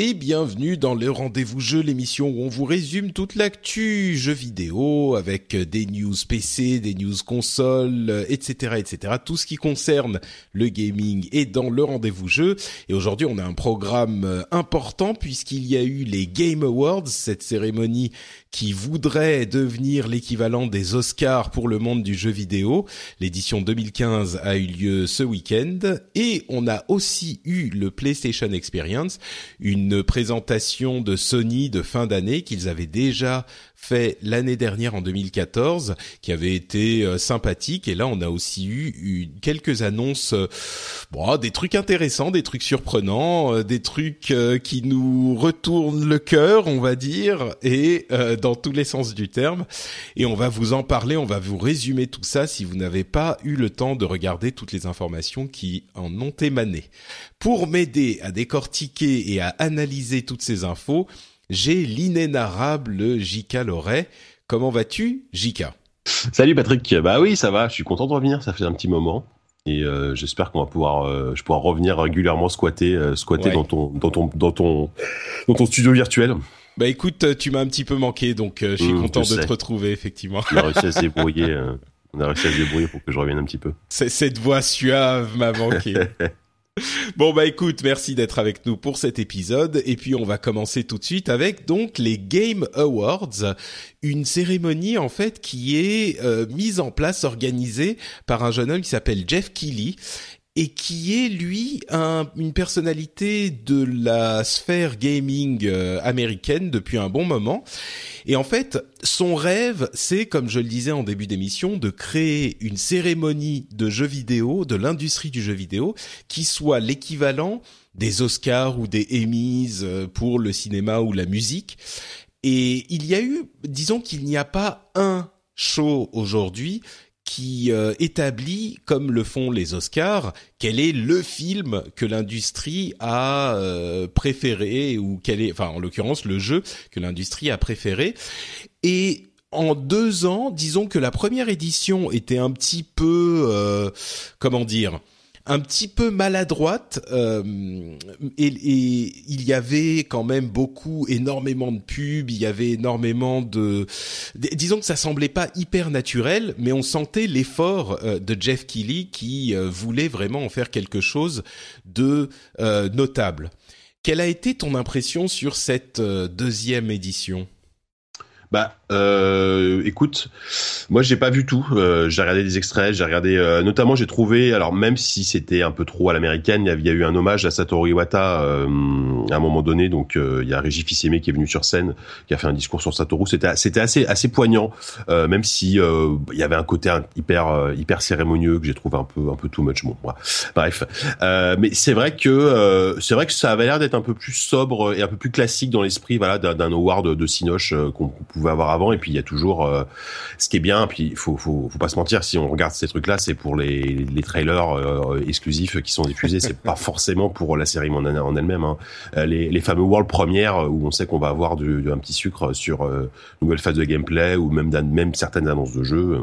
Et bienvenue dans le Rendez-vous Jeu, l'émission où on vous résume toute l'actu jeux vidéo avec des news PC, des news consoles, etc., etc. Tout ce qui concerne le gaming est dans le Rendez-vous Jeu. Et aujourd'hui, on a un programme important puisqu'il y a eu les Game Awards, cette cérémonie qui voudrait devenir l'équivalent des Oscars pour le monde du jeu vidéo. L'édition 2015 a eu lieu ce week-end et on a aussi eu le PlayStation Experience, une présentation de Sony de fin d'année qu'ils avaient déjà fait l'année dernière en 2014, qui avait été euh, sympathique. Et là, on a aussi eu, eu quelques annonces, euh, bon, des trucs intéressants, des trucs surprenants, euh, des trucs qui nous retournent le cœur, on va dire, et dans tous les sens du terme. Et on va vous en parler, on va vous résumer tout ça si vous n'avez pas eu le temps de regarder toutes les informations qui en ont émané. Pour m'aider à décortiquer et à analyser toutes ces infos, j'ai l'inénarrable Jika Loret. Comment vas-tu, Jika Salut Patrick. Bah oui, ça va. Je suis content de revenir. Ça fait un petit moment. Et euh, j'espère qu'on va pouvoir, euh, je pourrai revenir régulièrement squatter, euh, squatter dans ton, dans ton, dans ton, dans ton studio virtuel. Bah écoute, tu m'as un petit peu manqué, donc je suis mmh, content de te retrouver effectivement. On a réussi à se débrouiller. on a réussi à se débrouiller pour que je revienne un petit peu. Cette voix suave m'a manqué. Bon bah écoute, merci d'être avec nous pour cet épisode. Et puis on va commencer tout de suite avec donc les Game Awards, une cérémonie en fait qui est euh, mise en place, organisée par un jeune homme qui s'appelle Jeff Keighley et qui est lui une personnalité de la sphère gaming euh, américaine depuis un bon moment. Et en fait, son rêve, c'est, comme je le disais en début d'émission, de créer une cérémonie de jeux vidéo, de l'industrie du jeu vidéo, qui soit l'équivalent des Oscars ou des Emmys euh, pour le cinéma ou la musique. Et il y a eu, disons qu'il n'y a pas un show aujourd'hui qui euh, établit, comme le font les Oscars, quel est le film que l'industrie a euh, préféré ou quel est, enfin en l'occurrence le jeu que l'industrie a préféré. Et en deux ans, disons que la première édition était un petit peu, euh, comment dire, un petit peu maladroite euh, et, il y avait quand même beaucoup, énormément de pubs, il y avait énormément de, disons que ça semblait pas hyper naturel, mais on sentait l'effort euh, de Jeff Keighley qui euh, voulait vraiment en faire quelque chose de notable. Quelle a été ton impression sur cette deuxième édition? Bah, euh, écoute, moi j'ai pas vu tout. Euh, j'ai regardé des extraits, j'ai regardé, euh, notamment j'ai trouvé, alors même si c'était un peu trop à l'américaine, il y, a eu un hommage à Satoru Iwata euh, à un moment donné. Donc euh, il y a Régis Fils-Aimé qui est venu sur scène, qui a fait un discours sur Satoru. C'était c'était assez assez poignant, même si il y avait un côté hyper hyper cérémonieux que j'ai trouvé un peu un peu too much. Bon, bref. mais c'est vrai que c'est vrai que ça avait l'air d'être un peu plus sobre et un peu plus classique dans l'esprit, voilà, d'un award de Cinoche qu'on avoir avant. Et puis il y a toujours euh, ce qui est bien. Puis il faut, faut, pas se mentir, si on regarde ces trucs-là, c'est pour les, les trailers euh, exclusifs qui sont diffusés. c'est pas forcément pour la série en, en elle-même. Hein. Euh, les, les fameux World Premières où on sait qu'on va avoir du, un petit sucre sur euh, nouvelle phase de gameplay ou même même certaines annonces de jeux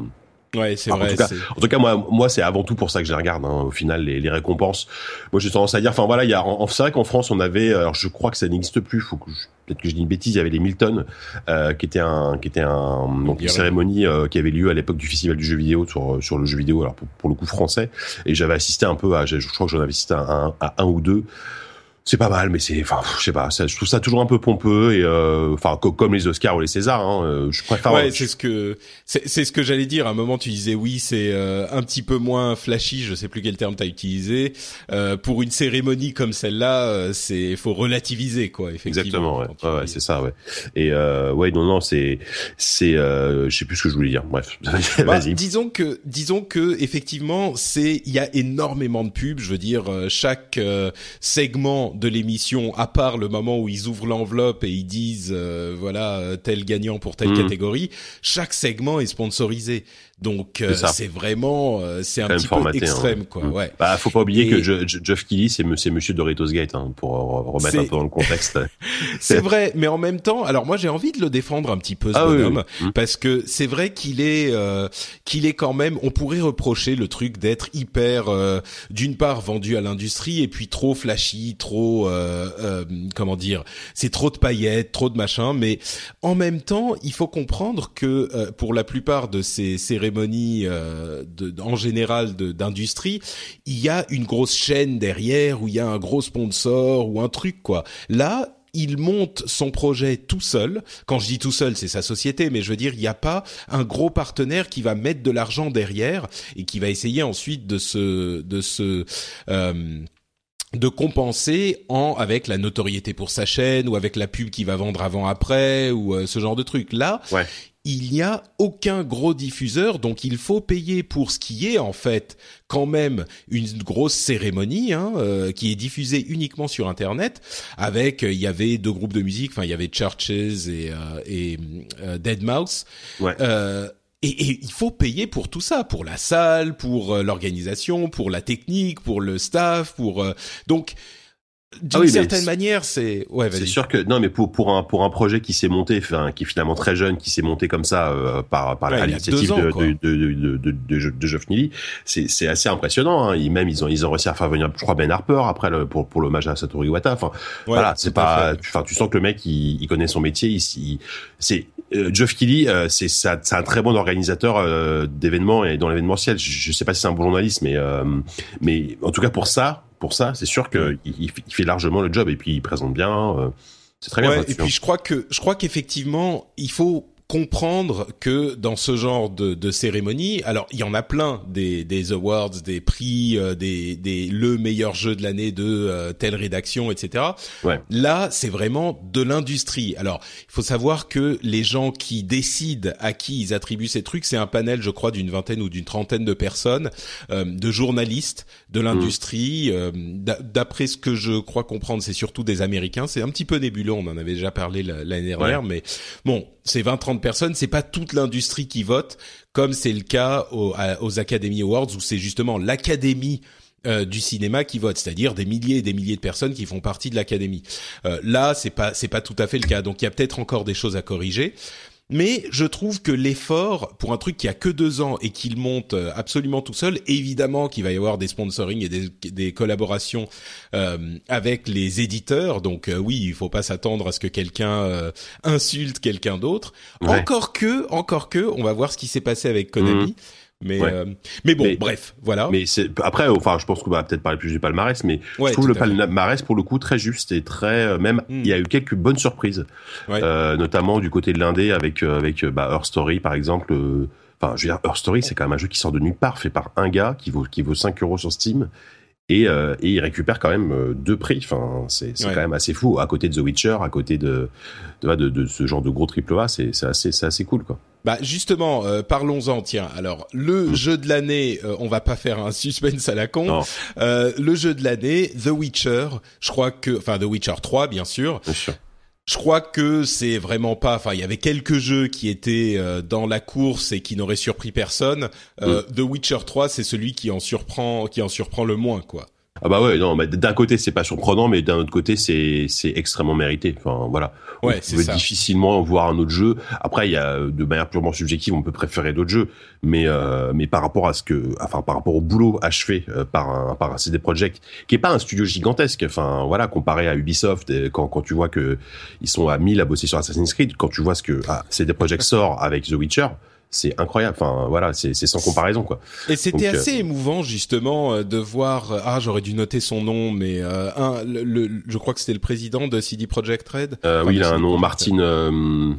Ouais, c'est vrai. En tout cas, en tout cas, moi, moi, c'est avant tout pour ça que je les regarde. Hein, au final, les, les, récompenses. Moi, j'ai tendance à dire. Enfin voilà, il y a. C'est vrai qu'en France, on avait. Alors, je crois que ça n'existe plus. Faut que peut-être que je dis une bêtise. Il y avait les Milton, euh, qui était un, qui était un donc une cérémonie euh, qui avait lieu à l'époque du festival du jeu vidéo sur sur le jeu vidéo. Alors pour, pour le coup français. Et j'avais assisté un peu à. Je, crois que j'en avais assisté à un, à un ou deux c'est pas mal, mais c'est, enfin, je sais pas, ça, je trouve ça toujours un peu pompeux et, euh, enfin, comme les Oscars ou les Césars, hein, euh, je préfère. Ouais, c'est ce que, c'est, ce que j'allais dire. À un moment, tu disais oui, c'est euh, un petit peu moins flashy. Je sais plus quel terme t'as utilisé. Euh, pour une cérémonie comme celle-là, c'est, faut relativiser, quoi. Effectivement. Exactement. Ouais, ouais, c'est ça, ouais. Et euh, ouais, non, non, c'est, c'est, je sais plus ce que je voulais dire. Bref, bah, vas-y. Disons que, disons que, effectivement, c'est, il y a énormément de pubs. Je veux dire, chaque segment de l'émission, à part le moment où ils ouvrent l'enveloppe et ils disent euh, voilà tel gagnant pour telle mmh. catégorie, chaque segment est sponsorisé. Donc euh, c'est vraiment euh, c'est un petit peu hein. extrême quoi. Mm. Ouais. Bah faut pas oublier que je, Geoff Keighley c'est c'est monsieur Doritos Gate hein, pour remettre un peu dans le contexte. c'est vrai, mais en même temps, alors moi j'ai envie de le défendre un petit peu ce ah bonhomme mm. parce que c'est vrai qu'il est euh, qu'il est quand même on pourrait reprocher le truc d'être hyper d'une part vendu à l'industrie et puis trop flashy, trop comment dire, c'est trop de paillettes, trop de machin mais en même temps, il faut comprendre que pour la plupart de ces ces euh, en général d'industrie, il y a une grosse chaîne derrière où il y a un gros sponsor ou un truc quoi. Là, il monte son projet tout seul. Quand je dis tout seul, c'est sa société, mais je veux dire, il n'y a pas un gros partenaire qui va mettre de l'argent derrière et qui va essayer ensuite de se de se euh, de compenser en avec la notoriété pour sa chaîne ou avec la pub qui va vendre avant après ou euh, ce genre de truc là ouais il n'y a aucun gros diffuseur, donc il faut payer pour ce qui est en fait quand même une grosse cérémonie hein, euh, qui est diffusée uniquement sur Internet. Avec, euh, il y avait deux groupes de musique, enfin il y avait Churches et, euh, et Dead Mouse. Ouais. Et, et, il faut payer pour tout ça, pour la salle, pour l'organisation, pour la technique, pour le staff, pour donc d'une ah certaine manière, c'est ouais. C'est sûr que non, mais pour pour un pour un projet qui s'est monté, enfin qui est finalement très jeune, qui s'est monté comme ça euh, par par l'initiative de, de, de, de, de, de Geoff Neely, c'est c'est assez impressionnant. Hein. Ils, même ils ont ils ont réussi à faire venir, je crois Ben Harper après le, pour pour l'hommage à Satoru Iwata. Enfin voilà, c'est pas, enfin tu sens que le mec il, il connaît son métier. Il, c'est euh, Geoff Keighley, euh, c'est un très bon organisateur euh, d'événements et dans l'événementiel. Je, je sais pas si c'est un bon journaliste, mais euh, mais en tout cas pour ça pour ça, c'est sûr qu'il il fait largement le job et puis il présente bien. Euh, c'est très bien. et puis je crois que je crois qu'effectivement, il faut comprendre que dans ce genre de, de cérémonie, alors il y en a plein des, des awards, des prix, euh, des, des le meilleur jeu de l'année de euh, telle rédaction, etc. Ouais. Là, c'est vraiment de l'industrie. Alors, il faut savoir que les gens qui décident à qui ils attribuent ces trucs, c'est un panel, je crois, d'une vingtaine ou d'une trentaine de personnes, euh, de journalistes de l'industrie. Mmh. D'après ce que je crois comprendre, c'est surtout des Américains. C'est un petit peu nébuleux. On en avait déjà parlé l'année dernière, mais bon, c'est 20-30 personnes, c'est pas toute l'industrie qui vote, comme c'est le cas aux, aux Academy Awards où c'est justement l'académie euh, du cinéma qui vote, c'est-à-dire des milliers et des milliers de personnes qui font partie de l'académie. Euh, là, c'est pas c'est pas tout à fait le cas, donc il y a peut-être encore des choses à corriger. Mais je trouve que l'effort pour un truc qui a que deux ans et qu'il monte euh, absolument tout seul, évidemment qu'il va y avoir des sponsoring et des, des collaborations euh, avec les éditeurs. Donc euh, oui, il faut pas s'attendre à ce que quelqu'un euh, insulte quelqu'un d'autre. Encore que, encore que, on va voir ce qui s'est passé avec Konami. Mmh. Mais euh, mais bon, bref, voilà. Mais après, enfin, je pense qu'on va peut-être parler plus du palmarès, mais je trouve le palmarès pour le coup très juste et très euh, même. Hmm. Il y a eu quelques bonnes surprises, euh, notamment du côté de l'indé avec avec bah, Her Story par exemple. Enfin, je veux dire, Her Story, c'est quand même un jeu qui sort de nulle part, fait par un gars qui vaut qui vaut 5 euros sur Steam et, euh, et il récupère quand même deux prix. Enfin, c'est c'est quand même assez fou. À côté de The Witcher, à côté de de, de, de ce genre de gros triple A, c'est assez c'est assez cool quoi. Bah justement, euh, parlons-en. Tiens, alors le jeu de l'année, euh, on va pas faire un suspense à la con. le jeu de l'année, The Witcher. Je crois que, enfin The Witcher 3 bien sûr. Bien sûr. Je crois que c'est vraiment pas. Enfin, il y avait quelques jeux qui étaient euh, dans la course et qui n'auraient surpris personne. Euh, mm. The Witcher 3, c'est celui qui en surprend, qui en surprend le moins, quoi. Ah bah ouais, non, mais d'un côté c'est pas surprenant, mais d'un autre côté c'est c'est extrêmement mérité. Enfin voilà, ouais, c'est ça. difficilement voir un autre jeu. Après, il y a de manière purement subjective, on peut préférer d'autres jeux, mais euh, mais par rapport à ce que, enfin par rapport au boulot achevé euh, par un par un CD Projekt, qui est pas un studio gigantesque. Enfin voilà, comparé à Ubisoft, quand quand tu vois que ils sont à 1000 à bosser sur Assassin's Creed, quand tu vois ce que ah, CD Projekt sort avec The Witcher c'est incroyable. Enfin, voilà, c'est sans comparaison, quoi. Et c'était euh, assez émouvant, justement, euh, de voir. Euh, ah, j'aurais dû noter son nom, mais un, le, je crois que c'était le président de CD Projekt Red. oui, il a un nom, Martin.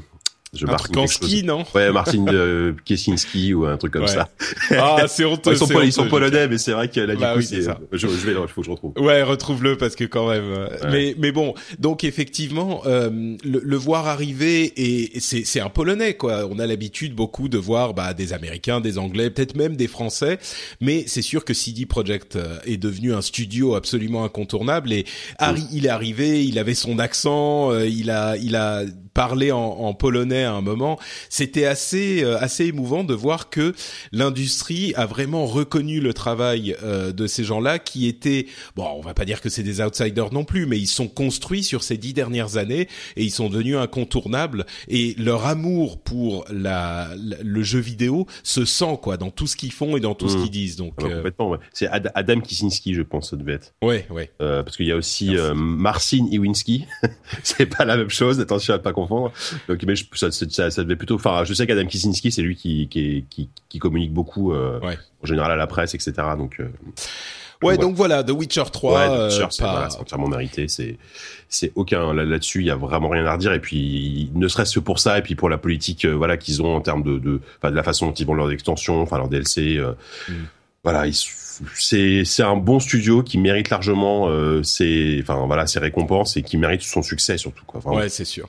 Je un truc en ski, non Ouais, Martin euh, Kiesinski ou un truc comme ça. Ah, c'est honteux. Ils sont, ils sont polonais, mais c'est vrai que là, du bah coup, c'est, je, je vais, il faut que je retrouve. Ouais, retrouve-le parce que quand même. Euh, mais, mais bon, donc effectivement, euh, le, le, voir arriver et c'est, un polonais, quoi. On a l'habitude beaucoup de voir bah, des Américains, des Anglais, peut-être même des Français, mais c'est sûr que CD Projekt est devenu un studio absolument incontournable et Harry, il est arrivé, il avait son accent, il a, il a parlé en, en polonais à un moment. C'était assez euh, assez émouvant de voir que l'industrie a vraiment reconnu le travail euh, de ces gens-là qui étaient bon, on va pas dire que c'est des outsiders non plus, mais ils sont construits sur ces dix dernières années et ils sont devenus incontournables et leur amour pour la, le jeu vidéo se sent quoi dans tout ce qu'ils font et dans tout ce mmh. qu'ils disent. Donc ah bah, complètement. Ouais. C'est Adam Kicinski, je pense, ça devait être. Ouais, ouais. Euh, parce qu'il y a aussi Marcin Iwinski. c'est pas la même chose. Attention à pas confondre. Donc, mais ça, ça, ça devait plutôt. Enfin, je sais qu'Adam Kicinski, c'est lui qui, qui, qui, qui, communique beaucoup euh, en général à la presse, etc. Donc. Euh, Ouais, donc voilà, The Witcher 3, ouais, The Witcher, c'est pas... entièrement mérité. C'est, c'est aucun là-dessus, il y a vraiment rien à redire. Et puis, ne serait-ce que pour ça, et puis pour la politique, euh, voilà, qu'ils ont en termes de, de, de la façon dont ils vendent leurs extensions, enfin leurs DLC. Euh, mm. Voilà, c'est c'est un bon studio qui mérite largement euh, ses, enfin voilà, ses récompenses et qui mérite son succès surtout quoi. Vraiment. Ouais, c'est sûr.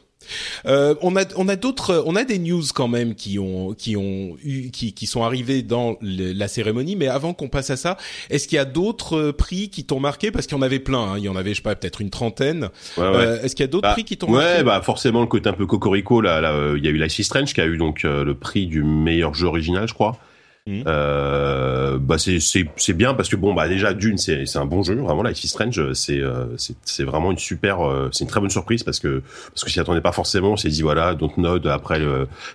Euh, on a on a d'autres on a des news quand même qui ont qui ont eu qui qui sont arrivés dans la cérémonie mais avant qu'on passe à ça est-ce qu'il y a d'autres euh, prix qui t'ont marqué? Parce qu'il y en avait plein hein. il y en avait je sais pas peut-être une trentaine ouais, ouais. Euh, est-ce qu'il y a d'autres bah, prix qui t'ont marqué? ouais bah forcément le côté un peu cocorico là, là euh, il y a eu Life is Strange qui a eu donc le prix du meilleur jeu original je crois Mmh. Euh, bah c'est c'est bien parce que bon bah déjà d'une c'est c'est un bon jeu. Vraiment Life is Strange c'est euh, c'est c'est vraiment une super euh, c'est une très bonne surprise parce que parce que s'y attendait pas forcément. On s'est dit voilà Dontnod après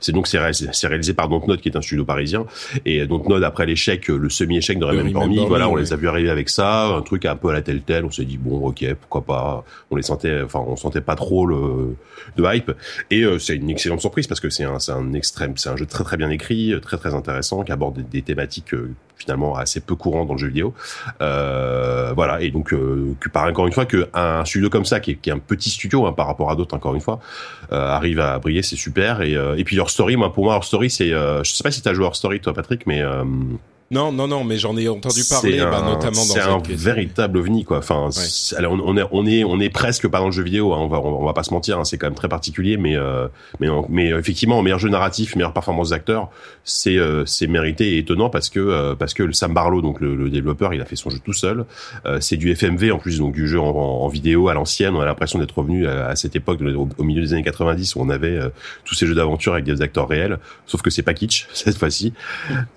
c'est donc c'est réalisé, réalisé par Dontnod qui est un studio parisien. Et Dontnod après l'échec le semi échec de Rayman Corny voilà on les a vu arriver avec ça un truc un peu à la telle telle on s'est dit bon ok pourquoi pas. On les sentait enfin on sentait pas trop le de hype. Et euh, c'est une excellente surprise parce que c'est un c'est un extrême c'est un jeu très très bien écrit très très intéressant qui aborde des, thématiques euh, finalement assez peu courantes dans le jeu vidéo. Euh, voilà, et donc euh, que par encore une fois qu'un studio comme ça, qui est, qui est un petit studio hein, par rapport à d'autres encore une fois, arrive à briller, c'est super. Et, et puis leur story, moi pour moi leur story, c'est, je sais pas si t'as joué leur story toi Patrick, mais non, non, non, mais j'en ai entendu parler, bah, notamment dans. C'est un véritable ovni, quoi. Enfin, ouais. on, est, on est, on est presque pas dans le jeu vidéo. Hein, on va, on, va pas se mentir. Hein, c'est quand même très particulier, mais, euh, mais, mais effectivement, meilleur jeu narratif, meilleure performance d'acteur, c'est, euh, c'est mérité et étonnant parce que, euh, parce que Sam Barlow, donc le, le, développeur, il a fait son jeu tout seul. Euh, c'est du FMV en plus, donc du jeu en, en vidéo à l'ancienne. On a l'impression d'être revenu à, à, cette époque, au, au, milieu des années 90, où on avait tous ces jeux d'aventure avec des acteurs réels. Sauf que c'est pas kitsch cette fois-ci.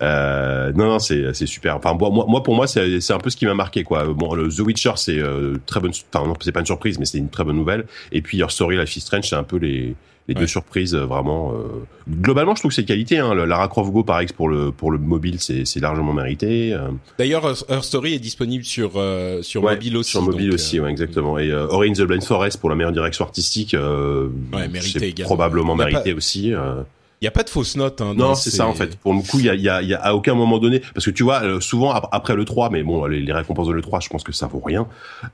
non, non, c'est, super. Enfin, moi, moi pour moi, c'est un peu ce qui m'a marqué, quoi. Bon, le The Witcher, c'est euh, très bonne. Enfin, non, c'est pas une surprise, mais c'est une très bonne nouvelle. Et puis Your Story, Life is Strange, c'est un peu les les ouais. deux surprises euh, vraiment. Euh... Globalement, je trouve que c'est qualité. Hein. Lara Croft Go par exemple pour le pour le mobile, c'est largement mérité. Euh. D'ailleurs, Her Story est disponible sur euh, sur ouais, mobile aussi. Sur mobile donc, aussi, ouais, exactement. Et Ori in the Blind Forest pour la meilleure direction artistique, ouais, mérité probablement mérité pas... aussi. Il y a pas de fausses notes. Hein, non, c'est ça en fait. Pour le coup, il y a, y, a, y a à aucun moment donné, parce que tu vois, euh, souvent après le 3, mais bon, les, les, récompenses de le 3, je pense que ça vaut rien.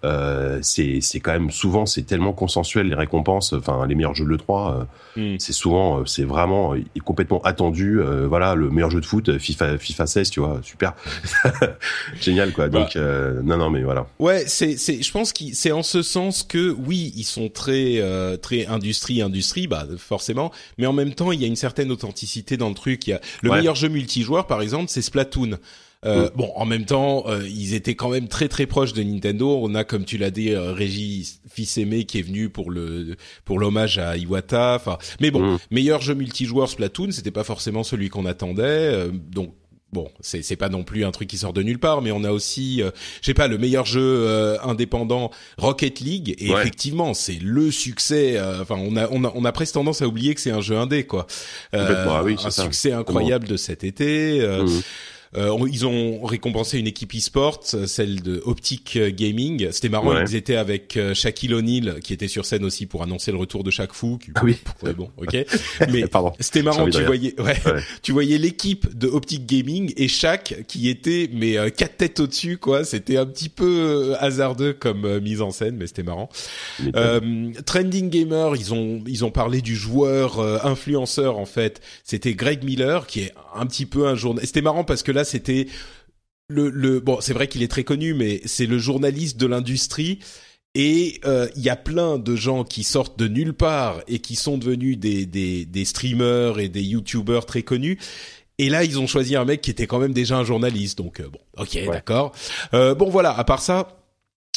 Euh, c'est c'est quand même souvent, c'est tellement consensuel les récompenses. Enfin, les meilleurs jeux de le 3, euh, mm. c'est souvent, euh, c'est vraiment complètement attendu. Euh, voilà, le meilleur jeu de foot, FIFA FIFA 16, tu vois, super, génial quoi. Donc bah. non non mais voilà. Ouais, c'est c'est, je pense que c'est en ce sens que oui, ils sont très très industrie industrie, bah forcément, mais en même temps, il y a une certaine certaine authenticité dans le truc. Il y a le ouais. meilleur jeu multijoueur, par exemple, c'est Splatoon. Euh, mmh. Bon, en même temps, euh, ils étaient quand même très très proches de Nintendo. On a, comme tu l'as dit, euh, Régis Fils-Aimé qui est venu pour le pour l'hommage à Iwata. Enfin, mais bon, mmh. meilleur jeu multijoueur Splatoon, c'était pas forcément celui qu'on attendait. Euh, donc bon, c'est c'est pas non plus un truc qui sort de nulle part, mais on a aussi, euh, je sais pas, le meilleur jeu euh, indépendant Rocket League. Et effectivement, c'est le succès. Euh, enfin, on a on a on a presque tendance à oublier que c'est un jeu indé, quoi. Ah oui, un succès incroyable de cet été. Mmh. Euh, ils ont récompensé une équipe e-sport, celle de Optic Gaming. C'était marrant, ils étaient avec euh, Shaquille O'Neal qui était sur scène aussi pour annoncer le retour de chaque fou. Ah oui. bon, ok. Mais c'était marrant, tu voyais, ouais, tu voyais l'équipe de Optic Gaming et Shaq qui était mais euh, quatre têtes au-dessus, quoi. C'était un petit peu hasardeux comme mise en scène, mais c'était marrant. Trending Gamer, ils ont ils ont parlé du joueur influenceur en fait. C'était Greg Miller qui est un petit peu un journal. C'était marrant parce que là c'était le, le bon, c'est vrai qu'il est très connu, mais c'est le journaliste de l'industrie. Et euh, il y a plein de gens qui sortent de nulle part et qui sont devenus des, des, des streamers et des youtubers très connus. Et là, ils ont choisi un mec qui était quand même déjà un journaliste. Donc euh, bon, ok, d'accord. Euh, bon voilà. À part ça,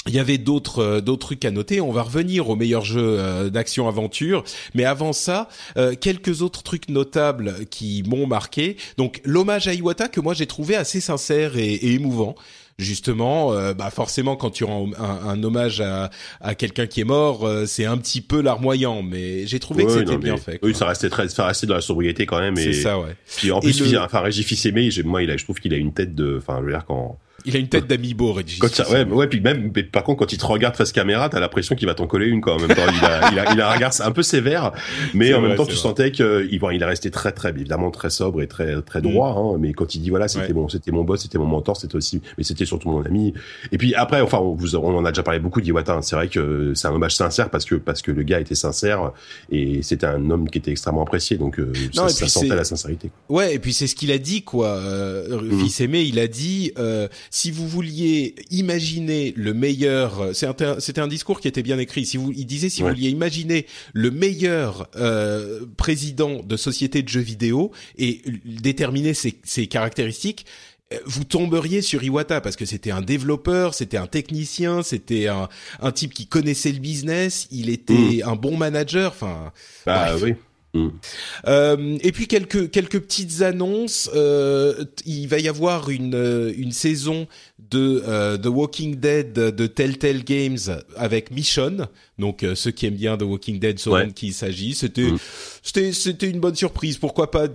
il y avait d'autres euh, d'autres trucs à noter. On va revenir au meilleur jeu euh, d'action aventure, mais avant ça, euh, quelques autres trucs notables qui m'ont marqué. Donc l'hommage à Iwata que moi j'ai trouvé assez sincère et, émouvant. Justement, bah forcément, quand tu rends un, hommage à, à quelqu'un qui est mort, c'est un petit peu larmoyant, mais j'ai trouvé que c'était bien fait. Oui, ça restait très, ça restait dans la sobriété quand même. C'est ça, ouais. Puis en plus, le... enfin, Régis Fils-Aimé, moi, il a, je trouve qu'il a une tête de, enfin, je veux dire quand il a une tête d'amibo, Reggie. ouais, ouais, puis même, par contre, quand il te regarde face caméra, t'as l'impression qu'il va t'en coller une, quoi. En même temps, il a, il a, il a un regard un peu sévère, mais en même temps, tu sentais qu'il, bon, il est resté très, très, évidemment, très sobre et très, très droit, mm. hein, mais quand il dit, voilà, c'était bon, c'était mon boss, c'était mon mentor, c'était aussi, mais c'était surtout mon ami. Et puis après, enfin, on, vous, on en a déjà parlé beaucoup d'Iwata, hein. c'est vrai que c'est un hommage sincère parce que, parce que le gars était sincère et c'était un homme qui était extrêmement apprécié, donc, euh, ça, ça sentait la sincérité. Ouais, et puis c'est ce qu'il a dit, quoi. Euh, mm. Fils aimé, il a dit, euh, si vous vouliez imaginer le meilleur, c'était un, discours qui était bien écrit. Si vous, il disait si vous vouliez imaginer le meilleur euh, président de société de jeux vidéo et déterminer ses, ses caractéristiques, euh, vous tomberiez sur Iwata parce que c'était un développeur, c'était un technicien, c'était un, un type qui connaissait le business, il était mm. un bon manager. Enfin, bah oui. Mm. Euh, et puis quelques quelques petites annonces. Euh, il va y avoir une euh, une saison de euh, The Walking Dead de Telltale Games avec Michonne. Donc ceux qui aiment bien The Walking Dead sauront de qui il s'agit. C'était mm. c'était c'était une bonne surprise. Pourquoi pas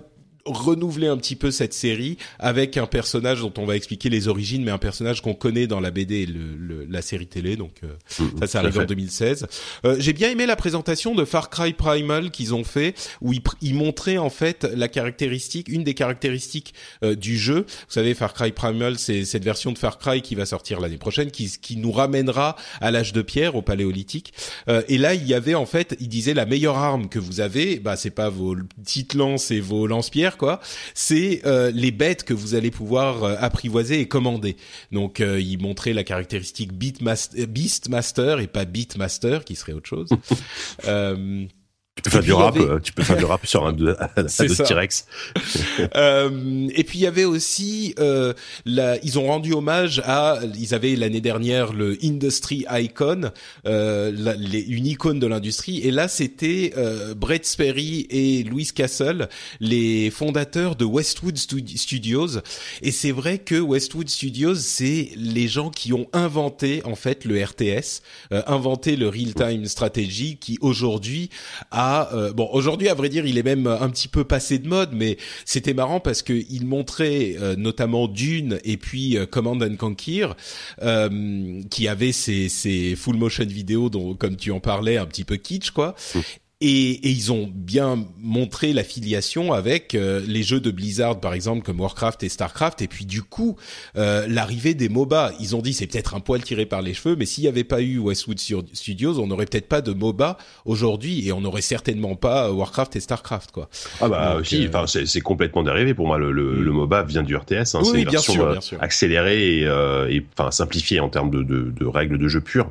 renouveler un petit peu cette série avec un personnage dont on va expliquer les origines, mais un personnage qu'on connaît dans la BD et le, la série télé. Donc euh, mm, ça, ça arrive en 2016. Euh, J'ai bien aimé la présentation de Far Cry Primal qu'ils ont fait, où ils, ils, montraient en fait la caractéristique, une des caractéristiques euh, du jeu. Vous savez, Far Cry Primal, c'est cette version de Far Cry qui va sortir l'année prochaine, qui, qui nous ramènera à l'âge de pierre, au paléolithique. Euh, et là, il y avait en fait, il disait la meilleure arme que vous avez, bah c'est pas vos petites lances et vos lance-pierres quoi. C'est euh, les bêtes que vous allez pouvoir euh, apprivoiser et commander. Donc, euh, il montrait la caractéristique Beastmaster et pas Beatmaster, qui serait autre chose. Tu peux faire du rap, tu peux faire du rap sur un, de T-Rex. euh, et puis il y avait aussi, euh, la, ils ont rendu hommage à, ils avaient l'année dernière le Industry Icon, euh, la, les, une icône de l'industrie, et là c'était euh, Brett Sperry et Louis Castle, les fondateurs de Westwood Studios. Et c'est vrai que Westwood Studios, c'est les gens qui ont inventé en fait le RTS, euh, inventé le real-time strategy, qui aujourd'hui a euh, bon aujourd'hui à vrai dire il est même un petit peu passé de mode mais c'était marrant parce que il montrait euh, notamment Dune et puis euh, Command and Conquer qui avait ces, full motion vidéo dont comme tu en parlais un petit peu kitsch quoi mmh. Et, et, ils ont bien montré l'affiliation avec euh, les jeux de Blizzard, par exemple, comme Warcraft et Starcraft. Et puis du coup, euh, l'arrivée des MOBA, ils ont dit c'est peut-être un poil tiré par les cheveux, mais s'il n'y avait pas eu Westwood Studios, on n'aurait peut-être pas de MOBA aujourd'hui, et on n'aurait certainement pas Warcraft et Starcraft, quoi. Ah bah aussi, euh, enfin c'est complètement dérivé pour moi. Le, le, le, MOBA vient du RTS, hein, c'est une version accélérée et, enfin simplifiée en termes de, de, de, règles de jeu pures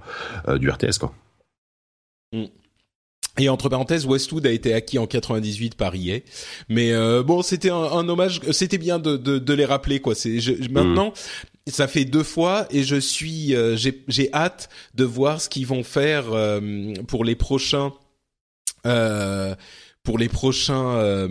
du RTS, quoi. Mm. Et entre parenthèses, Westwood a été acquis en 98 par EA. Mais euh, bon, c'était un, hommage. C'était bien de, de, de, les rappeler, quoi. C'est maintenant. Ça fait deux fois et je suis, euh, j'ai hâte de voir ce qu'ils vont faire euh, pour les prochains, pour les prochains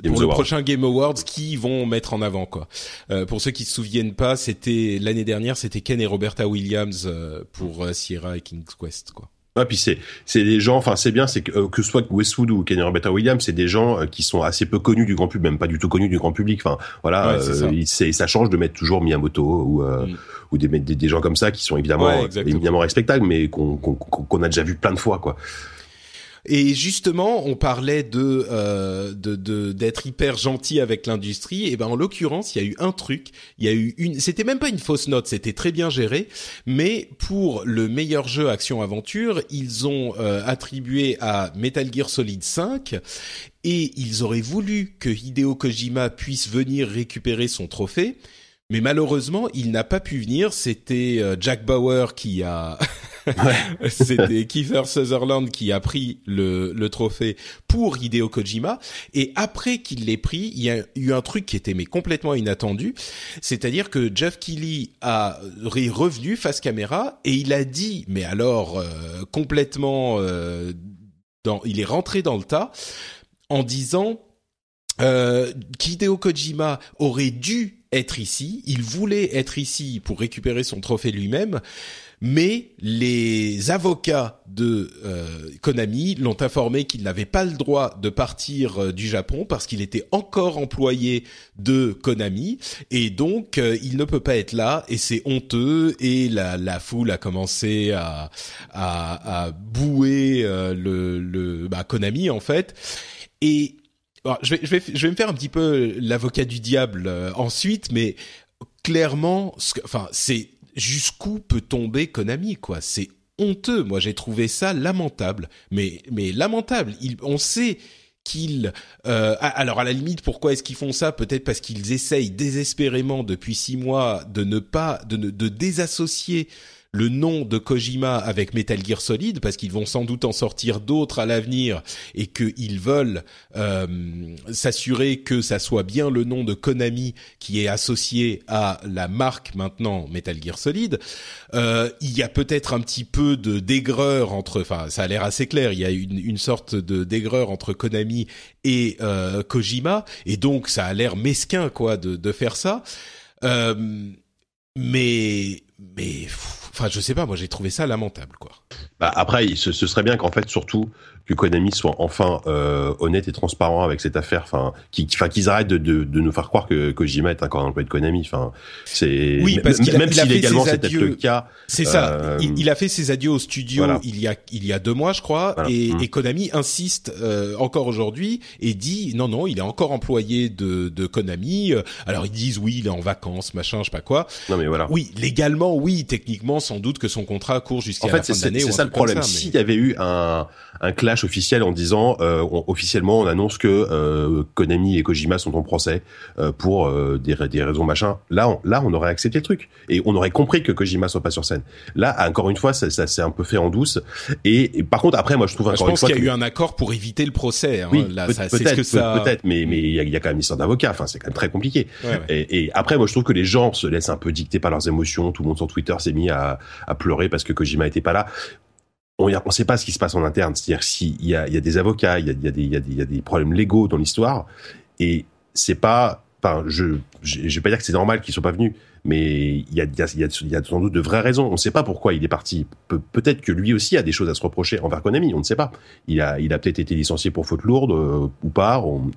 pour le prochain Game Awards qui vont mettre en avant quoi. Euh, pour ceux qui se souviennent pas, c'était l'année dernière, c'était Ken et Roberta Williams euh, pour euh, Sierra et King's Quest quoi. Ah, puis c'est c'est des gens, enfin c'est bien, c'est que que ce soit Westwood ou Kenny Roberta Williams, c'est des gens qui sont assez peu connus du grand public, même pas du tout connus du grand public. Enfin voilà, ouais, ça. ça. change de mettre toujours Miyamoto ou mm. ou des, des, des gens comme ça qui sont évidemment évidemment respectables, mais qu'on qu'on a déjà vu plein de fois quoi. Et justement, on parlait de euh, de d'être hyper gentil avec l'industrie. Et ben en l'occurrence, il y a eu un truc. Il y a eu une. C'était même pas une fausse note. C'était très bien géré. Mais pour le meilleur jeu action aventure, ils ont euh, attribué à Metal Gear Solid 5 et ils auraient voulu que Hideo Kojima puisse venir récupérer son trophée. Mais malheureusement, il n'a pas pu venir. C'était euh, Jack Bauer qui a, c'était Kiefer Sutherland qui a pris le, le trophée pour Hideo Kojima. Et après qu'il l'ait pris, il y a eu un truc qui était mais complètement inattendu, c'est-à-dire que Jeff Keighley a revenu face caméra et il a dit, mais alors euh, complètement, euh, dans, il est rentré dans le tas en disant euh, Hideo Kojima aurait dû être ici, il voulait être ici pour récupérer son trophée lui-même, mais les avocats de euh, Konami l'ont informé qu'il n'avait pas le droit de partir euh, du Japon parce qu'il était encore employé de Konami. Et donc euh, il ne peut pas être là. Et c'est honteux. Et la, la foule a commencé à, à, à bouer le, le bah, Konami en fait. Et je, vais, je, vais, je vais me faire un petit peu l'avocat du diable euh, ensuite, mais clairement, enfin, c'est jusqu'où peut tomber Konami, quoi? C'est honteux. Moi, j'ai trouvé ça lamentable, mais mais lamentable. Il, on sait qu'ils euh, alors à la limite pourquoi est-ce qu'ils font ça? Peut-être parce qu'ils essayent désespérément depuis six mois de ne pas de ne de désassocier le nom de Kojima avec Metal Gear Solid parce qu'ils vont sans doute en sortir d'autres à l'avenir et qu'ils veulent euh, s'assurer que ça soit bien le nom de Konami qui est associé à la marque maintenant Metal Gear Solid. Euh, il y a peut-être un petit peu de d'aigreur entre, enfin ça a l'air assez clair, il y a une, sorte de d'aigreur entre Konami et euh, Kojima et donc ça a l'air mesquin quoi de, de faire ça. Euh, mais mais Enfin, je sais pas, moi j'ai trouvé ça lamentable, quoi. Bah, après, ce, ce serait bien qu'en fait, surtout, que Konami soit enfin euh, honnête et transparent avec cette affaire, enfin, qu'ils arrêtent de, de, de, nous faire croire que Kojima est encore un employé de Konami. Enfin, c'est oui, parce qu'il même si légalement c'est peut-être le cas. C'est ça. Euh, il, a fait ses adieux au studio il y a il y a deux mois, je crois, et, mmh. et, Konami insiste euh, encore aujourd'hui et dit non non, il est encore employé de, de Konami. Alors ils disent oui, il est en vacances, machin, je sais pas quoi. Non mais voilà. Oui, légalement, oui, techniquement, sans doute que son contrat court jusqu'à la fin de l'année. C'est ça le problème. S'il y avait eu un un clash officiel en disant euh, officiellement on annonce que euh, Konami et Kojima sont en procès euh, pour euh, des, des raisons machin. Là, on, là, on aurait accepté le truc et on aurait compris que Kojima soit pas sur scène. Là, encore une fois, ça, ça s'est un peu fait en douce. Et, par contre, après, moi, je trouve encore une fois qu'il y a eu un accord pour éviter le procès. Hein. Oui, peut-être, peut ça... peut-être, mais mais il y a, quand même une histoire d'avocat. Enfin, c'est quand même très compliqué. Et, et, après, moi, je trouve que les gens se laissent un peu dicter par leurs émotions. Tout le monde sur Twitter s'est mis à, à pleurer parce que Kojima était pas là on ne sait pas ce qui se passe en interne. C'est-à-dire s'il y a, y a des avocats, il y a, y, a des, y, a des, y a des problèmes légaux dans l'histoire, et c'est pas, enfin, je, je vais pas dire que c'est normal qu'ils soient pas venus, mais il y a, y, a, y a sans doute de vraies raisons. On ne sait pas pourquoi il est parti. peut-être que lui aussi a des choses à se reprocher envers Konami. On ne sait pas. Il a, il a peut-être été licencié pour faute lourde euh, ou pas. Enfin,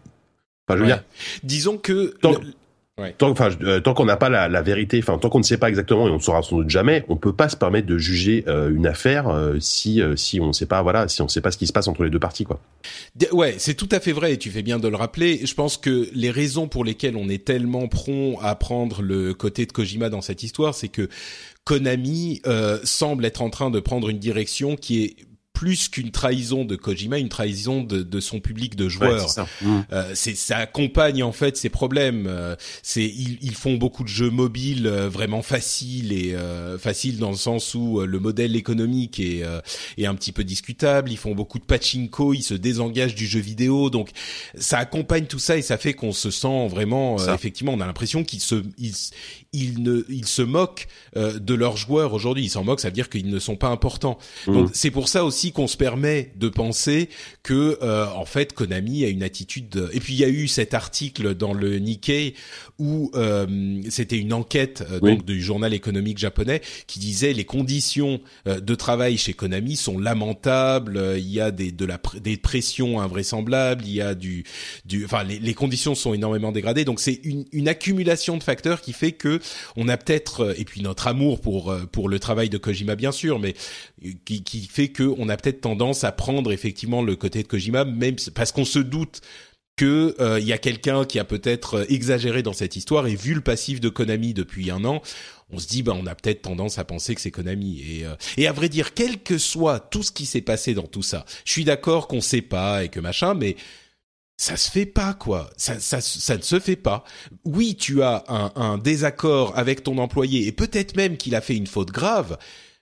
je veux dire. Disons que Tant, enfin, euh, tant qu'on n'a pas la, la, vérité, enfin tant qu'on ne sait pas exactement et on ne saura sans doute jamais, on peut pas se permettre de juger euh, une affaire euh, si si on ne sait pas voilà si on sait pas ce qui se passe entre les deux parties quoi. Ouais, c'est tout à fait vrai et tu fais bien de le rappeler. Je pense que les raisons pour lesquelles on est tellement prompt à prendre le côté de Kojima dans cette histoire, c'est que Konami semble être en train de prendre une direction qui est plus qu'une trahison de Kojima, une trahison de, de son public de joueurs. ça. Mmh. Euh, ça accompagne en fait ces problèmes. Euh, c'est ils, ils, font beaucoup de jeux mobiles euh, vraiment faciles et euh, faciles dans le sens où le modèle économique est, est un petit peu discutable. Ils font beaucoup de pachinko, ils se désengagent du jeu vidéo, donc ça accompagne tout ça et ça fait qu'on se sent vraiment effectivement, on a l'impression qu'ils se ils, ils ne ils se moquent de leurs joueurs aujourd'hui. Ils s'en moquent, ça veut dire qu'ils ne sont pas importants. Mmh. Donc c'est pour ça aussi qu'on se permet de penser que euh, en fait Konami a une attitude. Et puis il y a eu cet article dans le Nikkei où euh, c'était une enquête euh, donc du journal économique japonais qui disait les conditions de travail chez Konami sont lamentables. Il y a des de la des pressions invraisemblables. Il y a du du enfin les, les conditions sont énormément dégradées. Donc c'est une, une accumulation de facteurs qui fait que on a peut-être et puis notre amour pour pour le travail de Kojima bien sûr, mais qui, qui fait que on a peut-être tendance à prendre effectivement le côté de Kojima, même parce qu'on se doute que euh, il y a quelqu'un qui a peut-être euh, exagéré dans cette histoire et vu le passif de Konami depuis un an, on se dit bah on a peut-être tendance à penser que c'est Konami. Et euh, et à vrai dire quel que soit tout ce qui s'est passé dans tout ça, je suis d'accord qu'on sait pas et que machin, mais ça se fait pas quoi, ça ça ça ne se fait pas. Oui, tu as un, un désaccord avec ton employé et peut-être même qu'il a fait une faute grave,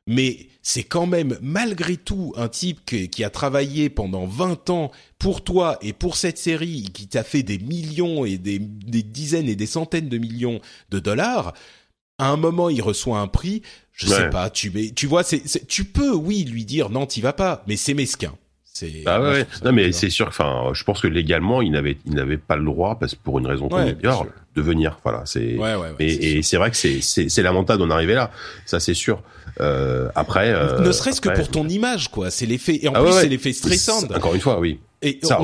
mais c'est quand même malgré tout un type qui a travaillé pendant 20 ans pour toi et pour cette série, qui t'a fait des millions et des, dizaines et des centaines de millions de dollars. À un moment, il reçoit un prix, je sais pas, tu tu vois, c'est, tu peux oui lui dire non, t'y vas pas, mais c'est mesquin. C'est ah ouais, non mais c'est sûr enfin je pense que légalement il n'avait il n'avait pas le droit parce que pour une raison ouais, de venir voilà c'est ouais, ouais, et, et c'est vrai que c'est c'est lamentable d'en arriver là ça c'est sûr euh, après, euh, ne serait-ce que pour ton image, quoi. C'est l'effet et en ah plus c'est l'effet stressant. Encore une fois, oui. Et ça,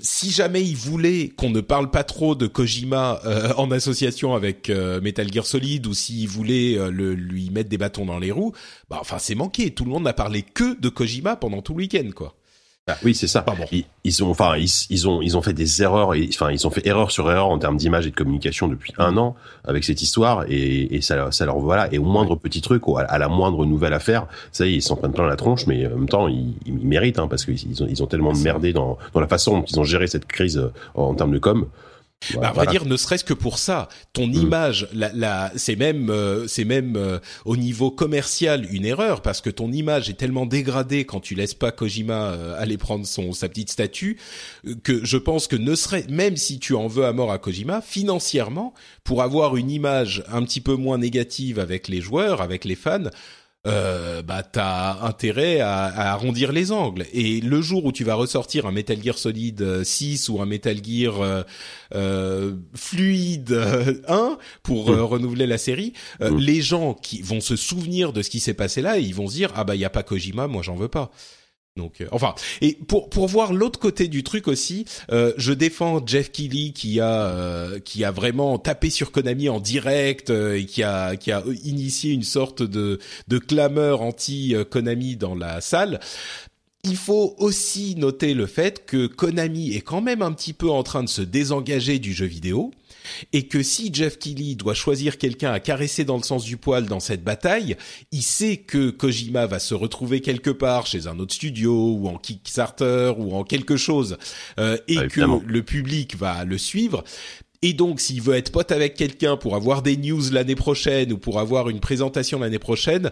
si jamais il voulait qu'on ne parle pas trop de Kojima euh, en association avec euh, Metal Gear Solid ou s'il voulait le, lui mettre des bâtons dans les roues, bah enfin c'est manqué. Tout le monde n'a parlé que de Kojima pendant tout le week-end, quoi. Bah, oui, c'est ça. Ils, ont, enfin, ils, ont, ils ont fait des erreurs. Enfin, ils ont fait erreur sur erreur en termes d'image et de communication depuis un an avec cette histoire, et, et ça, ça leur voilà. Et au moindre petit truc, à la moindre nouvelle affaire, ça y est, ils s'en prennent plein la tronche, mais en même temps, ils, ils méritent hein, parce qu'ils ont, ils ont tellement merdé dans, dans la façon dont ils ont géré cette crise euh, en termes de com bah, va dire, ne serait-ce que pour ça, ton mm. image, la, la, c'est même, euh, c'est même euh, au niveau commercial une erreur parce que ton image est tellement dégradée quand tu laisses pas Kojima euh, aller prendre son sa petite statue que je pense que ne serait même si tu en veux à mort à Kojima, financièrement, pour avoir une image un petit peu moins négative avec les joueurs, avec les fans, euh, bah t'as intérêt à, à, arrondir les angles. Et le jour où tu vas ressortir un Metal Gear Solid 6 ou un Metal Gear euh, euh Fluide 1 pour euh, renouveler la série, euh, les gens qui vont se souvenir de ce qui s'est passé là, et ils vont se dire ah bah il y a pas Kojima, moi j'en veux pas. Donc, euh, enfin, et pour pour voir l'autre côté du truc aussi, euh, je défends Jeff Keighley qui a euh, qui a vraiment tapé sur Konami en direct et qui a qui a initié une sorte de de clameur anti Konami dans la salle. Il faut aussi noter le fait que Konami est quand même un petit peu en train de se désengager du jeu vidéo et que si Jeff Keighley doit choisir quelqu'un à caresser dans le sens du poil dans cette bataille, il sait que Kojima va se retrouver quelque part chez un autre studio ou en Kickstarter ou en quelque chose euh, et que le public va le suivre. Et donc, s'il veut être pote avec quelqu'un pour avoir des news l'année prochaine ou pour avoir une présentation l'année prochaine,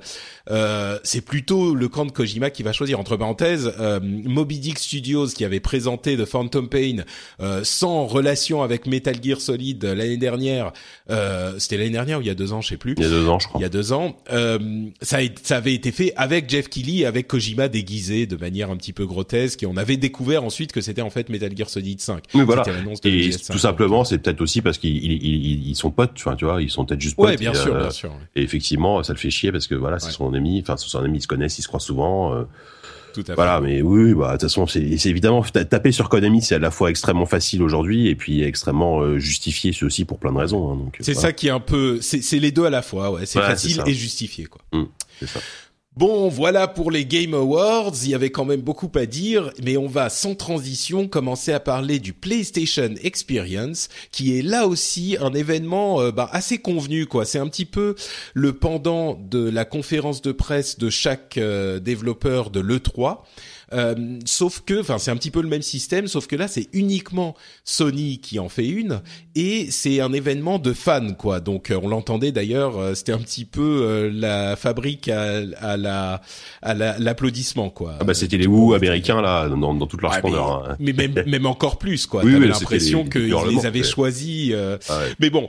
euh, c'est plutôt le camp de Kojima qui va choisir. Entre parenthèses, euh, Moby Dick Studios qui avait présenté The Phantom Pain euh, sans relation avec Metal Gear Solid l'année dernière, euh, c'était l'année dernière ou il y a deux ans, je sais plus. Il y a deux ans, je crois. Il y a deux ans, euh, ça, ça avait été fait avec Jeff Keighley et avec Kojima déguisé de manière un petit peu grotesque et on avait découvert ensuite que c'était en fait Metal Gear Solid 5. Oui, voilà. Et tout simplement, c'est peut-être aussi parce qu'ils ils, sont potes, tu vois, ils sont peut-être juste potes. Ouais, bien sûr, bien sûr. Et effectivement, ça le fait chier parce que voilà, c'est son ami, enfin, son ami, ils se connaissent, ils se croient souvent. Euh, Tout à fait. Voilà, mais oui, bah, de toute façon, c'est évidemment, taper sur Konami, c'est à la fois extrêmement facile aujourd'hui et puis extrêmement euh, justifié aussi pour plein de raisons. Hein, c'est ça qui est un peu, c'est les deux à la fois, ouais. C'est facile et justifié, quoi. Mmh, c'est ça. Bon, voilà pour les Game Awards. Il y avait quand même beaucoup à dire, mais on va sans transition commencer à parler du PlayStation Experience, qui est là aussi un événement euh, bah, assez convenu. quoi. C'est un petit peu le pendant de la conférence de presse de chaque euh, développeur de l'E3. Euh, sauf que, enfin, c'est un petit peu le même système, sauf que là, c'est uniquement Sony qui en fait une, et c'est un événement de fans, quoi. Donc, euh, on l'entendait d'ailleurs, euh, c'était un petit peu euh, la fabrique à, à la à l'applaudissement, quoi. Ah bah, c'était les Who américains là, dans, dans toute leur splendeur. Mais, hein. mais même même encore plus, quoi. Oui, T'avais l'impression qu'ils les avaient choisis. Ah mais bon,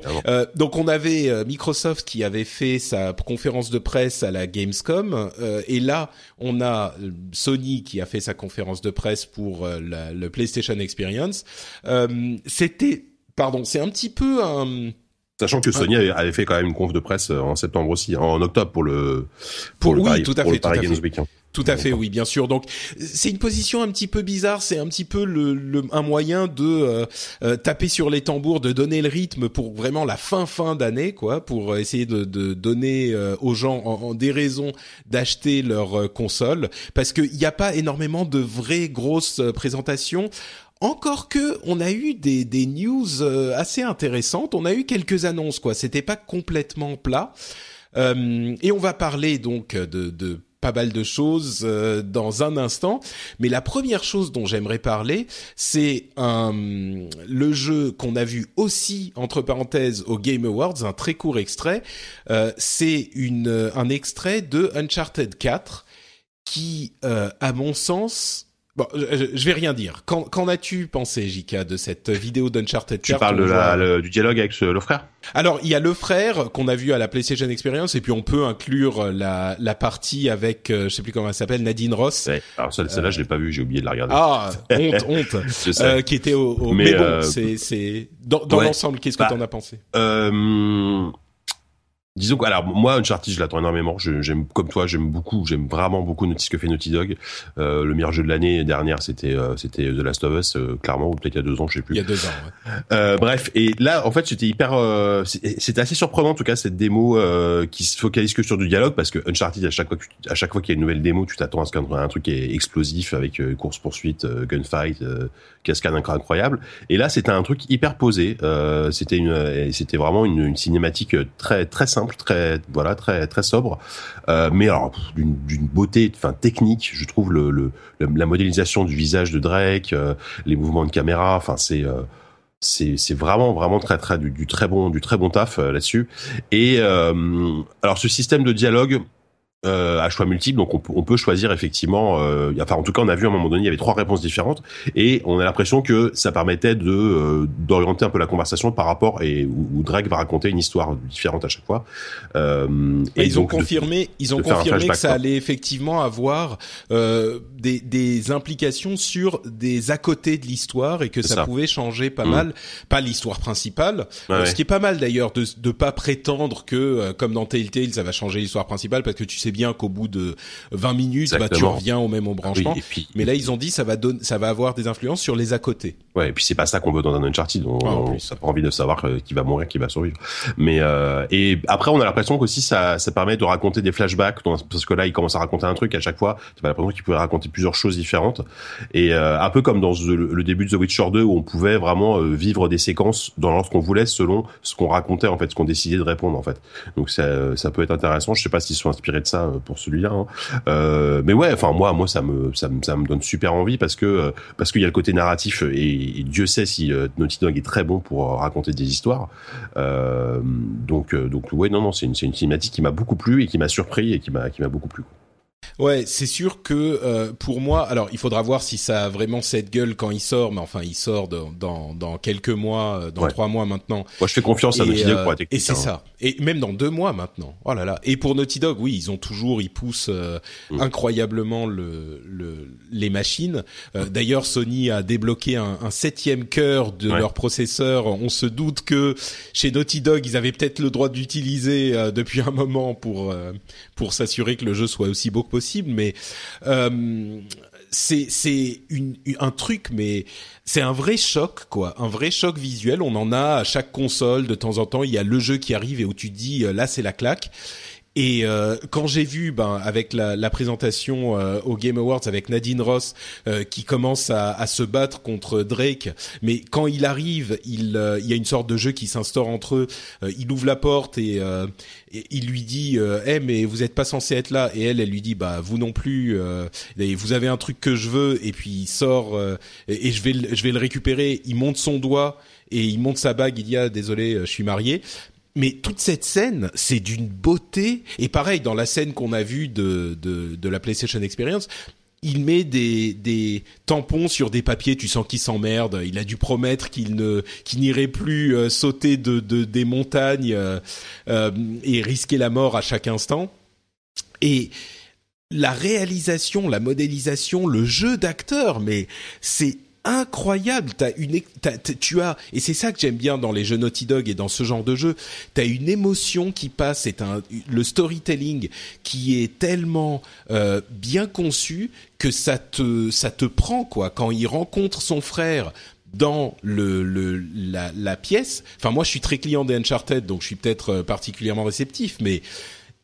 donc on avait Microsoft qui avait fait sa conférence de presse à la Gamescom, et là, on a Sony qui a fait sa conférence de presse pour euh, le PlayStation Experience. Euh, c'était, pardon, c'est un petit peu un Sachant que Sony avait fait quand même une conf de presse euh, en septembre aussi, en octobre pour le pour, le oui, tout à fait, tout à fait. Tout à fait, oui, bien sûr. Donc c'est une position un petit peu bizarre. C'est un petit peu le, un moyen de euh, euh, taper sur les tambours, de donner le rythme pour vraiment la fin fin d'année, quoi, pour essayer de, de donner euh, aux gens en, des raisons d'acheter leur console, parce qu'il n'y a pas énormément de vraies grosses présentations. Encore que on a eu des, des news assez intéressantes. On a eu quelques annonces, quoi. C'était pas complètement plat. et on va parler donc de, de pas mal de choses euh, dans un instant, mais la première chose dont j'aimerais parler, c'est le jeu qu'on a vu aussi entre parenthèses au Game Awards, un très court extrait. Euh, c'est une un extrait de Uncharted 4 qui, euh, à mon sens, Bon, je, vais rien dire. Qu'en as-tu pensé, Jika, de cette vidéo d'Uncharted 4 Tu parles de la, du dialogue avec le frère? Alors, il y a le frère qu'on a vu à la PlayStation Experience, et puis on peut inclure la, la partie avec, euh, je sais plus comment elle s'appelle, Nadine Ross. Ouais. Alors celle-là, euh... je l'ai pas vue, j'ai oublié de la regarder. Ah, honte, honte. euh, qui était au, au... Mais, mais, bon, euh, c'est dans, dans l'ensemble, qu'est-ce que bah, t'en as pensé? euh Disons que, alors moi Uncharted je l'attends énormément. J'aime comme toi, j'aime beaucoup, j'aime vraiment beaucoup ce que fait Naughty Dog. Euh, le meilleur jeu de l'année dernière, c'était euh, c'était The Last of Us, euh, clairement, ou peut-être il y a deux ans, je sais plus. Il y a deux ans. Ouais. Euh, bref, et là en fait c'était hyper, euh, c'était assez surprenant en tout cas cette démo qui se focalise que sur du dialogue parce que Uncharted à chaque fois à chaque fois qu'il y a une nouvelle démo, tu t'attends à ce qu'il y ait un truc est explosif avec course poursuite, gunfight, cascade incroyable. Et là c'était un truc hyper posé. c'était une, c'était vraiment une, une cinématique très très simple très voilà, très très sobre, euh, mais alors d'une beauté, enfin technique, je trouve le, la modélisation du visage de Drake, euh, les mouvements de caméra, enfin c'est euh, c'est c'est vraiment vraiment très très du, du, très bon du très bon taf là-dessus. Et alors ce système de dialogue, euh, à choix multiples, donc on, on, peut choisir effectivement. Euh, enfin, en tout cas, on a vu à un moment donné, il y avait trois réponses différentes, et on a l'impression que ça permettait de euh, d'orienter un peu la conversation par rapport et où, Drake va raconter une histoire différente à chaque fois. Euh, et, ils, ont confirmé, ils ont confirmé que ça allait effectivement avoir euh, des, des implications sur des à côté de l'histoire et que ça, pouvait changer pas mm. mal, pas l'histoire principale, ouais, ce qui est pas mal d'ailleurs de de pas prétendre que comme dans Telltale ça va changer l'histoire principale parce que tu sais bien qu'au bout de 20 minutes, bah, tu reviens au même embranchement. puis, mais là, ils ont dit ça va donner, ça va avoir des influences sur les à côté. Ouais, et puis c'est pas ça qu'on veut dans un Uncharted. On, ah, on, a pas envie de savoir euh, qui va mourir, qui va survivre. Mais euh, et après, on a l'impression qu'aussi ça, ça permet de raconter des flashbacks parce que là, il commence à raconter un truc à chaque fois. Tu as l'impression qu'il pouvait raconter plusieurs choses différentes. Et euh, un peu comme dans le, début de The Witcher 2 où on pouvait vraiment vivre des séquences dans l'ordre qu'on voulait selon ce qu'on racontait en fait, ce qu'on décidait de répondre en fait. Donc ça, ça peut être intéressant. Je sais pas s'ils sont inspirés de ça euh, pour celui-là. Hein. Euh, mais ouais, enfin moi, moi ça me, ça me, ça me donne super envie parce que euh, parce qu'il y a le côté narratif et, Dieu sait si Naughty Dog est très bon pour raconter des histoires. donc donc ouais non non c'est une, c'est une cinématique qui m'a beaucoup plu et qui m'a surpris et qui m'a qui m'a beaucoup plu. Ouais, c'est sûr que euh, pour moi, alors il faudra voir si ça a vraiment cette gueule quand il sort, mais enfin il sort dans dans, dans quelques mois, euh, dans trois mois maintenant. Moi je fais confiance à Naughty Dog pour être Et c'est hein. ça. Et même dans deux mois maintenant. Oh là là. Et pour Naughty Dog, oui, ils ont toujours, ils poussent euh, mm. incroyablement le, le les machines. Euh, d'ailleurs, Sony a débloqué un, un septième cœur de leur processeur. On se doute que chez Naughty Dog, ils avaient peut-être le droit d'utiliser depuis un moment pour pour s'assurer que le jeu soit aussi beau que possible, mais euh, c'est c'est un truc, mais c'est un vrai choc quoi, un vrai choc visuel. On en a à chaque console de temps en temps. Il y a le jeu qui arrive et où tu dis euh, là c'est la claque. Et euh, quand j'ai vu, ben, avec la, la présentation euh, au Game Awards avec Nadine Ross, euh, qui commence à, à, se battre contre Drake, mais quand il arrive, il, il y a une sorte de jeu qui s'instaure entre eux. il ouvre la porte et, et il lui dit, "Eh, mais vous êtes pas censé être là." Et elle, elle lui dit, "Bah, vous non plus. vous avez un truc que je veux." Et puis il sort et, et je vais, je vais le récupérer. Il monte son doigt et il monte sa bague. Il dit, "Ah, désolé, je suis marié." Mais toute cette scène, c'est d'une beauté. Et pareil, dans la scène qu'on a vue de, de, la PlayStation Experience, il met des, des tampons sur des papiers, tu sens qu'il s'emmerde. Il a dû promettre qu'il ne qu'il n'irait plus euh, sauter de, de, des montagnes euh, euh, et risquer la mort à chaque instant. Et la réalisation, la modélisation, le jeu d'acteur, mais c'est incroyable. T'as une, tu as, et c'est ça que j'aime bien dans les jeux Naughty Dog et dans ce genre de jeu. T'as une émotion qui passe. C'est un, le storytelling qui est tellement euh, bien conçu que ça te, ça te prend quoi. Quand il rencontre son frère dans le, le la, la, pièce. Enfin, moi, je suis très client des Uncharted, donc je suis peut-être euh, particulièrement réceptif, mais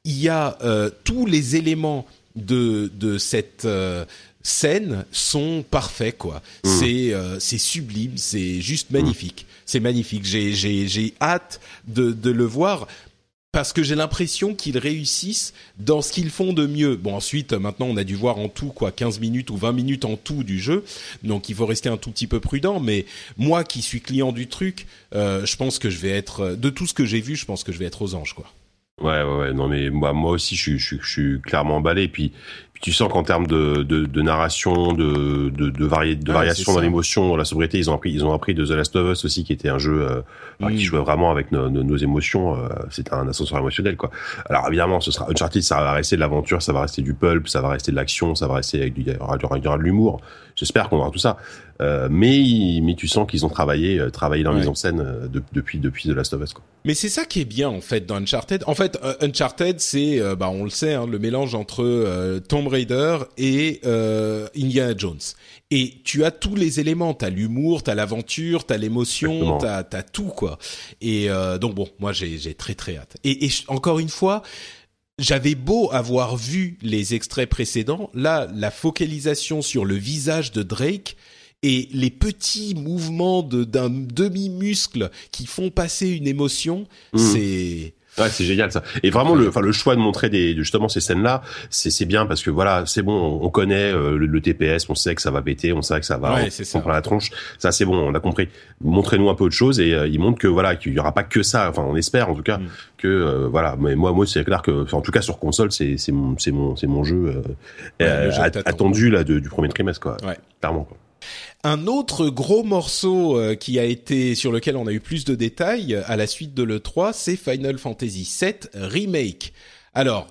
il y a euh, tous les éléments de de cette euh, scènes sont parfaits quoi. Mmh. C'est euh, c'est sublime, c'est juste mmh. magnifique. C'est magnifique. J'ai j'ai j'ai hâte de de le voir parce que j'ai l'impression qu'ils réussissent dans ce qu'ils font de mieux. Bon ensuite maintenant on a dû voir en tout quoi 15 minutes ou 20 minutes en tout du jeu. Donc il faut rester un tout petit peu prudent mais moi qui suis client du truc, euh, je pense que je vais être de tout ce que j'ai vu, je pense que je vais être aux anges quoi. Ouais, ouais, ouais, non mais moi, moi aussi, je, je, je suis clairement emballé. Puis, puis tu sens qu'en termes de, de, de, narration, de, de, de, vari de variation dans l'émotion, dans la sobriété, ils ont appris, ils ont appris de The Last of Us aussi, qui était un jeu euh, qui jouait vraiment avec nos, nos, nos émotions. Euh, C'était un ascenseur émotionnel, quoi. Alors évidemment, ce sera Uncharted, ça va rester de l'aventure, ça va rester du pulp, ça va rester de l'action, ça va rester avec du, il y aura de l'humour. J'espère qu'on aura tout ça. Euh, mais mais tu sens qu'ils ont travaillé euh, travaillé dans la mise en scène euh, depuis depuis The Last of Us quoi. Mais c'est ça qui est bien en fait dans Uncharted. En fait, Uncharted c'est bah on le sait hein, le mélange entre Tomb Raider et Indiana Jones. Et tu as tous les éléments, t'as l'humour, t'as l'aventure, t'as l'émotion, t'as as tout quoi. Et donc bon, moi j'ai j'ai très très hâte. Et, et encore une fois j'avais beau avoir vu les extraits précédents, là, la focalisation sur le visage de Drake et les petits mouvements d'un demi-muscle qui font passer une émotion, mmh. c'est Ouais, c'est génial ça. Et vraiment le, enfin le choix de montrer des justement ces scènes-là, c'est c'est bien parce que voilà, c'est bon, on connaît euh, le, TPS, on sait que ça va péter, on sait que ça va, ouais, on, prend la tronche. Ça c'est bon, on a compris. Montrez-nous un peu autre chose et euh, il montre que voilà qu'il y aura pas que ça. Enfin, on espère en tout cas mm. que euh, voilà. Mais moi, moi c'est clair que, en tout cas sur console, c'est c'est mon c'est mon c'est mon jeu, attendu là du premier trimestre quoi. Ouais. Clairement. Quoi. Un autre gros morceau euh, qui a été sur lequel on a eu plus de détails à la suite de l'E3, c'est Final Fantasy VII Remake. Alors,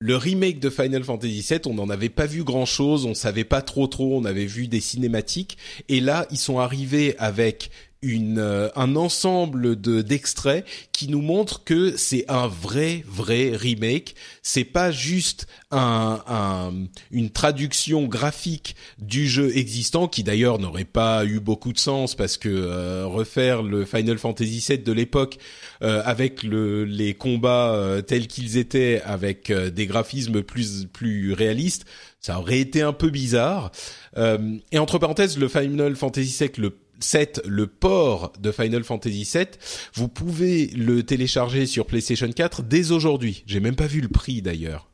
le remake de Final Fantasy VII, on n'en avait pas vu grand chose, on savait pas trop trop, on avait vu des cinématiques, et là ils sont arrivés avec une, euh, un ensemble de d'extraits qui nous montrent que c'est un vrai vrai remake. C'est pas juste un, un, une traduction graphique du jeu existant qui d'ailleurs n'aurait pas eu beaucoup de sens parce que euh, refaire le Final Fantasy VII de l'époque euh, avec le, les combats tels qu'ils étaient avec des graphismes plus plus réalistes, ça aurait été un peu bizarre. et entre parenthèses, le Final Fantasy VII, le 7, le port de Final Fantasy 7, vous pouvez le télécharger sur PlayStation 4 dès aujourd'hui. J'ai même pas vu le prix d'ailleurs.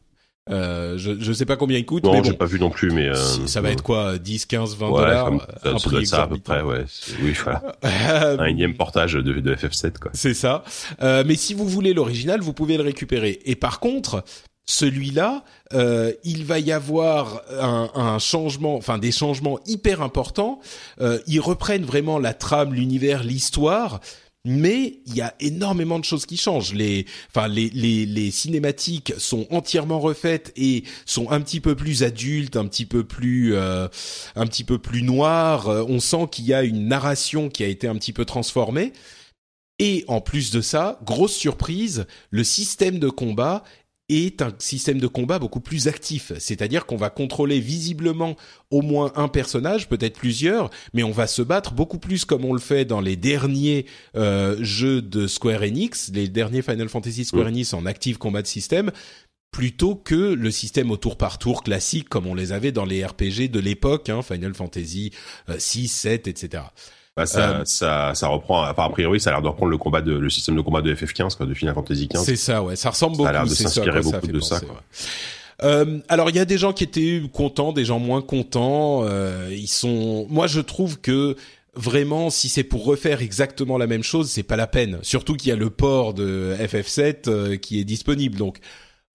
Euh, je je sais pas combien il coûte. Non, mais j'ai pas vu non plus, mais euh, ça va être quoi, 10, 15, 20 dollars, ça, un prix ça à peu près, ouais. Oui, voilà. un énième portage de, de FF7, quoi. C'est ça. Euh, mais si vous voulez l'original, vous pouvez le récupérer. Et par contre, celui-là, euh, il va y avoir un, un, changement, enfin des changements hyper importants. Euh, ils reprennent vraiment la trame, l'univers, l'histoire. Mais il y a énormément de choses qui changent. Les, enfin, les, les, les, cinématiques sont entièrement refaites et sont un petit peu plus adultes, un petit peu plus, euh, un petit peu plus noires. Euh, on sent qu'il y a une narration qui a été un petit peu transformée. Et en plus de ça, grosse surprise, le système de combat est un système de combat beaucoup plus actif. C'est-à-dire qu'on va contrôler visiblement au moins un personnage, peut-être plusieurs, mais on va se battre beaucoup plus comme on le fait dans les derniers euh, jeux de Square Enix, les derniers Final Fantasy Square mm. Enix en active combat de système. plutôt que le système au tour par tour classique comme on les avait dans les RPG de l'époque, hein, Final Fantasy 6, 7, etc. Bah, ça, euh, ça, ça reprend. Enfin, a priori, ça a l'air de reprendre le combat de le système de combat de FF15, quoi, de Final Fantasy 15. C'est ça, ouais. Ça ressemble beaucoup. Ça a l'air de s'inspirer beaucoup de ça. Quoi. Euh, alors il y a des gens qui étaient contents, des gens moins contents. Euh, ils sont. Moi, je trouve que vraiment, si c'est pour refaire exactement la même chose, c'est pas la peine. Surtout qu'il y a le port de FF7 euh, qui est disponible, donc.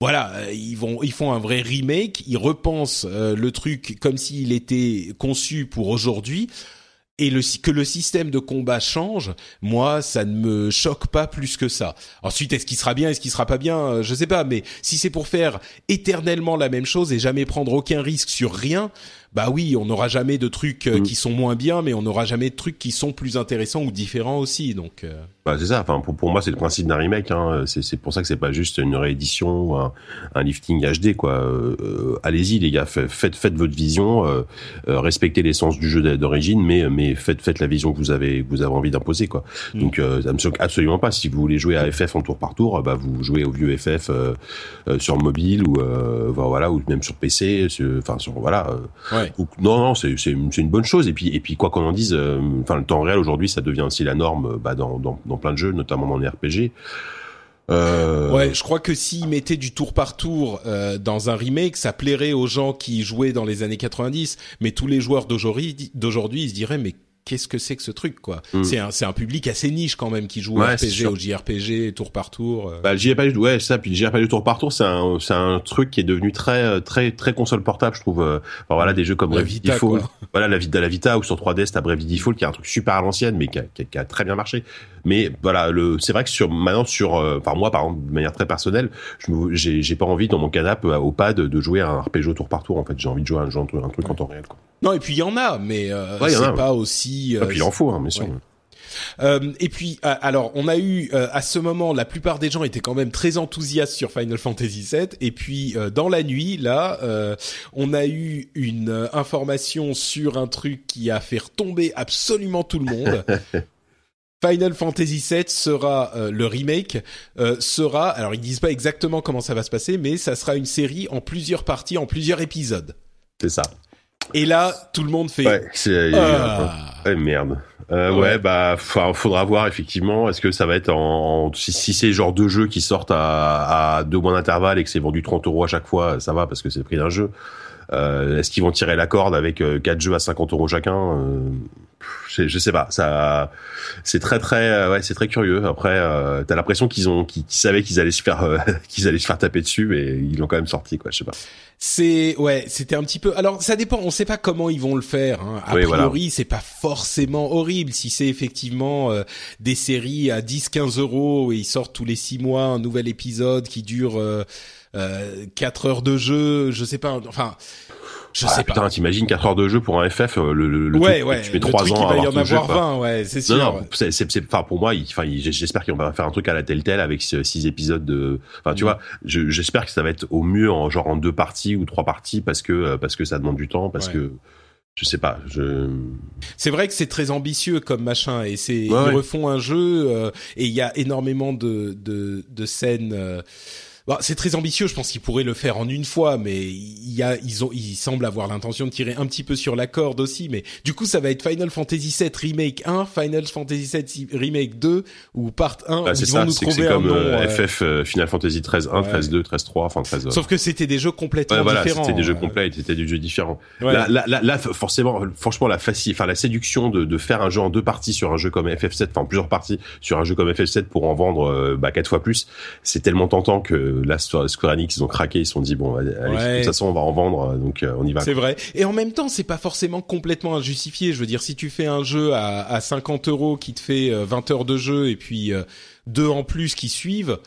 Voilà, euh, ils vont, ils font un vrai remake, ils repensent le truc comme s'il était conçu pour aujourd'hui et le, que le système de combat change, moi, ça ne me choque pas plus que ça. Ensuite, est-ce qu'il sera bien, est-ce qu'il sera pas bien, euh, je sais pas. Mais si c'est pour faire éternellement la même chose et jamais prendre aucun risque sur rien, bah oui, on n'aura jamais de trucs euh, mm. qui sont moins bien, mais on n'aura jamais de trucs qui sont plus intéressants ou différents aussi. Donc, euh. bah, c'est ça. Enfin, pour, pour moi, c'est le principe d'un remake. Hein. C'est pour ça que c'est pas juste une réédition ou un, un lifting HD. Quoi. Euh, allez-y, les gars, faites, faites votre vision, euh, respectez l'essence du jeu d'origine, mais, mais faites, faites la vision que vous avez, que vous avez envie d'imposer. Quoi. Mm. Donc, ça me choque absolument pas. Si vous voulez jouer à FF en tour par tour, bah, vous jouez au vieux FF sur mobile ou voilà, ou même sur PC. Enfin, sur, voilà. Non, non, c'est une bonne chose. Et puis, et puis quoi qu'on en dise, euh, enfin, le temps réel aujourd'hui, ça devient aussi la norme bah, dans, dans, dans, plein de jeux, notamment dans les RPG. Euh... Ouais, je crois que s'ils mettaient du tour par tour euh, dans un remake, ça plairait aux gens qui jouaient dans les années 90, mais tous les joueurs d'aujourd'hui, d'aujourd'hui, ils se diraient mais qu'est-ce que c'est que ce truc quoi mm. C'est un c'est un public assez niche quand même qui joue au RPG au JRPG tour par tour. Euh. Bah le JRPG ouais ça puis le JRPG tour par tour c'est un c'est un truc qui est devenu très très très console portable je trouve. Enfin, voilà des jeux comme la Vita, voilà la Vita la Vita ou sur 3DS t'as Bravely Default qui est un truc super à l'ancienne mais qui a, qui, a, très bien marché. Mais voilà le c'est vrai que sur maintenant sur euh, enfin moi par exemple de manière très personnelle je j'ai j'ai pas envie dans mon canapé euh, au pad de jouer à un RPG tour par tour en fait j'ai envie de jouer à un, jeu, un truc en temps réel quoi. Non, et puis il y en a, mais euh, c'est pas aussi. Euh, et puis il en faut, hein, bien sûr. Euh, et puis, euh, alors, on a eu euh, à ce moment, la plupart des gens étaient quand même très enthousiastes sur Final Fantasy VII. Et puis, dans la nuit, là, on a eu une information sur un truc qui a fait retomber absolument tout le monde. Final Fantasy VII sera le remake sera alors ils disent pas exactement comment ça va se passer mais ça sera une série en plusieurs parties en plusieurs épisodes. C'est ça. Et là, tout le monde fait. Ouais, c'est. Ah. merde. Euh, ouais. bah, faudra voir effectivement. Est-ce que ça va être en, si, c'est genre deux jeux qui sortent à, à deux mois d'intervalle et que c'est vendu 30 euros à chaque fois, ça va parce que c'est le prix d'un jeu. Euh, Est-ce qu'ils vont tirer la corde avec euh, quatre jeux à 50 euros chacun euh, je, je, sais pas. Ça, c'est très très, euh, ouais, c'est très curieux. Après, euh, t'as l'impression qu'ils ont, qu'ils savaient qu'ils allaient se faire, qu'ils allaient se faire taper dessus, mais ils l'ont quand même sorti, quoi. Je sais pas. C'est ouais, c'était un petit peu. Alors ça dépend. On sait pas comment ils vont le faire. Hein. A priori, c'est pas forcément horrible si c'est effectivement euh, des séries à 10-15 euros et ils sortent tous les six mois un nouvel épisode qui dure euh, euh, 4 heures de jeu. Je sais pas. Enfin, je ah, sais putain, t'imagines 4 heures de jeu pour un FF, euh, le, le, ouais, truc, ouais, tu mets 3 ans à avoir y en avoir 20, ouais, c'est sûr. Non, non, c'est, c'est, enfin, pour moi, enfin, j'espère qu'ils vont faire un truc à la Telltale avec 6 épisodes de, enfin, tu mm. vois, j'espère que ça va être au mieux en genre en deux parties ou trois parties parce que, euh, parce que ça demande du temps, parce que, je sais pas. Je... C'est vrai que c'est très ambitieux comme machin et c'est ils refont un jeu euh, et il y a énormément de de, de scènes. Bon, c'est très ambitieux. Je pense qu'ils pourraient le faire en une fois, mais il y a, ils ont, ils semblent avoir l'intention de tirer un petit peu sur la corde aussi. Mais du coup, ça va être Final Fantasy VII Remake 1, Final Fantasy VII Remake 2 ou Part 1. Bah, c'est ça. C'est comme euh, FF euh, Final Fantasy 13 1, 13 2, 13 3, enfin 13. Sauf que c'était des jeux complètement ouais, voilà, différents. C'était des jeux complets, c'était des jeux différents. Là, là, là, forcément, franchement, la facile, enfin la séduction de, de faire un jeu en deux parties sur un jeu comme FF7, enfin plusieurs parties sur un jeu comme FF7 pour en vendre euh, bah, quatre fois plus, c'est tellement tentant que là Square Enix ils ont craqué ils se sont dit bon allez, de toute façon on va en vendre euh, donc euh, on y va. C'est vrai. Et en même temps c'est pas forcément complètement injustifié. Je veux dire si tu fais un jeu à, à 50 euros qui te fait 20 euh, heures de jeu et puis deux en plus qui suivent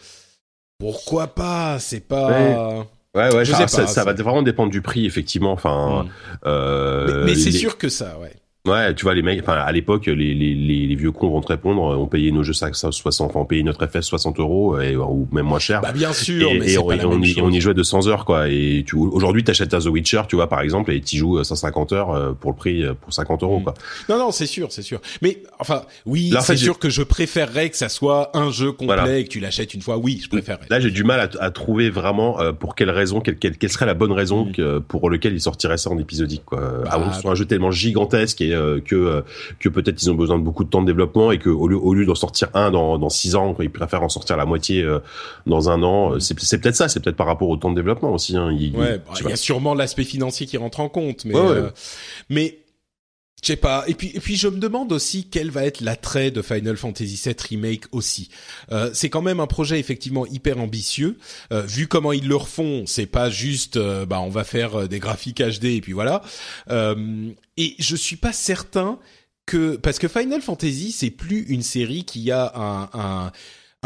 pourquoi pas? C'est pas Ouais, ouais, ça, ça, va vraiment dépendre du prix, effectivement. Enfin, euh, mais, mais c'est sûr que ça, ouais. Ouais, tu vois, les mecs, enfin, à l'époque, les, les, les, vieux cons vont te répondre, on payait nos jeux 60, enfin, on payait notre FS 60 euros, et, ou même moins cher. Bah, bien sûr, et, mais et on, pas la on, même y, on y jouait 200 heures, quoi. Et tu, aujourd'hui, t'achètes à The Witcher, tu vois, par exemple, et t'y joues 150 heures euh, pour le prix, euh, pour 50 euros, Mm. quoi. Non, non, c'est sûr, c'est sûr. Mais enfin, oui, Là, en c'est sûr que je préférerais que ça soit un jeu complet Voilà. et que tu l'achètes une fois. Oui, je préférerais. Là, j'ai du mal à, à trouver vraiment euh, pour quelle raison, quelle, quelle, quelle serait la bonne raison Mm. que, pour lequel ils sortiraient ça en épisodique, quoi. Bah, Avant que ce soit un jeu tellement gigantesque et euh, que euh, que peut-être ils ont besoin de beaucoup de temps de développement et que au lieu au lieu d'en sortir un dans dans six ans, ils préfèrent en sortir la moitié euh, dans un an. Euh, C'est c'est peut-être ça, c'est peut-être par rapport au temps de développement aussi. Hein. Il- Ouais, il- bah, il y a sûrement l'aspect financier qui rentre en compte, mais Ouais, ouais. euh, mais je sais pas. Et puis et puis je me demande aussi quel va être l'attrait de Final Fantasy VII remake aussi. Euh, c'est quand même un projet effectivement hyper ambitieux. Euh, vu comment ils le refont, c'est pas juste euh, bah on va faire euh, des graphiques HD et puis voilà. Euh, et je suis pas certain que parce que Final Fantasy c'est plus une série qui a un, un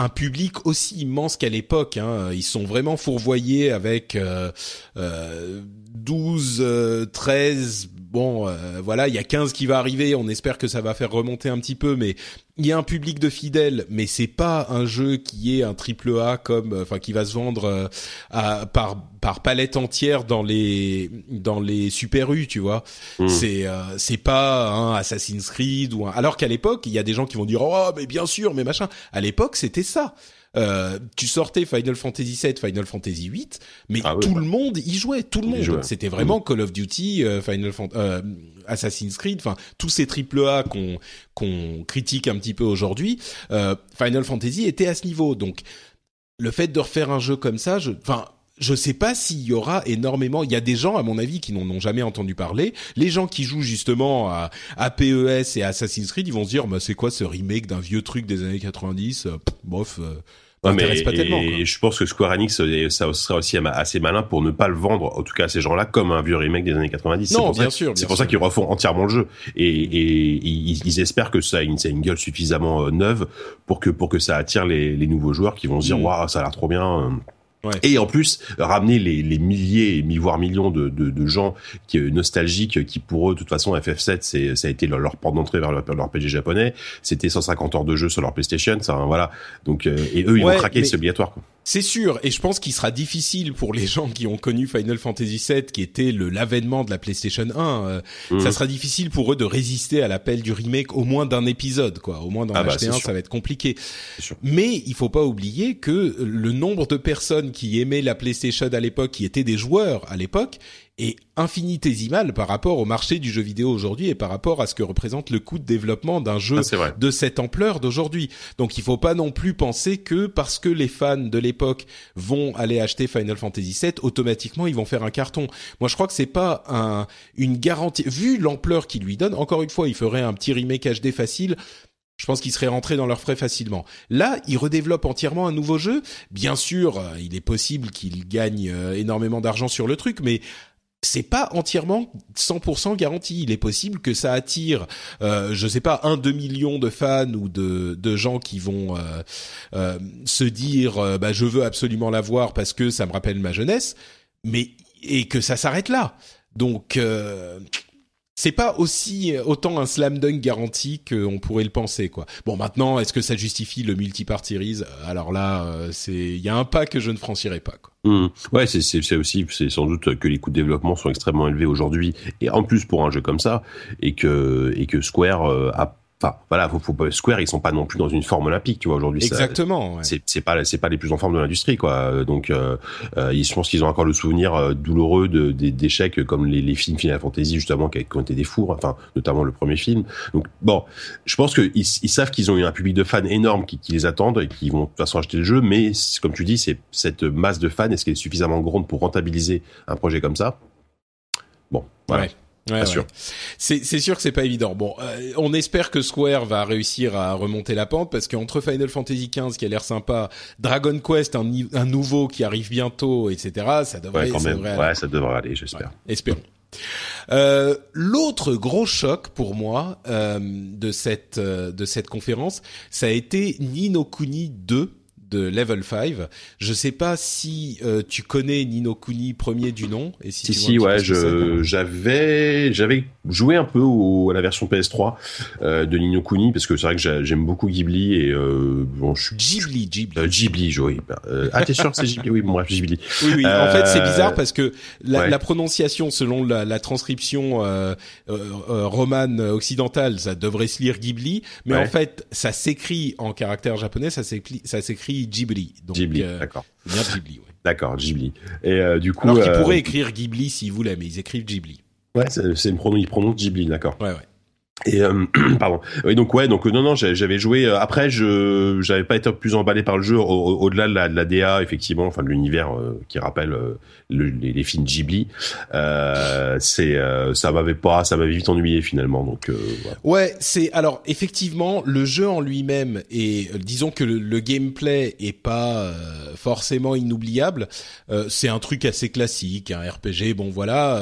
un public aussi immense qu'à l'époque. Hein. Ils sont vraiment fourvoyés avec euh, euh, 12, euh, 13. Bon, euh, voilà, il y a 15 qui va arriver. On espère que ça va faire remonter un petit peu, mais il y a un public de fidèles. Mais c'est pas un jeu qui est un triple A comme, enfin, qui va se vendre euh, à, par par palette entière dans les dans les super U, tu vois. Mm. C'est euh, c'est pas un Assassin's Creed ou un. Alors qu'à l'époque, il y a des gens qui vont dire oh mais bien sûr, mais machin. À l'époque, c'était ça. Euh, tu sortais Final Fantasy VII, Final Fantasy VIII, mais Ah tout le monde y jouait, tout le y monde. C'était vraiment Call of Duty, euh, Final Fan- euh, Assassin's Creed, enfin tous ces triple A qu'on qu'on critique un petit peu aujourd'hui. Euh, Final Fantasy était à ce niveau, donc le fait de refaire un jeu comme ça, je, enfin. Je sais pas s'il y aura énormément. Il y a des gens, à mon avis, qui n'en ont jamais entendu parler. Les gens qui jouent justement à, à PES et à Assassin's Creed, ils vont se dire, bah, c'est quoi ce remake d'un vieux truc des années 90 Euh, pff, Bof, euh, Ouais, mais pas et- tellement. et je pense que Square Enix, euh, ça serait aussi assez malin pour ne pas le vendre, en tout cas à ces gens-là, comme un vieux remake des années 90. C'est Non, ça bien sûr, C'est pour ça qu'ils refont entièrement le jeu et, et ils, ils espèrent que ça a une, ça a une gueule suffisamment euh, neuve pour que pour que ça attire les, les nouveaux joueurs qui vont se dire Mm. waouh ça a l'air trop bien. Euh. Ouais. Et en plus ramener les, les milliers voire millions de, de, de gens qui euh, nostalgiques qui pour eux de toute façon FF7 c'est ça a été leur, leur porte d'entrée vers leur, leur RPG japonais. C'était 150 heures de jeu sur leur PlayStation. Ça hein, voilà donc euh, et eux ils Ouais, vont craquer mais- c'est obligatoire. Quoi. C'est sûr, et je pense qu'il sera difficile pour les gens qui ont connu Final Fantasy VII, qui était le l'avènement de la PlayStation 1. euh. Ça sera difficile pour eux de résister à l'appel du remake, au moins d'un épisode, quoi. Au moins d'en Ah bah, acheter un, sûr. ça va être compliqué. Mais il faut pas oublier que le nombre de personnes qui aimaient la PlayStation à l'époque, qui étaient des joueurs à l'époque, est infinitésimal par rapport au marché du jeu vidéo aujourd'hui et par rapport à ce que représente le coût de développement d'un jeu Ah, de cette ampleur d'aujourd'hui. Donc il faut pas non plus penser que parce que les fans de l'époque vont aller acheter Final Fantasy VII, automatiquement ils vont faire un carton. Moi je crois que c'est pas un, une garantie. Vu l'ampleur qu'il lui donne, encore une fois, il ferait un petit remake HD facile. Je pense qu'ils seraient rentrés dans leurs frais facilement. Là, ils redéveloppent entièrement un nouveau jeu. Bien sûr, euh, il est possible qu'ils gagnent euh, énormément d'argent sur le truc, mais c'est pas entièrement 100% garanti. Il est possible que ça attire, euh, je sais pas, un deux millions de fans ou de, de gens qui vont euh, euh, se dire, euh, bah je veux absolument la voir parce que ça me rappelle ma jeunesse, mais et que ça s'arrête là. Donc euh, c'est pas aussi autant un slam dunk garanti qu'on pourrait le penser quoi. Bon maintenant est-ce que ça justifie le multi-part series Alors là euh, c'est il y a un pas que je ne franchirai pas quoi. Mmh. Ouais, c'est c'est aussi c'est sans doute que les coûts de développement sont extrêmement élevés aujourd'hui et en plus pour un jeu comme ça et que et que Square euh, a enfin voilà faut, faut Square ils sont pas non plus dans une forme olympique tu vois aujourd'hui Exactement. ouais. c'est pas c'est pas les plus en forme de l'industrie quoi donc euh, euh, ils- je pense qu'ils ont encore le souvenir euh, douloureux de des- d'échecs comme les, les films Final Fantasy justement qui, ont été des fours enfin notamment le premier film donc bon je pense que ils, ils savent qu'ils ont eu un public de fans énorme qui, qui les attendent et qui vont de toute façon acheter le jeu mais comme tu dis c'est cette masse de fans est-ce qu'elle est suffisamment grande pour rentabiliser un projet comme ça? Bon voilà Ouais. Ouais, sûr. C'est c'est sûr que c'est pas évident. Bon, euh, on espère que Square va réussir à remonter la pente parce qu'entre Final Fantasy XV qui a l'air sympa, Dragon Quest un, un nouveau qui arrive bientôt, etc. Ça devrait, ouais quand ça même devrait aller. ouais ça devrait aller j'espère espérons. Euh, L'autre gros choc pour moi euh, de cette euh, de cette conférence, ça a été Ni no Kuni 2 de Level 5. Je sais pas si euh, tu connais Nino Kuni premier du nom. Et si, si, si ouais, j'avais j'avais joué un peu au, à la version PS3 euh, de Nino Kuni parce que c'est vrai que j'aime beaucoup Ghibli et euh, bon, je suis Ghibli, Ghibli, euh, Ghibli, oui. Euh, ah, t'es sûr que c'est Ghibli? Oui, bon bref, Ghibli. Oui, oui. En fait, c'est bizarre parce que la, la prononciation selon la, la transcription romane occidentale, ça devrait se lire Ghibli, mais en fait, ça s'écrit en caractère japonais, ça s'écrit ça s'écrit Ghibli. Donc, Ghibli, d'accord. Bien Ghibli, ouais. D'accord, Ghibli. Et du coup, alors qu'ils pourraient écrire Ghibli s'ils voulaient, mais ils écrivent Ghibli. Ouais, c'est une pronom, ils prononcent Ghibli, d'accord. Ouais, ouais. Et euh, pardon. Oui, donc ouais, donc non, non, j'avais joué. Euh, après, je j'avais pas été plus emballé par le jeu au-delà de, la, de la DA, effectivement, enfin de l'univers euh, qui rappelle les, les, films Ghibli. c'est ça m'avait pas, ça m'avait vite ennuyé finalement. Donc ouais, c'est alors effectivement le jeu en lui-même et disons que le, gameplay est pas forcément inoubliable. c'est un truc assez classique, un RPG. Bon voilà,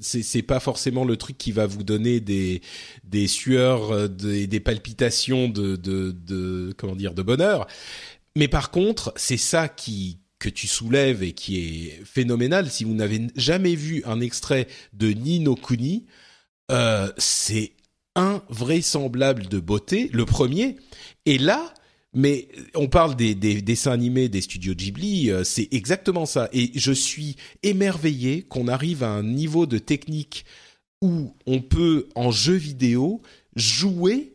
c'est c'est pas forcément le truc qui va vous donner des des sueurs, euh, des, des palpitations de, de, comment dire, de bonheur. Mais par contre, c'est ça qui que tu soulèves et qui est phénoménal. Si vous n'avez jamais vu un extrait de Nino Kuni, euh, c'est invraisemblable de beauté, le premier. Et là, mais on parle des, des, dessins animés des studios Ghibli, euh, c'est exactement ça. Et je suis émerveillé qu'on arrive à un niveau de technique où on peut en jeu vidéo jouer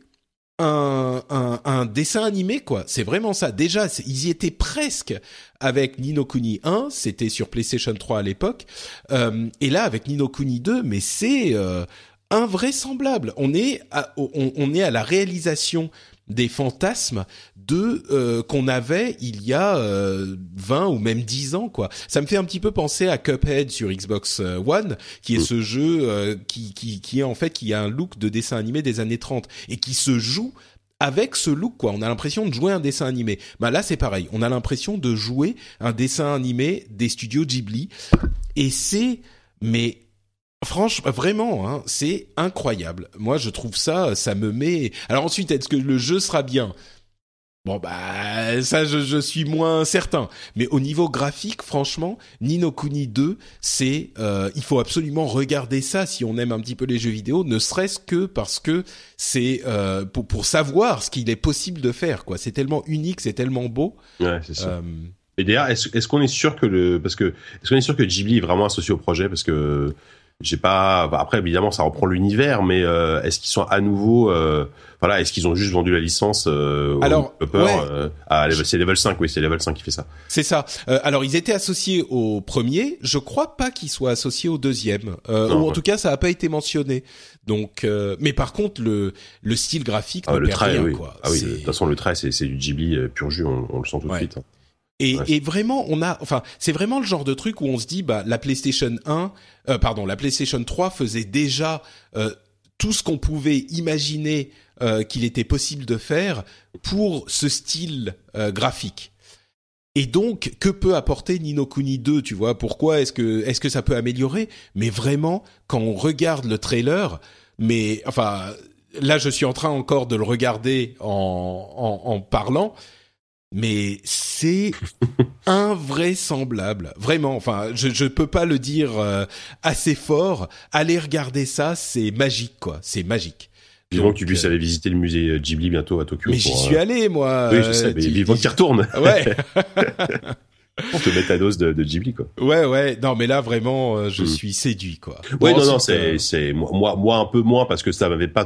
un, un, dessin animé quoi. C'est vraiment ça. Déjà, ils y étaient presque avec Nino Kuni 1, c'était sur PlayStation 3 à l'époque, euh, et là avec Nino Kuni 2, mais c'est euh, invraisemblable. On est on, est à la réalisation des fantasmes de euh, qu'on avait il y a euh, 20 ou même 10 ans quoi. Ça me fait un petit peu penser à Cuphead sur Xbox euh, One qui est mm. ce jeu euh, qui, qui qui est en fait qui a un look de dessin animé des années 30 et qui se joue avec ce look quoi, on a l'impression de jouer un dessin animé. Bah là c'est pareil, on a l'impression de jouer un dessin animé des studios Ghibli et c'est mais Franchement, vraiment, hein, c'est incroyable. Moi, je trouve ça, ça me met. Alors ensuite, est-ce que le jeu sera bien? Bon bah ça je, je, suis moins certain, mais au niveau graphique, franchement, Nino Kuni 2, c'est euh, il faut absolument regarder ça si on aime un petit peu les jeux vidéo, ne serait-ce que parce que c'est euh, pour pour savoir ce qu'il est possible de faire quoi. C'est tellement unique, c'est tellement beau. Ouais, c'est ça. Euh, Et d'ailleurs, est-ce est-ce qu'on est sûr que le parce que est-ce qu'on est sûr que Ghibli est vraiment associé au projet? Parce que j'ai pas après évidemment ça reprend l'univers mais euh, est-ce qu'ils sont à nouveau euh, voilà est-ce qu'ils ont juste vendu la licence euh, alors euh, à c'est level 5 oui c'est level 5 qui fait ça. C'est ça. Alors ils étaient associés au premier. Je crois pas qu'ils soient associés au deuxième ou en tout cas ça a pas été mentionné. Donc mais par contre le le style graphique ah, le trait rien, oui. quoi. ah oui de toute façon le trait c'est c'est du Ghibli pur jus on, on le sent tout de suite hein. Et, et, vraiment, on a, enfin, c'est vraiment le genre de truc où on se dit, bah, la PlayStation 1, euh, pardon, la PlayStation 3 faisait déjà euh, tout ce qu'on pouvait imaginer euh, qu'il était possible de faire pour ce style euh, graphique. Et donc, que peut apporter Nino Kuni 2, tu vois? Pourquoi est-ce que est-ce que ça peut améliorer? Mais vraiment, quand on regarde le trailer, mais enfin, là, je suis en train encore de le regarder en, en, en parlant mais c'est invraisemblable, vraiment. Enfin, je je peux pas le dire euh, assez fort. Allez regarder ça, c'est magique quoi, c'est magique. Vivement que tu puisses euh, aller visiter le musée euh, Ghibli bientôt à Tokyo. Mais j'y suis allé moi. Oui, je sais, mais vivement qu'il retourne. Ouais. pour te mettre ta dose de, de Ghibli quoi. Ouais ouais non mais là vraiment je mm. suis séduit quoi. Ouais non non c'est c'est moi moi un peu moins parce que ça m'avait pas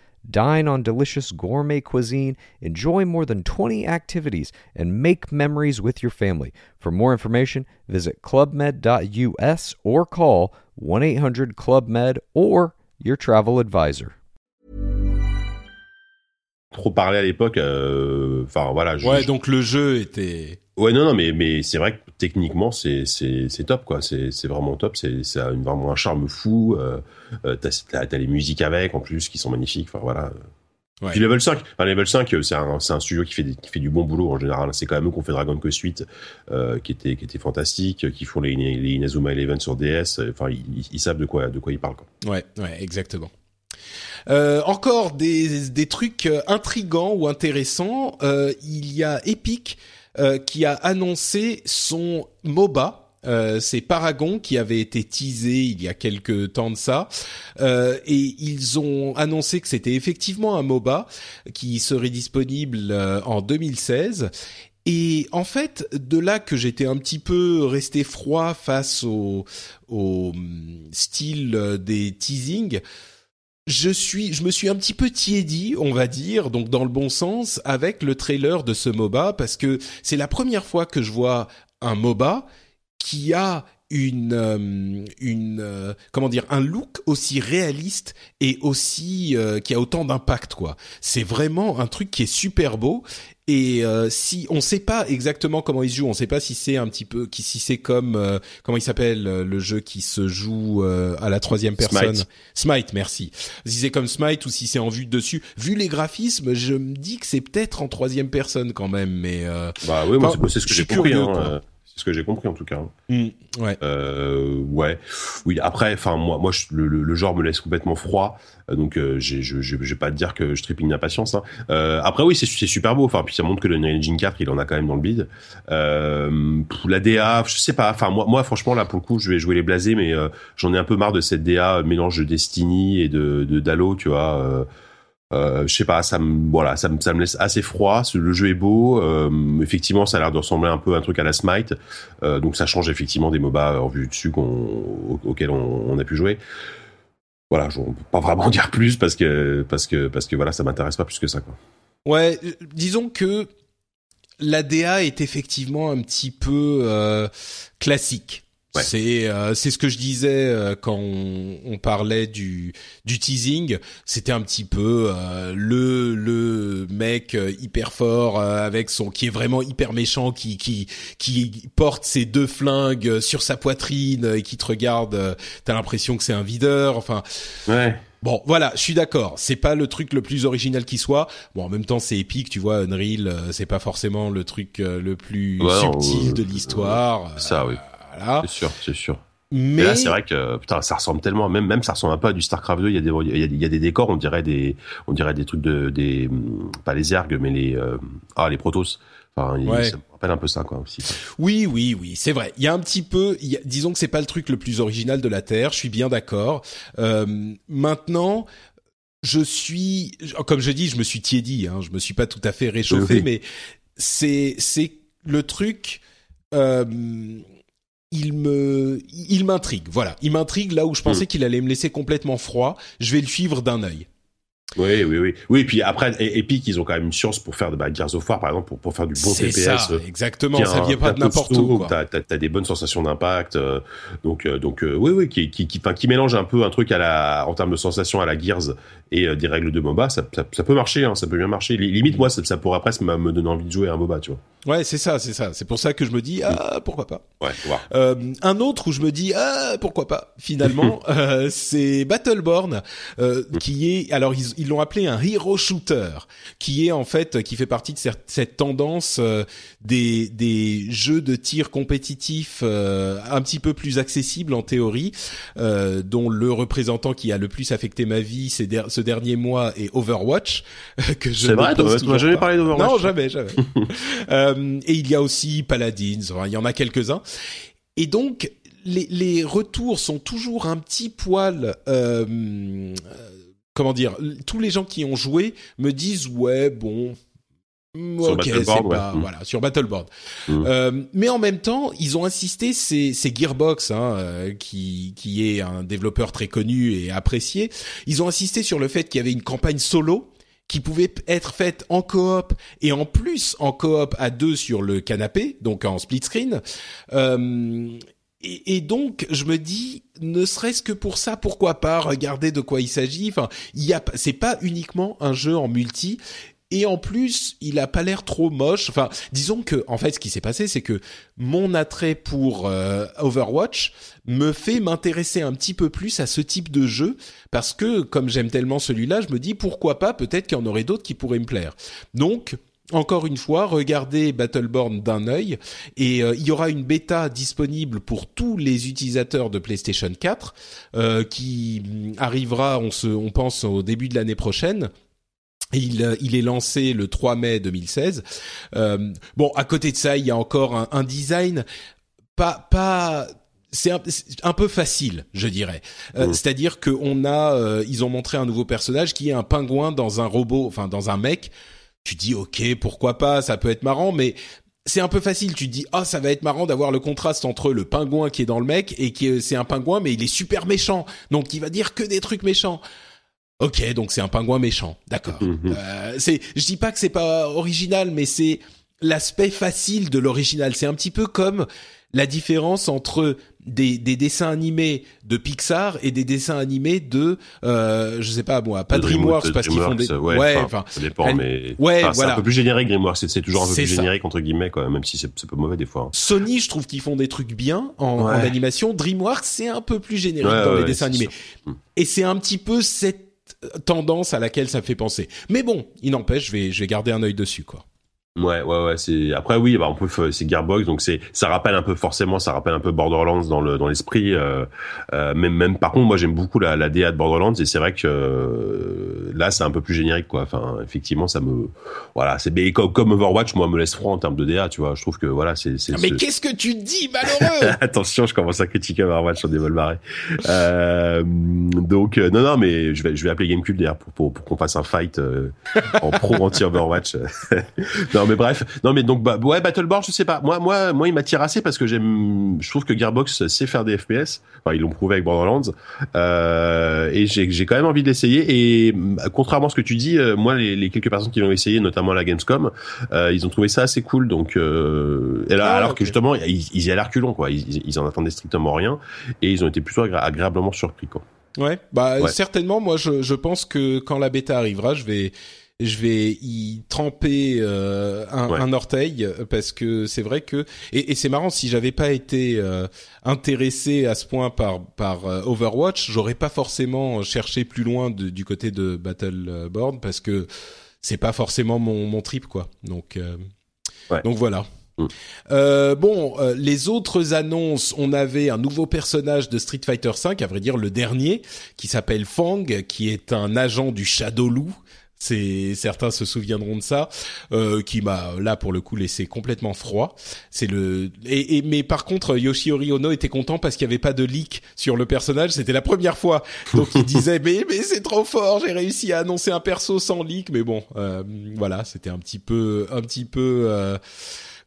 Dine on delicious gourmet cuisine, enjoy more than 20 activities, and make memories with your family. For more information, visit clubmed.us or call 1 800 Club Med or your travel advisor. Trop parlé à l'époque. euh, Enfin voilà. je- Ouais, je- donc le jeu était. Ouais, non, non, mais, mais c'est vrai que techniquement, c'est, c'est, c'est top, quoi. C'est, c'est vraiment top. C'est, ça a une- vraiment un charme fou. Euh, euh, t'as, t'as, t'as les musiques avec, en plus, qui sont magnifiques. Enfin, voilà. Ouais. Puis Level 5, enfin, Level 5, euh, c'est un, c'est un studio qui fait, des- qui fait du bon boulot en général. C'est quand même eux qui ont fait Dragon Quest 8, euh, qui était, qui était fantastique, qui font les, les Inazuma Eleven sur DS. Enfin, ils, savent de quoi, de quoi ils parlent, quoi. Ouais, ouais, exactement. Euh, encore des, des trucs intrigants ou intéressants. Euh, il y a Epic euh, qui a annoncé son MOBA. Euh, c'est Paragon qui avait été teasé il y a quelques temps de ça, Euh, et ils ont annoncé que c'était effectivement un MOBA qui serait disponible euh, en 2016. Et en fait, de là que j'étais un petit peu resté froid face au, au hum, style euh, des teasings, je me suis un petit peu tiédi, on va dire, donc dans le bon sens, avec le trailer de ce MOBA, parce que c'est la première fois que je vois un MOBA qui a une, euh, euh, comment dire, un look aussi réaliste et aussi euh, qui a autant d'impact, quoi. C'est vraiment un truc qui est super beau. Et euh, si on sait pas exactement comment il se joue, on sait pas si c'est un petit peu, qui si c'est comme euh, comment il s'appelle euh, le jeu qui se joue euh, à la troisième personne. Smite. Smite, merci. Si c'est comme Smite ou si c'est en vue de dessus, vu les graphismes, je me dis que c'est peut-être en troisième personne quand même, mais euh, Bah oui, moi, c'est, ce que j'ai compris. curieux, hein, euh, ce que j'ai compris, en tout cas. hmm, ouais. Euh, ouais, oui. Après, enfin moi, moi, je- le, genre me laisse complètement froid, euh, donc euh, je, vais pas te dire que je trépigne d'impatience. Hein. Euh, après, oui, c'est super beau. Enfin, puis ça montre que le Unreal Engine 4, il en a quand même dans le bide. La DA, je sais pas. Enfin, moi, moi, franchement, là, pour le coup, je vais jouer les blasés, mais j'en ai un peu marre de cette DA mélange de Destiny et de de d'Halo, tu vois. Euh, je sais pas, ça me voilà, ça me laisse assez froid. Le jeu est beau, euh, effectivement, ça a l'air de ressembler un peu à un truc à la Smite, euh, donc ça change effectivement des MOBA en vue dessus auxquels on, a pu jouer. Voilà, je ne peux pas vraiment dire plus parce que parce que parce que voilà, ça m'intéresse pas plus que ça quoi. Ouais, disons que la DA est effectivement un petit peu classique. Ouais. C'est euh, c'est ce que je disais euh, quand on, on parlait du du teasing. C'était un petit peu euh, le le mec euh, hyper fort euh, avec son qui est vraiment hyper méchant qui qui qui porte ses deux flingues euh, sur sa poitrine et qui te regarde. euh, T'as l'impression que c'est un videur. Enfin, Ouais. Bon, voilà, je suis d'accord. C'est pas le truc le plus original qui soit. Bon, en même temps, c'est épique, tu vois. Unreal, c'est pas forcément le truc le plus Ouais, subtil de l'histoire. ça, oui. Voilà. C'est sûr, c'est sûr. Mais Et là, c'est vrai que putain, ça ressemble tellement, même même ça ressemble un peu à du Starcraft 2. Il y a des il y a, il y a des décors, on dirait des on dirait des trucs de des hum, pas les ergs, mais les euh, ah les protos. Enfin, il- Ouais. ça me rappelle un peu ça quoi aussi. oui, oui, oui, c'est vrai. Il y a un petit peu. il y a- disons que c'est pas le truc le plus original de la Terre. Je suis bien d'accord. Euh, maintenant. Je suis, comme je dis, je me suis tiédi. Hein, je me suis pas tout à fait réchauffé, Oui. mais c'est c'est le truc. Euh, il me, il m'intrigue. Voilà, il m'intrigue là où je pensais qu'il allait me laisser complètement froid. Je vais le suivre d'un œil. Oui, oui, oui. Oui, puis après, E- Epic, ils ont quand même une science pour faire de bah, Gears of War, par exemple, pour, pour faire du bon C'est TPS. ça, euh, exactement. Ça vient pas de n'importe où. T'as, t'as, t'as des bonnes sensations d'impact. euh, donc, euh, donc, euh, oui, oui, qui, qui, qui, qui mélange un peu un truc à la, en termes de sensations à la Gears et des règles de MOBA. Ça, ça, ça peut marcher, hein, ça peut bien marcher. Li- Limite, moi, ça, ça pourrait presque me donner envie de jouer à un MOBA, tu vois. Ouais, c'est ça, c'est ça. C'est pour ça que je me dis ah pourquoi pas. Ouais. Euh, un autre où je me dis ah pourquoi pas finalement c'est Battleborn euh, qui est alors ils ils l'ont appelé un hero shooter qui est en fait qui fait partie de cette, tendance euh, des des jeux de tir compétitifs euh, un petit peu plus accessibles en théorie euh, dont le représentant qui a le plus affecté ma vie ces der- ce dernier mois est Overwatch que je C'est vrai, tu jamais parlé d'Overwatch. Non, jamais, jamais. Et il y a aussi Paladins, enfin, il y en a quelques-uns. Et donc, les, les retours sont toujours un petit poil... euh, comment dire Tous les gens qui ont joué me disent, ouais, bon... Sur Battleborn, pas, mm. voilà, sur Battleborn. Mm. Euh, mais en même temps, ils ont insisté, c'est Gearbox, hein, euh, qui qui est un développeur très connu et apprécié. Ils ont insisté sur le fait qu'il y avait une campagne solo qui pouvait être faite en coop et en plus en coop à deux sur le canapé, donc en split screen. Euh, et, et, donc, je me dis, ne serait-ce que pour ça, pourquoi pas regarder de quoi il s'agit? Enfin, il y a, c'est pas uniquement un jeu en multi et en plus, il a pas l'air trop moche. Enfin, disons que en fait, ce qui s'est passé, c'est que mon attrait pour euh, Overwatch me fait m'intéresser un petit peu plus à ce type de jeu parce que comme j'aime tellement celui-là, je me dis pourquoi pas, peut-être qu'il y en aurait d'autres qui pourraient me plaire. Donc encore une fois, regardez Battleborn d'un œil et euh, il y aura une bêta disponible pour tous les utilisateurs de PlayStation 4 euh, qui arrivera, on se, on pense au début de l'année prochaine. Il, euh, il, est lancé le 3 mai 2016. Euh, bon, à côté de ça, il y a encore un, un design pas pas c'est un, peu facile, je dirais. Euh, mmh. C'est-à-dire qu'on a, euh, ils ont montré un nouveau personnage qui est un pingouin dans un robot, enfin dans un mec. Tu dis ok, pourquoi pas, ça peut être marrant, mais c'est un peu facile. Tu dis ah ça va être marrant d'avoir le contraste entre le pingouin qui est dans le mec et qui c'est un pingouin mais il est super méchant, donc il va dire que des trucs méchants. Ok, donc c'est un pingouin méchant, d'accord. Mhm. euh, c'est, je dis pas que c'est pas original, mais c'est l'aspect facile de l'original. C'est un petit peu comme la différence entre des, des, dessins animés de Pixar et des dessins animés de euh, je sais pas moi pas DreamWorks parce qu'ils font des ouais, ouais enfin ça dépend mais ouais voilà. c'est un peu plus générique DreamWorks c'est toujours un peu plus générique entre guillemets quoi même si c'est pas mauvais des fois hein. Sony je trouve qu'ils font des trucs bien en, en animation DreamWorks c'est un peu plus générique dans les dessins animés et c'est un petit peu cette tendance à laquelle ça fait penser. Mais bon, il n'empêche, je vais, je vais garder un œil dessus, quoi. Ouais, ouais, ouais. C'est après oui, bah on peut c'est Gearbox, donc c'est ça rappelle un peu forcément, ça rappelle un peu Borderlands dans le dans l'esprit. Euh, euh, même même par contre, moi j'aime beaucoup la, la DA de Borderlands et c'est vrai que euh, là c'est un peu plus générique quoi. Enfin effectivement ça me voilà c'est comme, comme Overwatch moi me laisse froid en termes de DA, tu vois. Je trouve que voilà c'est c'est. Ah, mais qu'est-ce que tu dis malheureux Attention, je commence à critiquer Overwatch sur des vols barrés. Euh, donc euh, non non mais je vais je vais appeler Gamecube d'ailleurs pour pour, pour qu'on fasse un fight en pro anti Overwatch. non mais bref, non mais donc bah, ouais Battleborn, je sais pas. Moi moi moi il m'attire assez parce que j'aime je trouve que Gearbox sait faire des FPS. Enfin, ils l'ont prouvé avec Borderlands euh, et j'ai j'ai quand même envie d'essayer et bah, contrairement à ce que tu dis, euh, moi les, les, quelques personnes qui l'ont essayé notamment à la Gamescom, euh, ils ont trouvé ça assez cool donc euh, et là, ah, alors que justement ils, ils y allaient reculons quoi. Ils, ils en attendaient strictement rien et ils ont été plutôt agréablement surpris quoi. Ouais, bah certainement. Moi, je, je pense que quand la bêta arrivera, je vais je vais y tremper euh, un, orteil parce que c'est vrai que et, c'est marrant si j'avais pas été euh, intéressé à ce point par par euh, Overwatch, j'aurais pas forcément cherché plus loin du côté de Battleborn parce que c'est pas forcément mon mon trip quoi. Donc donc voilà. Mm. Euh, bon, les autres annonces, on avait un nouveau personnage de Street Fighter V, à vrai dire le dernier, qui s'appelle Fang, qui est un agent du Shadow Lou, c'est certains se souviendront de ça, euh, qui m'a là pour le coup laissé complètement froid. C'est le et, mais par contre Yoshihori Ono était content parce qu'il n'y avait pas de leak sur le personnage. C'était la première fois, donc il disait mais mais c'est trop fort, j'ai réussi à annoncer un perso sans leak. Mais bon, euh, voilà, c'était un petit peu un petit peu.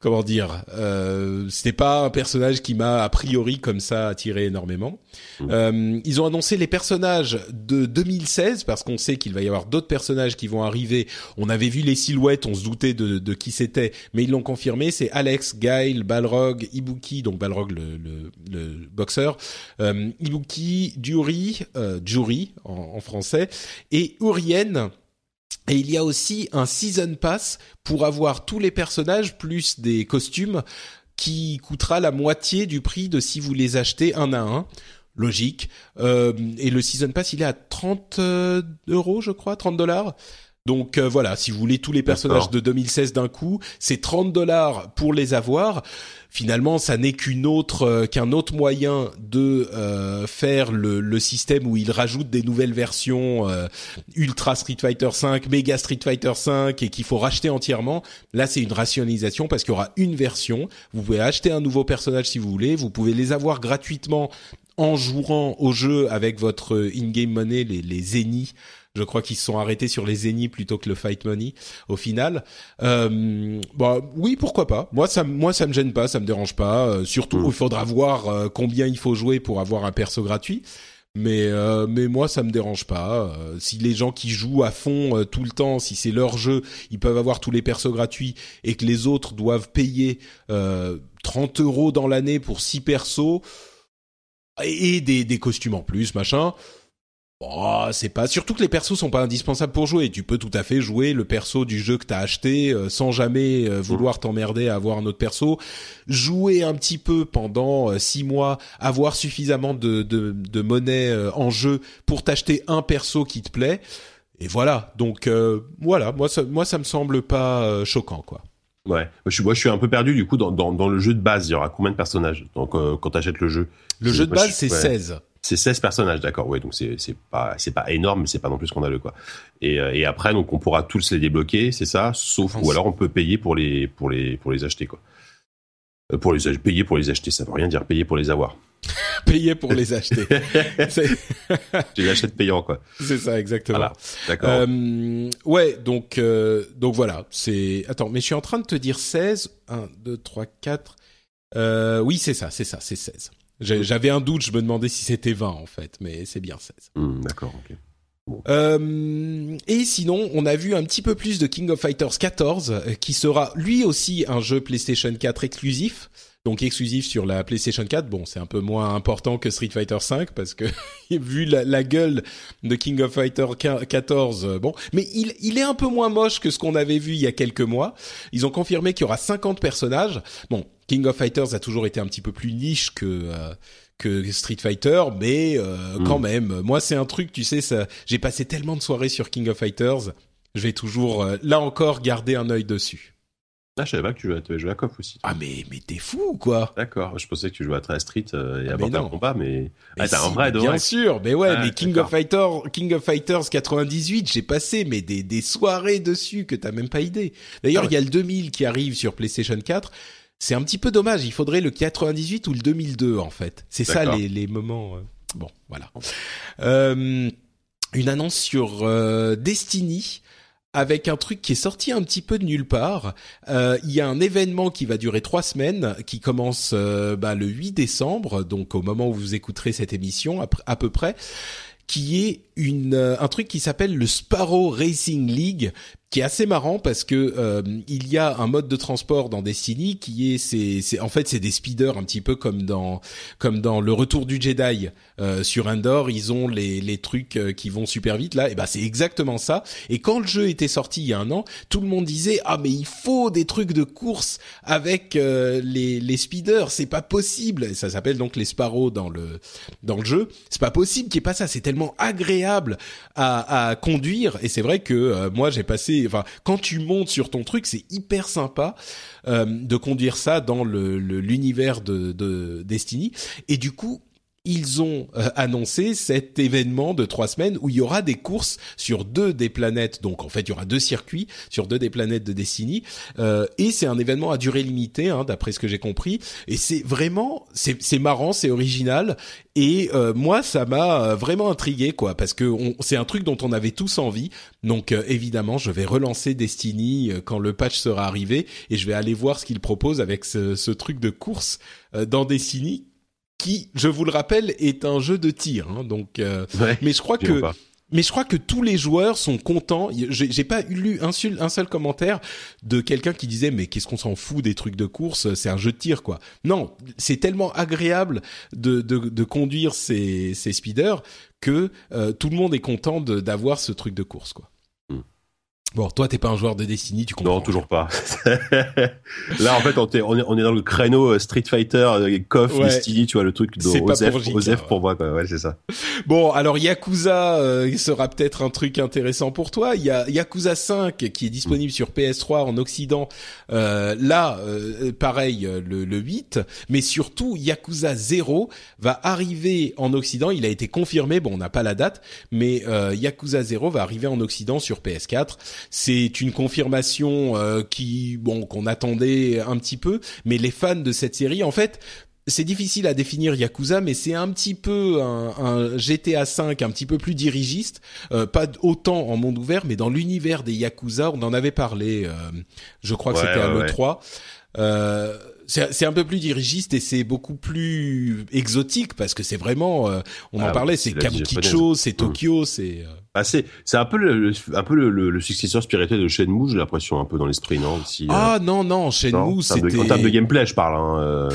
Comment dire, euh, c'était pas un personnage qui m'a a priori comme ça attiré énormément. Mmh. Euh, ils ont annoncé les personnages de 2016 parce qu'on sait qu'il va y avoir d'autres personnages qui vont arriver. On avait vu les silhouettes, on se doutait de, de qui c'était, mais ils l'ont confirmé. C'est Alex, Gail, Balrog, Ibuki, donc Balrog le, le, le boxeur, euh, Ibuki, Duri, euh, Juri en, en, français, et Urien et il y a aussi un season pass pour avoir tous les personnages plus des costumes qui coûtera la moitié du prix de si vous les achetez un à un. Logique. Euh, et le season pass, il est à 30 euh, euros, je crois, 30 dollars. Donc euh, voilà, si vous voulez tous les personnages de 2016 d'un coup, c'est 30 dollars pour les avoir finalement ça n'est qu'une autre euh, qu'un autre moyen de euh, faire le, le, système où il rajoute des nouvelles versions euh, Ultra Street Fighter 5, Mega Street Fighter 5 et qu'il faut racheter entièrement. Là, c'est une rationalisation parce qu'il y aura une version. Vous pouvez acheter un nouveau personnage si vous voulez. Vous pouvez les avoir gratuitement en jouant au jeu avec votre in-game money, les, les zéniths, je crois qu'ils se sont arrêtés sur les zéniths plutôt que le fight money au final. Euh, bah oui, pourquoi pas. Moi ça, moi ça me gêne pas, ça me dérange pas. Euh, surtout, Mm. il faudra voir euh, combien il faut jouer pour avoir un perso gratuit. Mais euh, mais moi ça me dérange pas. Euh, si les gens qui jouent à fond tout le temps, si c'est leur jeu, ils peuvent avoir tous les persos gratuits et que les autres doivent payer euh, 30 euros dans l'année pour six persos et des, des costumes en plus, machin. Oh, c'est pas surtout que les persos sont pas indispensables pour jouer. Tu peux tout à fait jouer le perso du jeu que t'as acheté euh, sans jamais euh, vouloir t'emmerder à avoir un autre perso. Jouer un petit peu pendant euh, six mois, avoir suffisamment de, de, de monnaie en jeu pour t'acheter un perso qui te plaît. Et voilà. Donc euh, voilà, moi ça, moi ça me semble pas choquant quoi. Ouais. Moi je, suis, moi, je suis un peu perdu du coup dans, dans, dans le jeu de base. Il y aura combien de personnages Donc, euh, quand t'achètes le jeu? Le jeu de base c'est ouais. 16. C'est 16 personnages, d'accord. Ouais, donc c'est c'est pas c'est pas énorme, mais c'est pas non plus scandaleux quoi. Et, euh, et après, donc on pourra tous les débloquer, c'est ça? Sauf ou alors on peut payer pour les pour les pour les acheter quoi. Euh, Pour les payer pour les acheter, ça veut rien dire payer pour les avoir. Payer pour les acheter. Tu les achètes payant quoi. c'est ça exactement. Voilà, d'accord. Euh, ouais, donc euh, donc voilà, c'est attends, mais je suis en train de te dire 16 1 2 3 4 euh, oui, c'est ça, c'est ça, c'est 16. J'ai- J'avais un doute, je me demandais si c'était 20 en fait, mais c'est bien 16. Hmm, d'accord, ok. Euh, et sinon, on a vu un petit peu plus de King of Fighters 14, euh, qui sera lui aussi un jeu PlayStation 4 exclusif. Donc exclusif sur la PlayStation 4. Bon, c'est un peu moins important que Street Fighter 5 parce que vu la, la gueule de King of Fighter 14, euh, bon, mais il, il est un peu moins moche que ce qu'on avait vu il y a quelques mois. Ils ont confirmé qu'il y aura 50 personnages. Bon, King of Fighters a toujours été un petit peu plus niche que euh, que Street Fighter, mais euh, Mm. quand même, moi c'est un truc, tu sais, ça, j'ai passé tellement de soirées sur King of Fighters, je vais toujours, euh, là encore, garder un œil dessus. Ah, je savais pas que tu jouais, tu avais joué à KOF aussi. Ah mais mais t'es fou ou quoi? D'accord, je pensais que tu jouais à très Street euh, et Ah, à Mortal. Kombat, mais Mais ah, t'as un vrai Bien vrai. sûr, mais ouais, Ah, mais King of Fighters, King of Fighters 98, j'ai passé mais des des soirées dessus que t'as même pas idée. D'ailleurs, Ah il y a le 2000 qui arrive sur PlayStation 4. C'est un petit peu dommage. Il faudrait le 98 ou le 2002 en fait. C'est ça les les moments. euh, Bon, voilà. Euh, une annonce sur euh, Destiny avec un truc qui est sorti un petit peu de nulle part. Euh, Il y a un événement qui va durer trois semaines, qui commence euh, bah, le 8 décembre, donc au moment où vous écouterez cette émission, à, peu près, qui est une euh, un truc qui s'appelle le Sparrow Racing League, qui est assez marrant parce que euh, il y a un mode de transport dans Destiny qui est c'est en fait c'est des speeders un petit peu comme dans comme dans le Retour du Jedi euh, sur Endor, ils ont les les trucs euh, qui vont super vite là, et ben c'est exactement ça. Et quand le jeu était sorti il y a un an, tout le monde disait ah mais il faut des trucs de course avec euh, les les speeders, c'est pas possible. Et ça s'appelle donc les Sparrow dans le dans le jeu. C'est pas possible qu'il n'y ait pas ça. C'est tellement agréable à, à conduire. Et c'est vrai que euh, moi j'ai passé. Enfin, quand tu montes sur ton truc, c'est hyper sympa euh, de conduire ça dans le l'univers de, de Destiny. Et du coup. Ils ont euh, annoncé cet événement de trois semaines où il y aura des courses sur deux des planètes. Donc en fait, il y aura deux circuits sur deux des planètes de Destiny. Euh, et c'est un événement à durée limitée, hein, d'après ce que j'ai compris. Et c'est vraiment, c'est marrant, c'est original. Et euh, moi, ça m'a euh, vraiment intrigué, quoi, parce que on- c'est un truc dont on avait tous envie. Donc euh, évidemment, je vais relancer Destiny euh, quand le patch sera arrivé et je vais aller voir ce qu'il propose avec ce, ce truc de course dans Destiny, qui, je vous le rappelle, est un jeu de tir. hein. donc, euh, Ouais, mais je crois que pas. mais je crois que tous les joueurs sont contents. J'ai pas lu un seul, un seul commentaire de quelqu'un qui disait mais qu'est-ce qu'on s'en fout des trucs de course, c'est un jeu de tir quoi. Non, c'est tellement agréable de, de, de conduire ces, ces speeders que euh, tout le monde est content d'avoir ce truc de course quoi. Bon, toi t'es pas un joueur de Destiny, tu comprends Non, toujours pas. Là, en fait, on, est- on est, dans le créneau euh, Street Fighter, euh, KOF, Ouais. Destiny, tu vois, le truc de C'est pas Osef, pour JK, Osef ouais. pour moi, quoi. Ouais, c'est ça. Bon, alors Yakuza euh, sera peut-être un truc intéressant pour toi. Il y a Yakuza 5 qui est disponible sur PS3 en Occident. Euh, là, euh, pareil, euh, le, le 8. Mais surtout, Yakuza 0 va arriver en Occident. Il a été confirmé. Bon, on n'a pas la date, mais euh, Yakuza 0 va arriver en Occident sur PS4. C'est une confirmation euh, qui, bon, qu'on attendait un petit peu. Mais les fans de cette série, en fait, c'est difficile à définir Yakuza, mais c'est un petit peu un, un, GTA 5 un petit peu plus dirigiste, euh, pas autant en monde ouvert, mais dans l'univers des Yakuza, on en avait parlé, euh, je crois que c'était à l'E3. Euh, c'est un peu plus dirigiste et c'est beaucoup plus exotique parce que c'est vraiment, euh, on en ah parlait, c'est Kabukicho, c'est mm. Tokyo, c'est. Ah, c'est un peu le, un peu le, le, successeur spirituel de Shenmue, j'ai l'impression un peu dans l'esprit, non aussi, Ah non non, Shenmue, c'était. En termes de gameplay, je parle. Hein,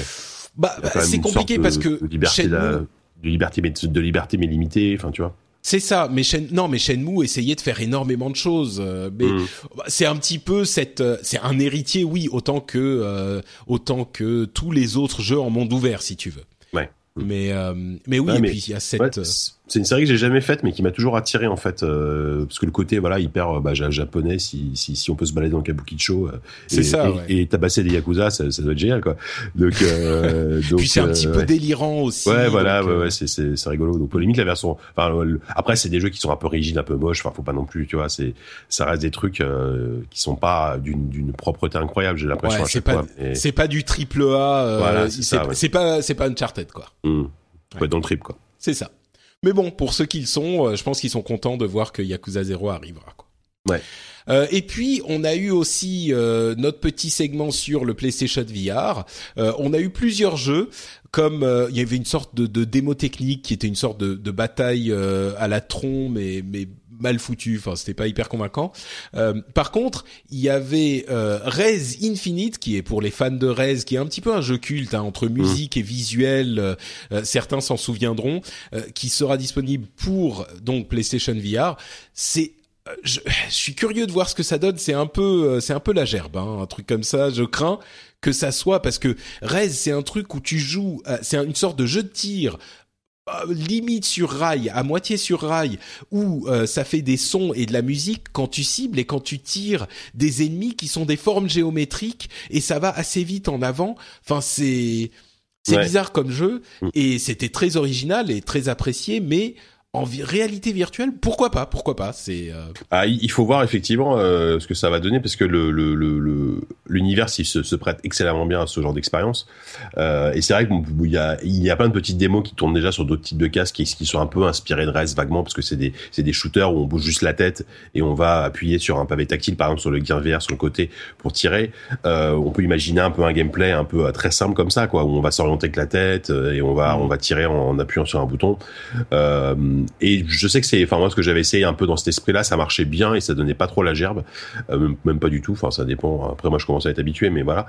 bah, c'est compliqué parce que de liberté, de, liberté, mais de liberté mais limitée. Enfin, tu vois. C'est ça, mais Shen... non, mais Shenmue essayait de faire énormément de choses. Euh, mais mm. c'est un petit peu cette, euh, c'est un héritier, oui, autant que euh, autant que tous les autres jeux en monde ouvert, si tu veux. Ouais. Mais mais oui, et puis il y a cette c'est une série que j'ai jamais faite, mais qui m'a toujours attiré en fait, euh, parce que le côté voilà hyper euh, bah, japonais, si, si, si on peut se balader dans Kabukicho, euh, c'est ça, et, tabasser des yakuza, ça, ça doit être génial quoi. Donc, euh, donc puis c'est un petit peu délirant aussi. Ouais, voilà, ouais, ouais, c'est c'est c'est rigolo. Donc limite la version, enfin après c'est des jeux qui sont un peu rigides, un peu moches, enfin faut pas non plus, tu vois, c'est ça reste des trucs qui sont pas d'une d'une propreté incroyable, j'ai l'impression. c'est pas c'est pas du triple A. voilà, c'est pas c'est pas Uncharted quoi. Mmh. Être dans le trip quoi. C'est ça. Mais bon, pour ceux qui le sont, euh, je pense qu'ils sont contents de voir que Yakuza 0 arrivera. Quoi. Ouais. Euh, et puis on a eu aussi euh, notre petit segment sur le PlayStation VR. Euh, on a eu plusieurs jeux, comme euh, il y avait une sorte de, de, démo technique qui était une sorte de, de bataille à la tronc, mais, mais mal foutu. Enfin, c'était pas hyper convaincant. Euh, par contre, il y avait euh, Rez Infinite, qui est pour les fans de Rez, qui est un petit peu un jeu culte hein, entre musique et visuel. Euh, euh, certains s'en souviendront, qui sera disponible pour donc PlayStation VR. C'est je, je, suis curieux de voir ce que ça donne. C'est un peu, c'est un peu la gerbe, hein, un truc comme ça. Je crains que ça soit parce que Rez, c'est un truc où tu joues, c'est une sorte de jeu de tir euh, limite sur rail, à moitié sur rail, où euh, ça fait des sons et de la musique quand tu cibles et quand tu tires des ennemis qui sont des formes géométriques et ça va assez vite en avant. Enfin, c'est c'est bizarre comme jeu mm. et c'était très original et très apprécié, mais en réalité virtuelle, pourquoi pas Pourquoi pas C'est euh, ah, il faut voir effectivement euh, ce que ça va donner parce que le le le l'univers il se, se, prête excellemment bien à ce genre d'expérience. Euh, et c'est vrai qu'il y a plein de petites démos qui tournent déjà sur d'autres types de casques qui, sont un peu inspirés de Rez vaguement parce que c'est des c'est des shooters où on bouge juste la tête et on va appuyer sur un pavé tactile par exemple sur le gear VR sur le côté pour tirer. Euh, on peut imaginer un peu un gameplay un peu euh, très simple comme ça quoi où on va s'orienter avec la tête euh, et on va on va tirer en, en appuyant sur un bouton. Euh, et je sais que c'est, enfin moi ce que j'avais essayé un peu dans cet esprit-là, ça marchait bien et ça donnait pas trop la gerbe, euh, même, pas du tout. Enfin ça dépend. Après moi je commençais à être habitué, mais voilà.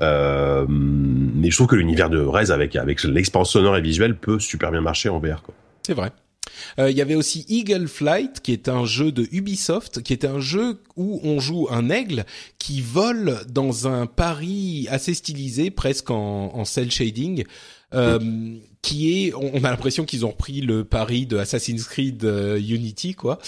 Euh, mais je trouve que l'univers de Rez avec avec l'expérience sonore et visuelle peut super bien marcher en VR. C'est vrai. Euh, il y avait aussi Eagle Flight, qui est un jeu de Ubisoft, qui est un jeu où on joue un aigle qui vole dans un Paris assez stylisé, presque en, en cel shading. Euh, qui est, on a l'impression qu'ils ont repris le pari de Assassin's Creed euh, Unity, quoi.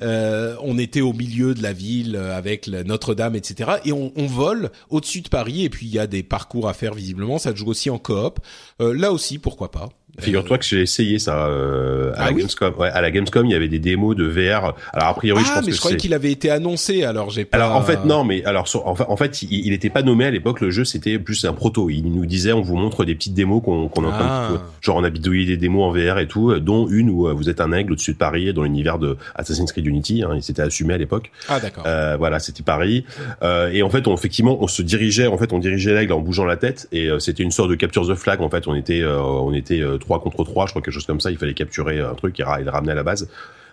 Euh, on était au milieu de la ville euh, avec Notre-Dame, etc. Et on, on vole au-dessus de Paris, et puis il y a des parcours à faire visiblement. Ça joue aussi en coop. là aussi, pourquoi pas. Figure-toi que j'ai essayé ça euh, à ah la Gamescom. Ouais, à la Gamescom, il y avait des démos de VR. Alors a priori, je ah, pense mais je croyais qu'il avait été annoncé. Alors j'ai pas. Alors en fait non, mais alors en fait, il, n'était pas nommé à l'époque. Le jeu c'était plus un proto. Il nous disait on vous montre des petites démos qu'on qu'on ah. genre on a bidouillé des démos en VR et tout, dont une où euh, vous êtes un aigle au-dessus de Paris dans l'univers de Assassin's Creed Unity. Hein, il s'était assumé à l'époque. Ah d'accord. Euh, voilà, c'était Paris. Euh, et en fait, on, effectivement, on se dirigeait. En fait, on dirigeait l'aigle en bougeant la tête et euh, c'était une sorte de capture the flag. En fait, on était on était trois contre trois. Je crois quelque chose comme ça. Il fallait capturer un truc et, le ramener à la base.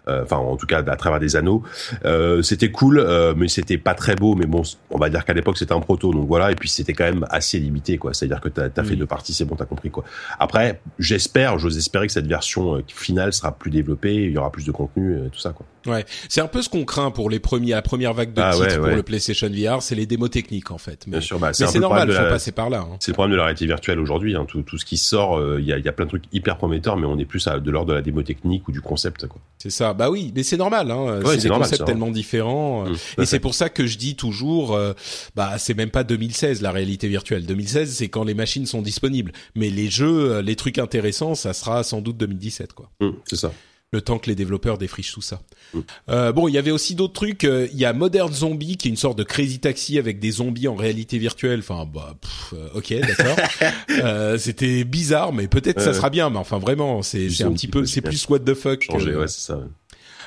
Euh, enfin en tout cas à travers des anneaux. Euh, c'était cool, euh, mais c'était pas très beau. Mais bon, on va dire qu'à l'époque c'était un proto, donc voilà. Et puis c'était quand même assez limité, quoi. C'est-à-dire que t'as as fait deux parties, c'est bon, t'as compris, quoi. Après, j'espère, j'ose espérer que cette version finale sera plus développée, il y aura plus de contenu, tout ça, quoi. Ouais, c'est un peu ce qu'on craint pour les premiers, la première vague de ah, titres pour le PlayStation VR, c'est les démos techniques en fait. Mais, Bien sûr, bah, c'est normal, faut passer par là. Hein. C'est le problème de la réalité virtuelle aujourd'hui. Hein. Tout, tout, ce qui sort, il y, a, y, a, plein de trucs hyper prometteurs, mais on est plus à, de l'ordre de la démo technique ou du concept, quoi. C'est ça. Bah oui, mais c'est normal Hein. c'est des concepts tellement différents. Euh, mmh, et c'est pour ça que je dis toujours, euh, bah c'est même pas 2016 la réalité virtuelle. 2016 c'est quand les machines sont disponibles. Mais les jeux, euh, les trucs intéressants, ça sera sans doute 2017 quoi. Mmh, c'est ça. le temps que les développeurs défrichent tout ça. Mm. Euh, bon, il y avait aussi d'autres trucs. Euh, il y a Modern Zombie, qui est une sorte de Crazy Taxi avec des zombies en réalité virtuelle. Enfin, bah, euh, ok, d'accord. euh, C'était bizarre, mais peut-être ça sera bien. Mais enfin, vraiment, c'est un petit peu, c'est plus what the fuck. Changer, ouais, c'est ça.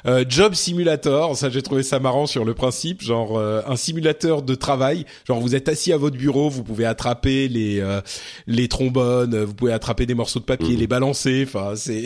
Euh, Job Simulator, ça j'ai trouvé ça marrant sur le principe, genre euh, un simulateur de travail, genre vous êtes assis à votre bureau, vous pouvez attraper les euh, les trombones, vous pouvez attraper des morceaux de papier, mhm. les balancer, enfin c'est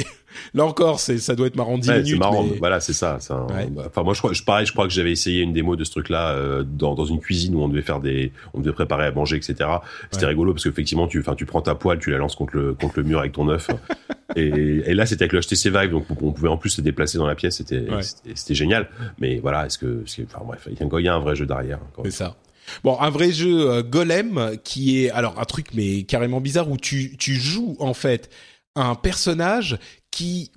là encore c'est ça doit être marrant 10 minutes. marrant, voilà c'est ça. Enfin moi je crois, je, pareil, je crois que j'avais essayé une démo de ce truc-là dans dans une cuisine où on devait faire des, on devait préparer à manger etc. C'était rigolo parce qu'effectivement tu, enfin tu prends ta poêle, tu la lances contre le contre le mur avec ton œuf. et, et là c'était avec le HTC Vive donc on pouvait en plus se déplacer dans la pièce, c'était c'était génial. Mais voilà, est-ce que, enfin bref, il y a un vrai jeu derrière. C'est ça. Bon, un vrai jeu euh, Golem qui est alors un truc mais carrément bizarre où tu tu joues en fait un personnage qui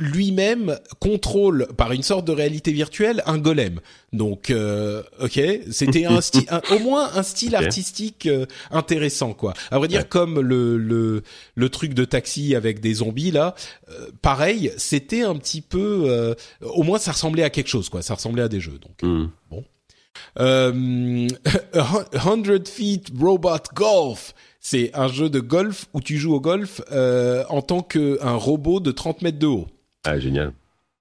lui-même contrôle par une sorte de réalité virtuelle un golem. Donc, euh, ok, c'était un style, au moins un style artistique euh, intéressant, quoi. À vrai dire, comme le, le le truc de taxi avec des zombies là, euh, pareil, c'était un petit peu, euh, au moins ça ressemblait à quelque chose, quoi. Ça ressemblait à des jeux. Donc, mm. bon. 100 Feet Robot Golf. C'est un jeu de golf où tu joues au golf en tant qu'un robot de 30 mètres de haut. Ah, génial.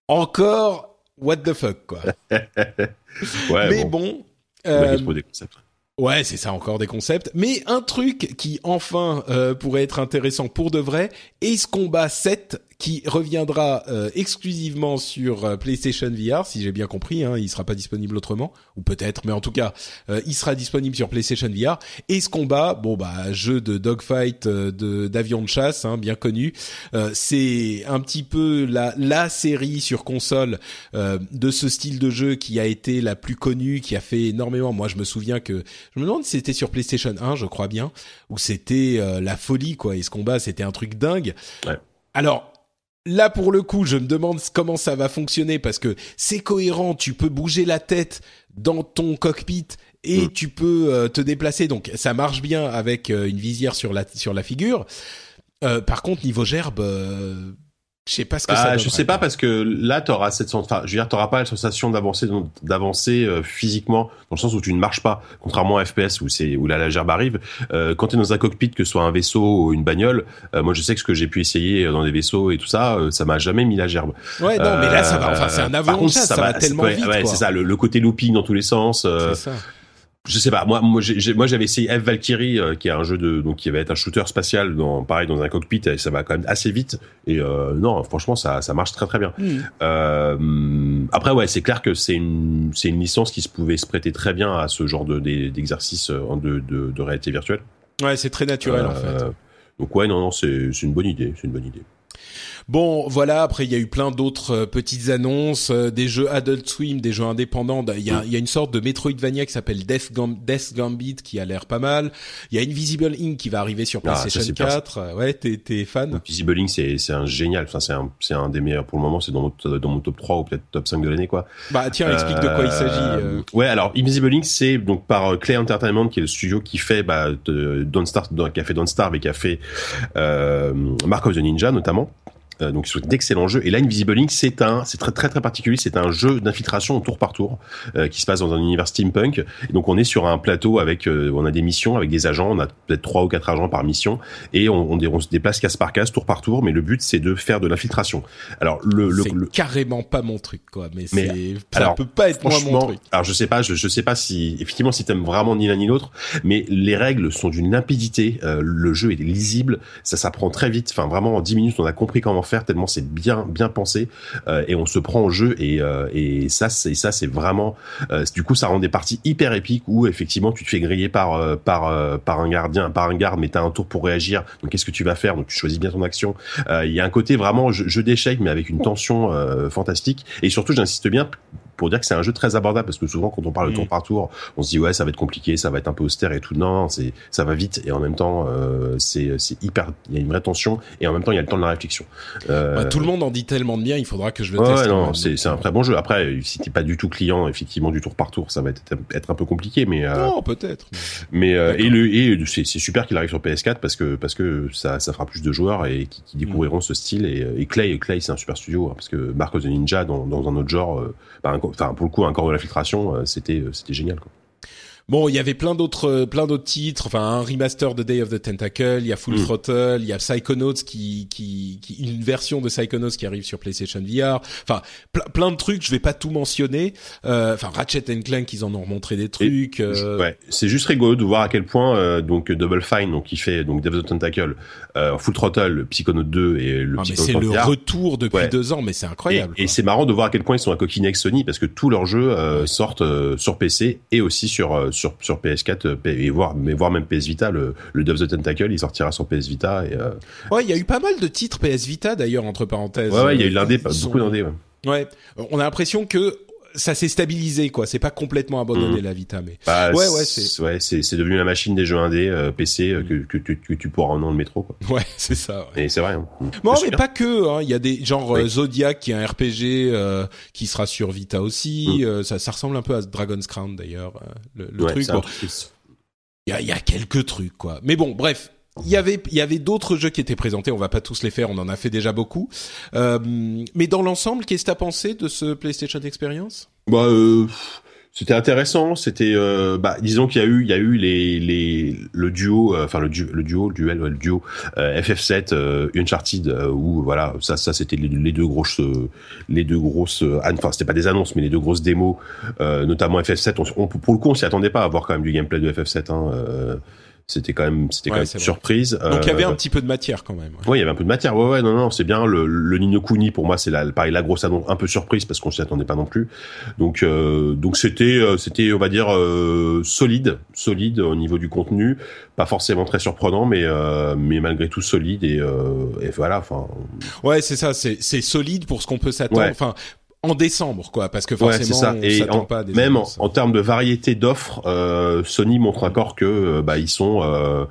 Encore, what the fuck, quoi. ouais, Mais bon. Euh, des concepts. Ouais, c'est ça, encore des concepts. Mais un truc qui enfin euh, pourrait être intéressant pour de vrai, Ace Combat 7 qui reviendra euh, exclusivement sur euh, PlayStation VR, si j'ai bien compris. Hein, il sera pas disponible autrement, ou peut-être, mais en tout cas, euh, il sera disponible sur PlayStation VR. Et ce combat, bon bah, jeu de dogfight, de d'avion de chasse, hein, bien connu. c'est un petit peu la la série sur console de ce style de jeu qui a été la plus connue, qui a fait énormément. Moi, je me souviens que je me demande si c'était sur PlayStation 1, je crois bien, où c'était la folie quoi. Et ce combat, c'était un truc dingue. Ouais. Alors, Là, pour le coup, je me demande comment ça va fonctionner parce que c'est cohérent. Tu peux bouger la tête dans ton cockpit et mm. tu peux euh, te déplacer. Donc, ça marche bien avec euh, une visière sur la sur la figure. Euh, par contre, niveau gerbe, je sais pas ce que ça. Ah, je sais pas parce que là, t'auras cette enfin, je veux dire, t'auras pas la sensation d'avancer, d'avancer euh, physiquement, dans le sens où tu ne marches pas, contrairement à FPS où c'est où là la gerbe arrive. Euh, quand t'es dans un cockpit, que ce soit un vaisseau ou une bagnole, euh, moi je sais que ce que j'ai pu essayer dans des vaisseaux et tout ça, euh, ça m'a jamais mis la gerbe. Ouais, non, mais là ça va. Enfin, c'est un avion ça, ça, va tellement vite. Ouais, c'est ça, le, le, côté looping dans tous les sens. c'est ça je sais pas. Moi moi j'ai moi j'avais essayé F. Valkyrie euh, qui est un jeu de donc qui va être un shooter spatial dans pareil dans un cockpit et ça va quand même assez vite. Et euh, non franchement ça ça marche très très bien. Hmm. euh, après ouais c'est clair que c'est une c'est une licence qui se pouvait se prêter très bien à ce genre de d'exercice de, de, de réalité virtuelle. Ouais c'est très naturel en fait. Donc ouais non non c'est c'est une bonne idée c'est une bonne idée Bon, voilà. Après, il y a eu plein d'autres euh, petites annonces, euh, des jeux Adult Swim, des jeux indépendants. Il y a, il y a une sorte de Metroidvania qui s'appelle Death, Death Gambit qui a l'air pas mal. Il y a Invisible Inc qui va arriver sur ah, PlayStation 4. Ouais, t'es, fan? Invisible Inc, c'est, c'est un génial. Enfin, c'est un, c'est un des meilleurs pour le moment. C'est dans mon, dans mon top 3 ou peut-être top 5 de l'année, quoi. Bah, tiens, explique de quoi il s'agit. Euh. Ouais, alors Invisible Inc, c'est donc par Clay Entertainment qui est le studio qui fait bah, Don't Start, qui a fait Don't Starve et qui a fait euh, Mark of the Ninja notamment. Euh, donc sont d'excellents jeux. Et là, Invisible Link, c'est un, c'est très très très particulier. C'est un jeu d'infiltration tour par tour euh, qui se passe dans un univers steampunk. Et donc on est sur un plateau avec, euh, on a des missions avec des agents. On a peut-être trois ou quatre agents par mission et on, on, se déplace case par case, tour par tour. Mais le but, c'est de faire de l'infiltration. Alors le, le, le, carrément pas mon truc, quoi. Mais, mais ça alors, peut pas être moi mon truc. Alors je sais pas, je, je sais pas si effectivement si t'aimes vraiment ni l'un ni l'autre, mais les règles sont d'une limpidité. le jeu est lisible, ça s'apprend très vite. Enfin vraiment en 10 minutes, on a compris comment tellement c'est bien bien pensé euh, et on se prend au jeu et, euh, et ça c'est ça c'est vraiment euh, du coup ça rend des parties hyper épiques où effectivement tu te fais griller par par par un gardien par un garde mais t'as un tour pour réagir. Donc qu'est-ce que tu vas faire? Donc tu choisis bien ton action. Il y a un côté vraiment jeu, d'échecs mais avec une tension fantastique. Et surtout j'insiste bien pour dire que c'est un jeu très abordable parce que souvent quand on parle de tour mm. par tour, on se dit ouais ça va être compliqué, ça va être un peu austère et tout. Non, c'est ça va vite et en même temps euh, c'est c'est hyper, il y a une vraie tension et en même temps il y a le temps de la réflexion. Euh, bah, tout le monde en dit tellement de bien, il faudra que je le ouais, teste. non, c'est c'est un très bon jeu. Après, si t'es pas du tout client effectivement du tour par tour, ça va être, être un peu compliqué, mais euh, non peut-être. Mais euh, et le et c'est super qu'il arrive sur PS4 parce que parce que ça ça fera plus de joueurs et qui, qui découvriront ce style et, et Clay Clay c'est un super studio hein, parce que Mark of the Ninja dans dans un autre genre, bah, enfin pour le coup encore de la filtration, c'était c'était génial quoi. Bon, il y avait plein d'autres, euh, plein d'autres titres. Enfin, un remaster de Day of the Tentacle. Il y a Full mm. Throttle. Il y a Psychonauts qui, qui, qui, une version de Psychonauts qui arrive sur PlayStation VR. Enfin, plein de trucs. Je vais pas tout mentionner. Euh, enfin, Ratchet Clank, ils en ont montré des trucs. Euh... Ouais, c'est juste rigolo de voir à quel point euh, donc Double Fine, donc qui fait donc Day of the Tentacle, euh, Full Throttle, Psychonauts 2 et le ah, Psychonauts C'est le retour depuis deux ans, mais c'est incroyable. Et, et c'est marrant de voir à quel point ils sont à coquiner avec Sony parce que tous leurs jeux sortent sur PC et aussi sur sur, sur PS4 euh, et voir mais voir même PS Vita. Le, le Dove the Tentacle il sortira sur PS Vita et euh, ouais il y a eu pas mal de titres PS Vita d'ailleurs entre parenthèses. Ouais ouais il y a eu l'indé beaucoup d'indé ouais. ouais. On a l'impression que ça s'est stabilisé quoi. C'est pas complètement abandonné mmh. la Vita, mais bah, ouais ouais c'est ouais c'est c'est devenu la machine des jeux indés euh, PC euh, que, que, que, tu pourras en dans le métro quoi. Ouais c'est ça. Ouais. Et c'est vrai. Hein. Bon mais pas que. Hein. Il y a des genre euh, Zodiac qui est un RPG euh, qui sera sur Vita aussi. Mmh. ça ça ressemble un peu à Dragon's Crown d'ailleurs le, le truc. Bon. Il y a, y a quelques trucs quoi. Mais bon bref il y avait il y avait d'autres jeux qui étaient présentés. On va pas tous les faire. On en a fait déjà beaucoup. Euh, mais dans l'ensemble, qu'est-ce que t'as pensé de ce PlayStation Experience? Bah. Euh... C'était intéressant. C'était, euh, bah, disons qu'il y a eu, il y a eu les, les, le duo, euh, enfin le, duo, le duo, duel, le duo euh, FF7, euh, Uncharted, où voilà, ça, ça c'était les, deux grosses, les deux grosses, enfin c'était pas des annonces, mais les deux grosses démos, notamment FF7. On, pour le coup, on s'y attendait pas à avoir quand même du gameplay de FF7. Hein, c'était quand même c'était quand même une surprise donc il y avait un petit peu de matière quand même ouais, il y avait un peu de matière. Ouais ouais non non c'est bien. Le, le Nino Kuni pour moi c'est la pareil la grosse annonce un peu surprise parce qu'on s'y attendait pas non plus. Donc euh, donc c'était euh, c'était on va dire euh, solide solide au niveau du contenu. Pas forcément très surprenant mais mais malgré tout solide et, et voilà enfin. Ouais c'est ça c'est c'est solide pour ce qu'on peut s'attendre. Enfin en décembre, quoi, parce que forcément, ça. Et pas des même en, termes de variété d'offres, euh, Sony montre encore que euh, bah ils sont euh,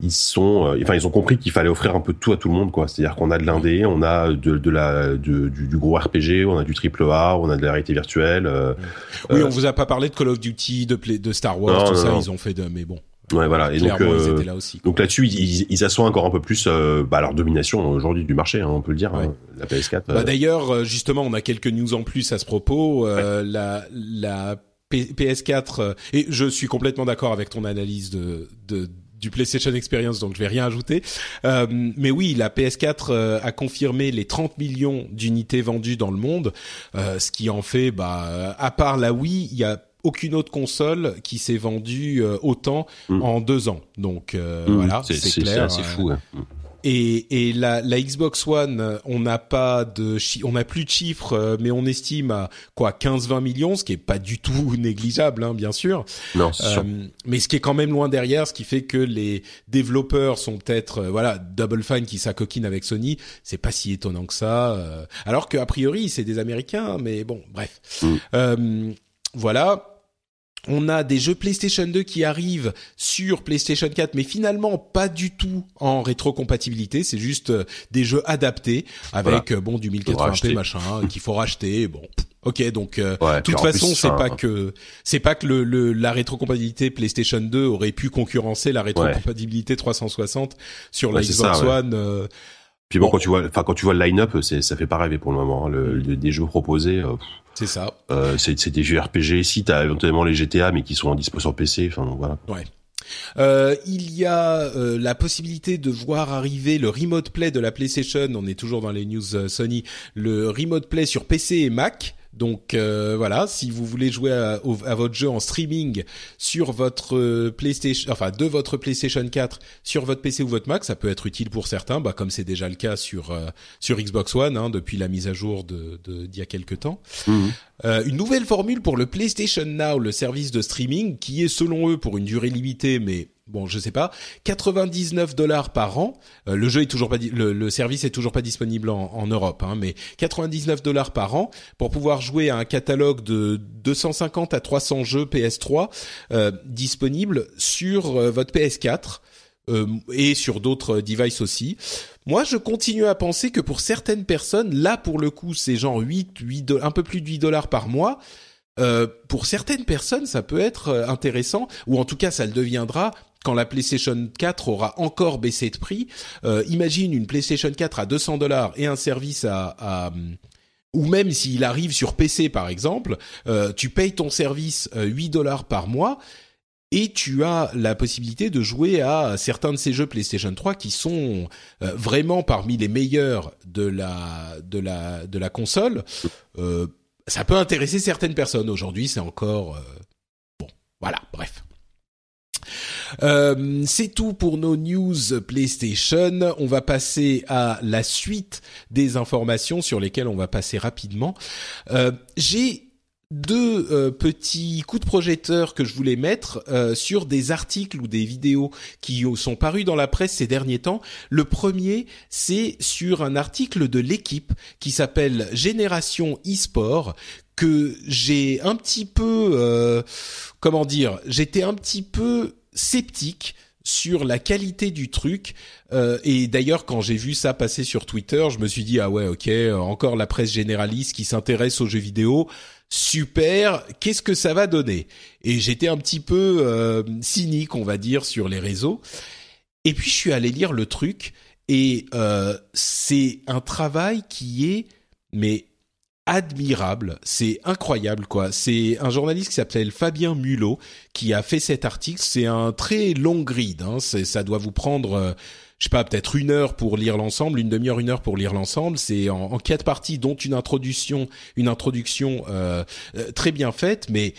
ils sont euh, enfin ils ont compris qu'il fallait offrir un peu de tout à tout le monde quoi. C'est-à-dire qu'on a de l'indé on a de, de la du, du, gros RPG on a du triple A on a de la réalité virtuelle oui on vous a pas parlé de Call of Duty de de Star Wars tout ça ils ont fait de mais bon Ouais, voilà. Et donc, euh, là aussi, donc là-dessus, ils, ils, assoient encore un peu plus euh, bah, leur domination aujourd'hui du marché, hein, on peut le dire. Hein, la PS4. Bah, euh. D'ailleurs, justement, on a quelques news en plus à ce propos. La, la PS4 et je suis complètement d'accord avec ton analyse de, de du PlayStation Experience, donc je vais rien ajouter. Euh, mais oui, la PS4 a confirmé les 30 millions d'unités vendues dans le monde, euh, ce qui en fait, bah, à part la Wii, il y a aucune autre console qui s'est vendue euh, autant mm. en deux ans. Donc euh, mm. voilà, c'est clair. C'est fou. Hein. Mm. Et, et la, la, Xbox One, on n'a pas de on n'a plus de chiffres, euh, mais on estime à quoi 15-20 millions, ce qui est pas du tout négligeable, hein, bien sûr. Non, mais ce qui est quand même loin derrière, ce qui fait que les développeurs sont peut-être voilà Double Fine qui s'acoquine avec Sony, c'est pas si étonnant que ça. alors que a priori c'est des Américains, mais bon, bref. voilà on a des jeux PlayStation 2 qui arrivent sur PlayStation 4, mais finalement pas du tout en rétrocompatibilité. C'est juste euh, des jeux adaptés avec euh, bon du 1080p machin qu'il faut racheter. Bon, ok, donc euh, de toute façon c'est pas que c'est pas que le, la rétrocompatibilité PlayStation 2 aurait pu concurrencer la rétrocompatibilité 360 sur la Xbox One. Puis bon, quand tu vois, enfin quand tu vois le line-up, ça fait pas rêver pour le moment. Hein, le, des jeux proposés. C'est ça. Euh, c'est des jeux RPG. Ici, t'as éventuellement les GTA, mais qui sont en dispo sur PC. Enfin, voilà. Ouais. Euh, il y a euh, la possibilité de voir arriver le Remote Play de la PlayStation. On est toujours dans les news euh, Sony. Le Remote Play sur PC et Mac. Donc euh, voilà, si vous voulez jouer à, votre jeu en streaming sur votre euh, PlayStation, enfin de votre PlayStation 4 sur votre PC ou votre Mac, ça peut être utile pour certains, bah, comme c'est déjà le cas sur euh, sur Xbox One hein, depuis la mise à jour de d'il y a quelques temps. Mhm. une nouvelle formule pour le PlayStation Now, le service de streaming, qui est selon eux pour une durée limitée, mais bon, je sais pas, 99 dollars par an. Euh, le jeu est toujours pas, le, service est toujours pas disponible en, Europe, hein, mais 99 dollars par an pour pouvoir jouer à un catalogue de 250 à 300 jeux PS3 euh, disponibles sur euh, votre PS4 et sur d'autres devices aussi. Moi, je continue à penser que pour certaines personnes, là pour le coup, c'est genre 8, 8 un peu plus de 8 dollars par mois. Euh, pour certaines personnes, ça peut être euh, intéressant, ou en tout cas, ça le deviendra quand la PlayStation 4 aura encore baissé de prix. Euh, imagine une PlayStation 4 à 200 dollars et un service à, ou même s'il arrive sur PC par exemple, euh, tu payes ton service 8 dollars par mois et tu as la possibilité de jouer à certains de ces jeux PlayStation 3 qui sont vraiment parmi les meilleurs de la de la de la console. Euh, ça peut intéresser certaines personnes. Aujourd'hui, c'est encore euh, bon. Voilà, bref. Euh, c'est tout pour nos news PlayStation. On va passer à la suite des informations sur lesquelles on va passer rapidement. Euh, J'ai deux euh, petits coups de projecteur que je voulais mettre sur des articles ou des vidéos qui sont parus dans la presse ces derniers temps. Le premier, c'est sur un article de l'équipe qui s'appelle Génération e-sport que j'ai un petit peu comment dire, j'étais un petit peu sceptique sur la qualité du truc. et d'ailleurs, quand j'ai vu ça passer sur Twitter, je me suis dit ah ouais, ok, encore la presse généraliste qui s'intéresse aux jeux vidéo super, qu'est-ce que ça va donner? Et j'étais un petit peu euh, cynique, on va dire, sur les réseaux. Et puis je suis allé lire le truc et euh, c'est un travail qui est mais admirable, c'est incroyable quoi. C'est un journaliste qui s'appelle Fabien Mulot qui a fait cet article. C'est un très long grid, hein. ça doit vous prendre euh, je sais pas, peut-être une heure pour lire l'ensemble, une demi-heure, une heure pour lire l'ensemble. C'est en, quatre parties, dont une introduction, une introduction euh, euh, très bien faite, mais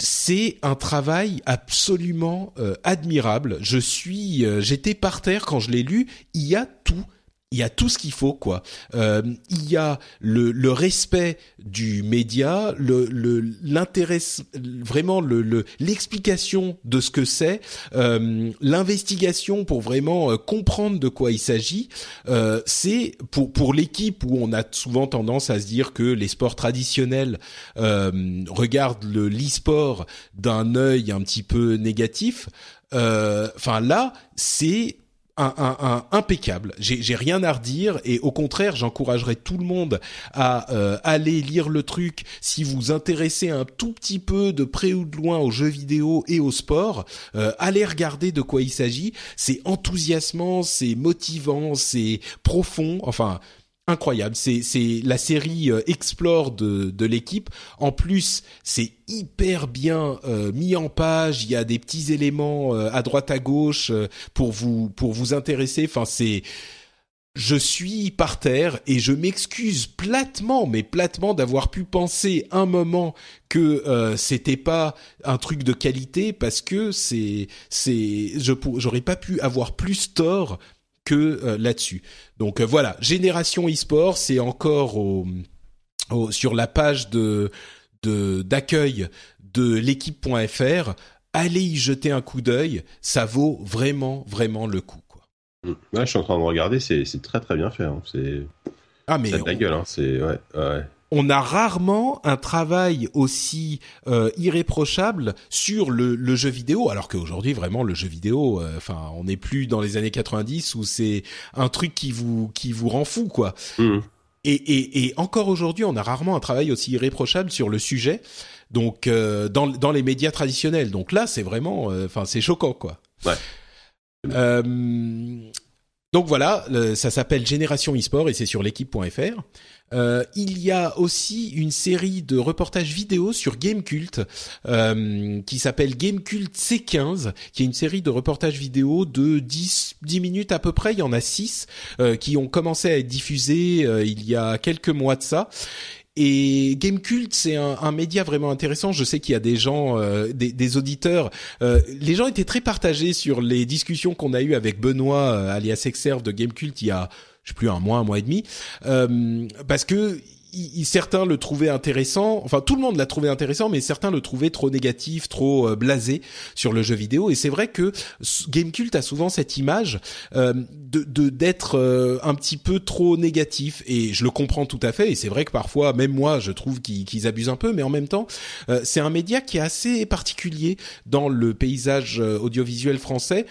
c'est un travail absolument euh, admirable. Je suis, j'étais par terre quand je l'ai lu. Il y a tout il y a tout ce qu'il faut quoi. Euh, il y a le, le, respect du média, le l'intérêt vraiment le l'explication de ce que c'est, euh, l'investigation pour vraiment euh, comprendre de quoi il s'agit. Euh, c'est pour pour l'équipe où on a souvent tendance à se dire que les sports traditionnels euh, regardent le l'e-sport d'un œil un petit peu négatif. Enfin là, c'est un, impeccable. J'ai rien à redire et au contraire, j'encouragerais tout le monde à euh, aller lire le truc si vous intéressez un tout petit peu de près ou de loin aux jeux vidéo et au sport. Euh, allez regarder de quoi il s'agit. C'est enthousiasmant, c'est motivant, c'est profond. Enfin, incroyable. C'est c'est la série euh, Explore de de l'équipe. En plus, c'est hyper bien euh, mis en page. Il y a des petits éléments euh, à droite à gauche pour vous pour vous intéresser. Enfin, c'est je suis par terre et je m'excuse platement, mais platement d'avoir pu penser un moment que euh, c'était pas un truc de qualité parce que c'est c'est je j'aurais pas pu avoir plus tort que euh, là-dessus. Donc euh, voilà, Génération e-sport, c'est encore au, sur la page de d'accueil de, l'équipe.fr. Allez y jeter un coup d'œil, ça vaut vraiment vraiment le coup. Quoi. Mmh. je suis en train de regarder, c'est très très bien fait. Hein. C'est ah mais la gueule, hein. c'est ouais, ouais on a rarement un travail aussi euh, irréprochable sur le, jeu vidéo, alors qu'aujourd'hui vraiment le jeu vidéo, euh, enfin on n'est plus dans les années 90 où c'est un truc qui vous qui vous rend fou quoi. Mmh. Et, et, et, encore aujourd'hui, on a rarement un travail aussi irréprochable sur le sujet. Donc euh, dans, dans les médias traditionnels. Donc là, c'est vraiment, enfin c'est choquant quoi. Ouais. donc voilà, ça s'appelle Génération eSport et c'est sur l'équipe.fr. Euh, il y a aussi une série de reportages vidéo sur Gamecult euh, qui s'appelle Gamecult C15, qui est une série de reportages vidéo de 10, 10 minutes à peu près. Il y en a 6 euh, qui ont commencé à être diffusés euh, il y a quelques mois de ça. Et Gamecult, c'est un, un, média vraiment intéressant. Je sais qu'il y a des gens, euh, des, des, auditeurs. Euh, les gens étaient très partagés sur les discussions qu'on a eues avec Benoît, alias Exerve de Gamecult, il y a je sais plus un mois, un mois et demi, euh, parce que certains le trouvaient intéressant, enfin tout le monde l'a trouvé intéressant, mais certains le trouvaient trop négatif, trop euh, blasé sur le jeu vidéo. Et c'est vrai que Gamecult a souvent cette image euh, de d'être euh, un petit peu trop négatif. Et je le comprends tout à fait. Et c'est vrai que parfois, même moi, je trouve qu'ils abusent un peu. Mais en même temps, c'est un média qui est assez particulier dans le paysage audiovisuel français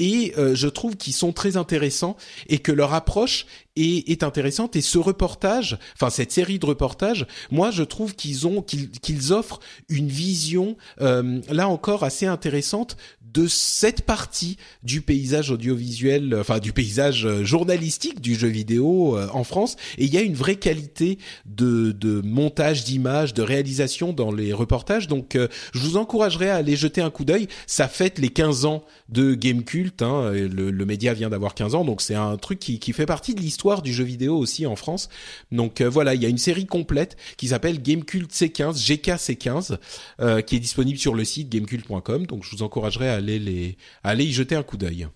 et euh, je trouve qu'ils sont très intéressants et que leur approche est, est, intéressante et ce reportage, enfin cette série de reportages, moi je trouve qu'ils ont qu'ils offrent une vision euh, là encore assez intéressante de cette partie du paysage audiovisuel, enfin du paysage euh, journalistique du jeu vidéo euh, en France. Et il y a une vraie qualité de, de montage, d'image, de réalisation dans les reportages. Donc, euh, je vous encouragerais à aller jeter un coup d'œil. Ça fête les 15 ans de Game Cult. Hein. Le, média vient d'avoir 15 ans, donc c'est un truc qui, fait partie de l'histoire du jeu vidéo aussi en France. Donc voilà, il y a une série complète qui s'appelle Game Cult C15, GK C15, euh, qui est disponible sur le site gamecult.com. Donc je vous encouragerais à aller les, aller y jeter un coup d'œil.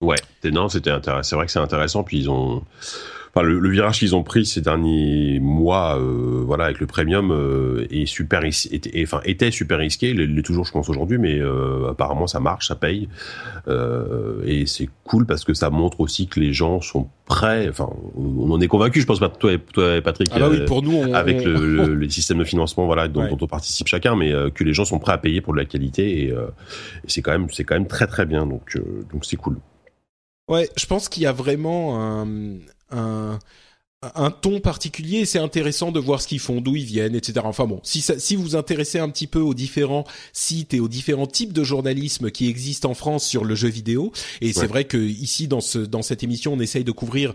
Ouais, non, c'était intéressant. C'est vrai que c'est intéressant. Puis ils ont, enfin, le, virage qu'ils ont pris ces derniers mois, euh, voilà, avec le premium, euh, est super, était, enfin, était super risqué. Il l'est toujours, je pense aujourd'hui, mais euh, apparemment ça marche, ça paye, et c'est cool parce que ça montre aussi que les gens sont prêts. Enfin, on en est convaincu. Je pense pas toi, toi, Patrick, ah bah oui, pour nous, avec Le, les systèmes de financement, voilà, dont, on participe chacun, mais que les gens sont prêts à payer pour de la qualité, et, et c'est quand même, c'est quand même très très bien. Donc, donc c'est cool. Ouais, je pense qu'il y a vraiment un, un, un ton particulier et c'est intéressant de voir ce qu'ils font, d'où ils viennent, etc. Enfin bon, si, ça, si vous vous intéressez un petit peu aux différents sites et aux différents types de journalisme qui existent en France sur le jeu vidéo, et c'est vrai que ici dans, ce, dans cette émission on essaye de couvrir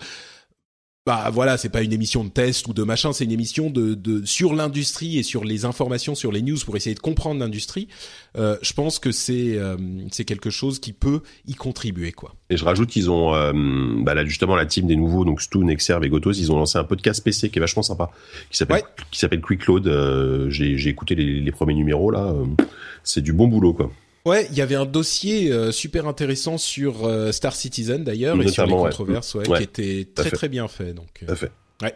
bah voilà, c'est pas une émission de test ou de machin, c'est une émission de, de sur l'industrie et sur les informations, sur les news pour essayer de comprendre l'industrie. Euh, je pense que c'est euh, c'est quelque chose qui peut y contribuer quoi. Et je rajoute qu'ils ont euh, bah là justement la team des nouveaux donc Stu, Nexerve et Gotos, ils ont lancé un podcast PC qui est vachement sympa, qui s'appelle qui s'appelle Quick Load. Euh, j'ai j'ai écouté les, les, premiers numéros là, c'est du bon boulot quoi. Ouais, il y avait un dossier euh, super intéressant sur euh, Star Citizen d'ailleurs et sur les controverses, ouais, qui était très très bien fait. Donc, euh, fait. Ouais.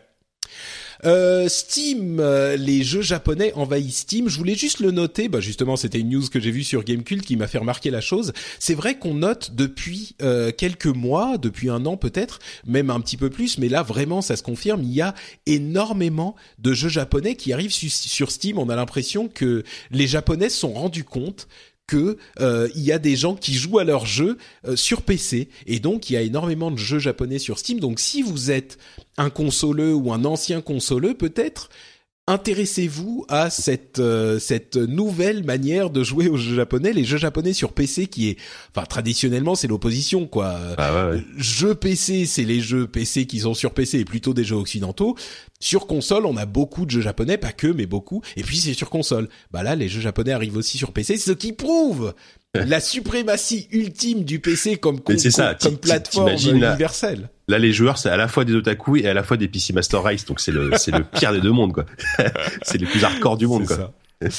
Euh, Steam, les jeux japonais envahissent Steam. Je voulais juste le noter. Bah justement, c'était une news que j'ai vue sur Gamecult qui m'a fait remarquer la chose. C'est vrai qu'on note depuis quelques mois, depuis un an peut-être, même un petit peu plus, mais là vraiment ça se confirme. Il y a énormément de jeux japonais qui arrivent sur Steam. On a l'impression que les japonais se sont rendus compte que euh, y a des gens qui jouent à leurs jeux euh, sur PC et donc il y a énormément de jeux japonais sur Steam. Donc si vous êtes un consoleux ou un ancien consoleux, peut-être intéressez-vous à cette euh, cette nouvelle manière de jouer aux jeux japonais, les jeux japonais sur PC qui est, enfin traditionnellement c'est l'opposition quoi. Ah Jeux PC, c'est les jeux PC qui sont sur PC et plutôt des jeux occidentaux. Sur console, on a beaucoup de jeux japonais, pas que, mais beaucoup. Et puis c'est sur console. Bah là, les jeux japonais arrivent aussi sur PC, ce qui prouve la suprématie ultime du PC comme, ça, comme plateforme universelle. Là, les joueurs, c'est à la fois des otaku et à la fois des PC Master Race, donc c'est le, c'est le pire des deux mondes, quoi. c'est les plus hardcore du monde, quoi.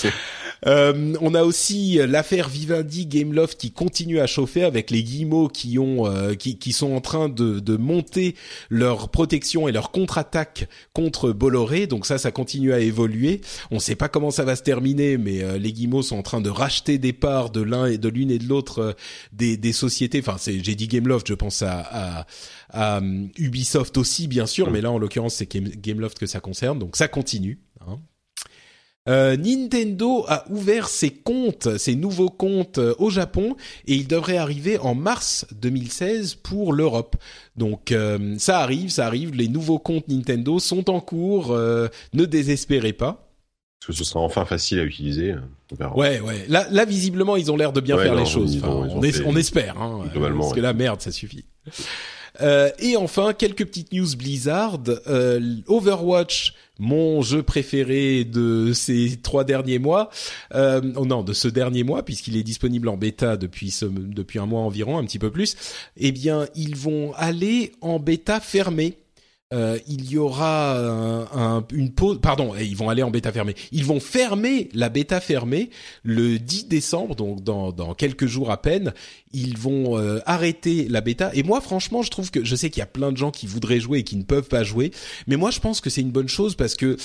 Euh, on a aussi l'affaire Vivendi Gameloft qui continue à chauffer avec les guillemots qui ont euh, qui, qui, sont en train de, de monter leur protection et leur contre-attaque contre Bolloré. Donc ça, ça continue à évoluer. On ne sait pas comment ça va se terminer, mais euh, les guillemots sont en train de racheter des parts de l'un et de l'une et de l'autre euh, des, des sociétés. Enfin, c'est j'ai dit Gameloft, je pense à, à à Ubisoft aussi bien sûr, mais là en l'occurrence c'est Gameloft que ça concerne, donc ça continue. Euh, Nintendo a ouvert ses comptes, ses nouveaux comptes euh, au Japon et il devrait arriver en mars 2016 pour l'Europe. Donc euh, ça arrive, ça arrive, les nouveaux comptes Nintendo sont en cours, ne désespérez pas. Parce que ce sera enfin facile à utiliser. Ouais, ouais. Là, là, visiblement, ils ont l'air de bien faire les choses. on, espère, hein, parce que la merde, ça suffit. Euh, et enfin, quelques petites news Blizzard. Euh, Overwatch, mon jeu préféré de ces trois derniers mois, euh, oh non, de ce dernier mois, puisqu'il est disponible en bêta depuis ce, depuis un mois environ, un petit peu plus. Eh bien, ils vont aller en bêta fermée euh, il y aura un, une pause. Pardon, ils vont aller en bêta fermée. Ils vont fermer la bêta fermée le 10 décembre, donc dans, dans quelques jours à peine. Ils vont euh, arrêter la bêta. Et moi, franchement, je trouve que je sais qu'il y a plein de gens qui voudraient jouer et qui ne peuvent pas jouer, mais moi, je pense que c'est une bonne chose parce que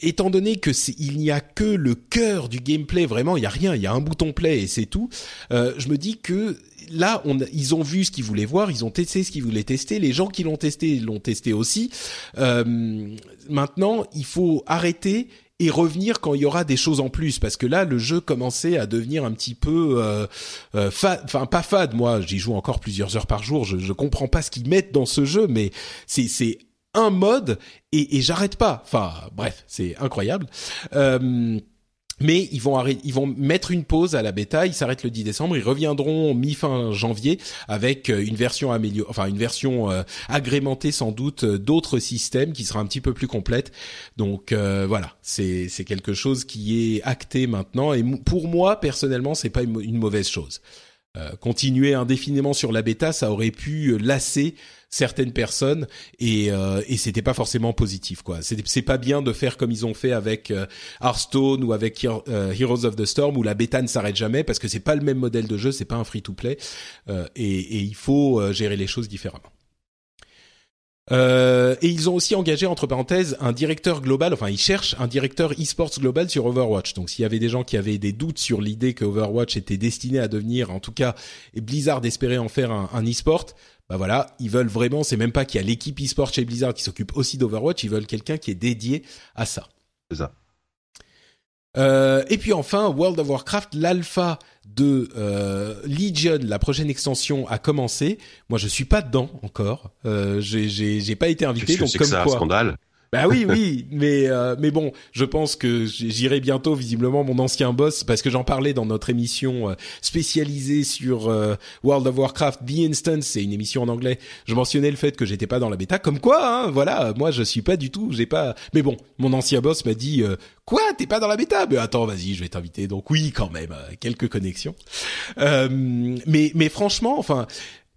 étant donné que il n'y a que le cœur du gameplay, vraiment, il y a rien, il y a un bouton play et c'est tout. Euh, je me dis que là, on, ils ont vu ce qu'ils voulaient voir, ils ont testé ce qu'ils voulaient tester. Les gens qui l'ont testé l'ont testé aussi. Euh, maintenant, il faut arrêter et revenir quand il y aura des choses en plus parce que là le jeu commençait à devenir un petit peu euh, euh enfin pas fade moi j'y joue encore plusieurs heures par jour je, je comprends pas ce qu'ils mettent dans ce jeu mais c'est un mode et, et j'arrête pas. Enfin, bref, c'est incroyable. Euh, mais ils vont ils vont mettre une pause à la bêta. Ils s'arrêtent le 10 décembre. Ils reviendront mi fin janvier avec euh, une version améliorée, enfin une version euh, agrémentée sans doute d'autres systèmes qui sera un petit peu plus complète. Donc voilà, c'est c'est quelque chose qui est acté maintenant. Et pour moi personnellement, c'est pas une, mauvaise chose. continuer indéfiniment sur la bêta, ça aurait pu lasser certaines personnes et euh, et c'était pas forcément positif quoi. C'est pas bien de faire comme ils ont fait avec euh, Hearthstone ou avec euh, Heroes of the Storm où la bêta ne s'arrête jamais parce que c'est pas le même modèle de jeu, c'est pas un free to play euh, et, et il faut euh, gérer les choses différemment. Euh, et ils ont aussi engagé entre parenthèses un directeur global, enfin ils cherchent un directeur e-sports global sur Overwatch. Donc s'il y avait des gens qui avaient des doutes sur l'idée que Overwatch était destiné à devenir, en tout cas, Blizzard espérait en faire un, un e-sport, bah voilà, ils veulent vraiment, c'est même pas qu'il y a l'équipe e-sport chez Blizzard qui s'occupe aussi d'Overwatch, ils veulent quelqu'un qui est dédié à ça. C'est ça. Euh, et puis enfin, World of Warcraft, l'alpha de euh, Legion, la prochaine extension, a commencé. Moi, je suis pas dedans encore. Euh, j'ai pas été invité, comme ça quoi. Un scandale? Bah oui, oui, mais euh, mais bon, je pense que j'irai bientôt visiblement mon ancien boss parce que j'en parlais dans notre émission euh, spécialisée sur euh, World of Warcraft The Instance, c'est une émission en anglais. Je mentionnais le fait que j'étais pas dans la bêta, comme quoi, hein, voilà, moi je suis pas du tout, j'ai pas. Mais bon, mon ancien boss m'a dit quoi, t'es pas dans la bêta? Mais attends, vas-y, je vais t'inviter. Donc oui, quand même, quelques connexions. mais mais franchement, enfin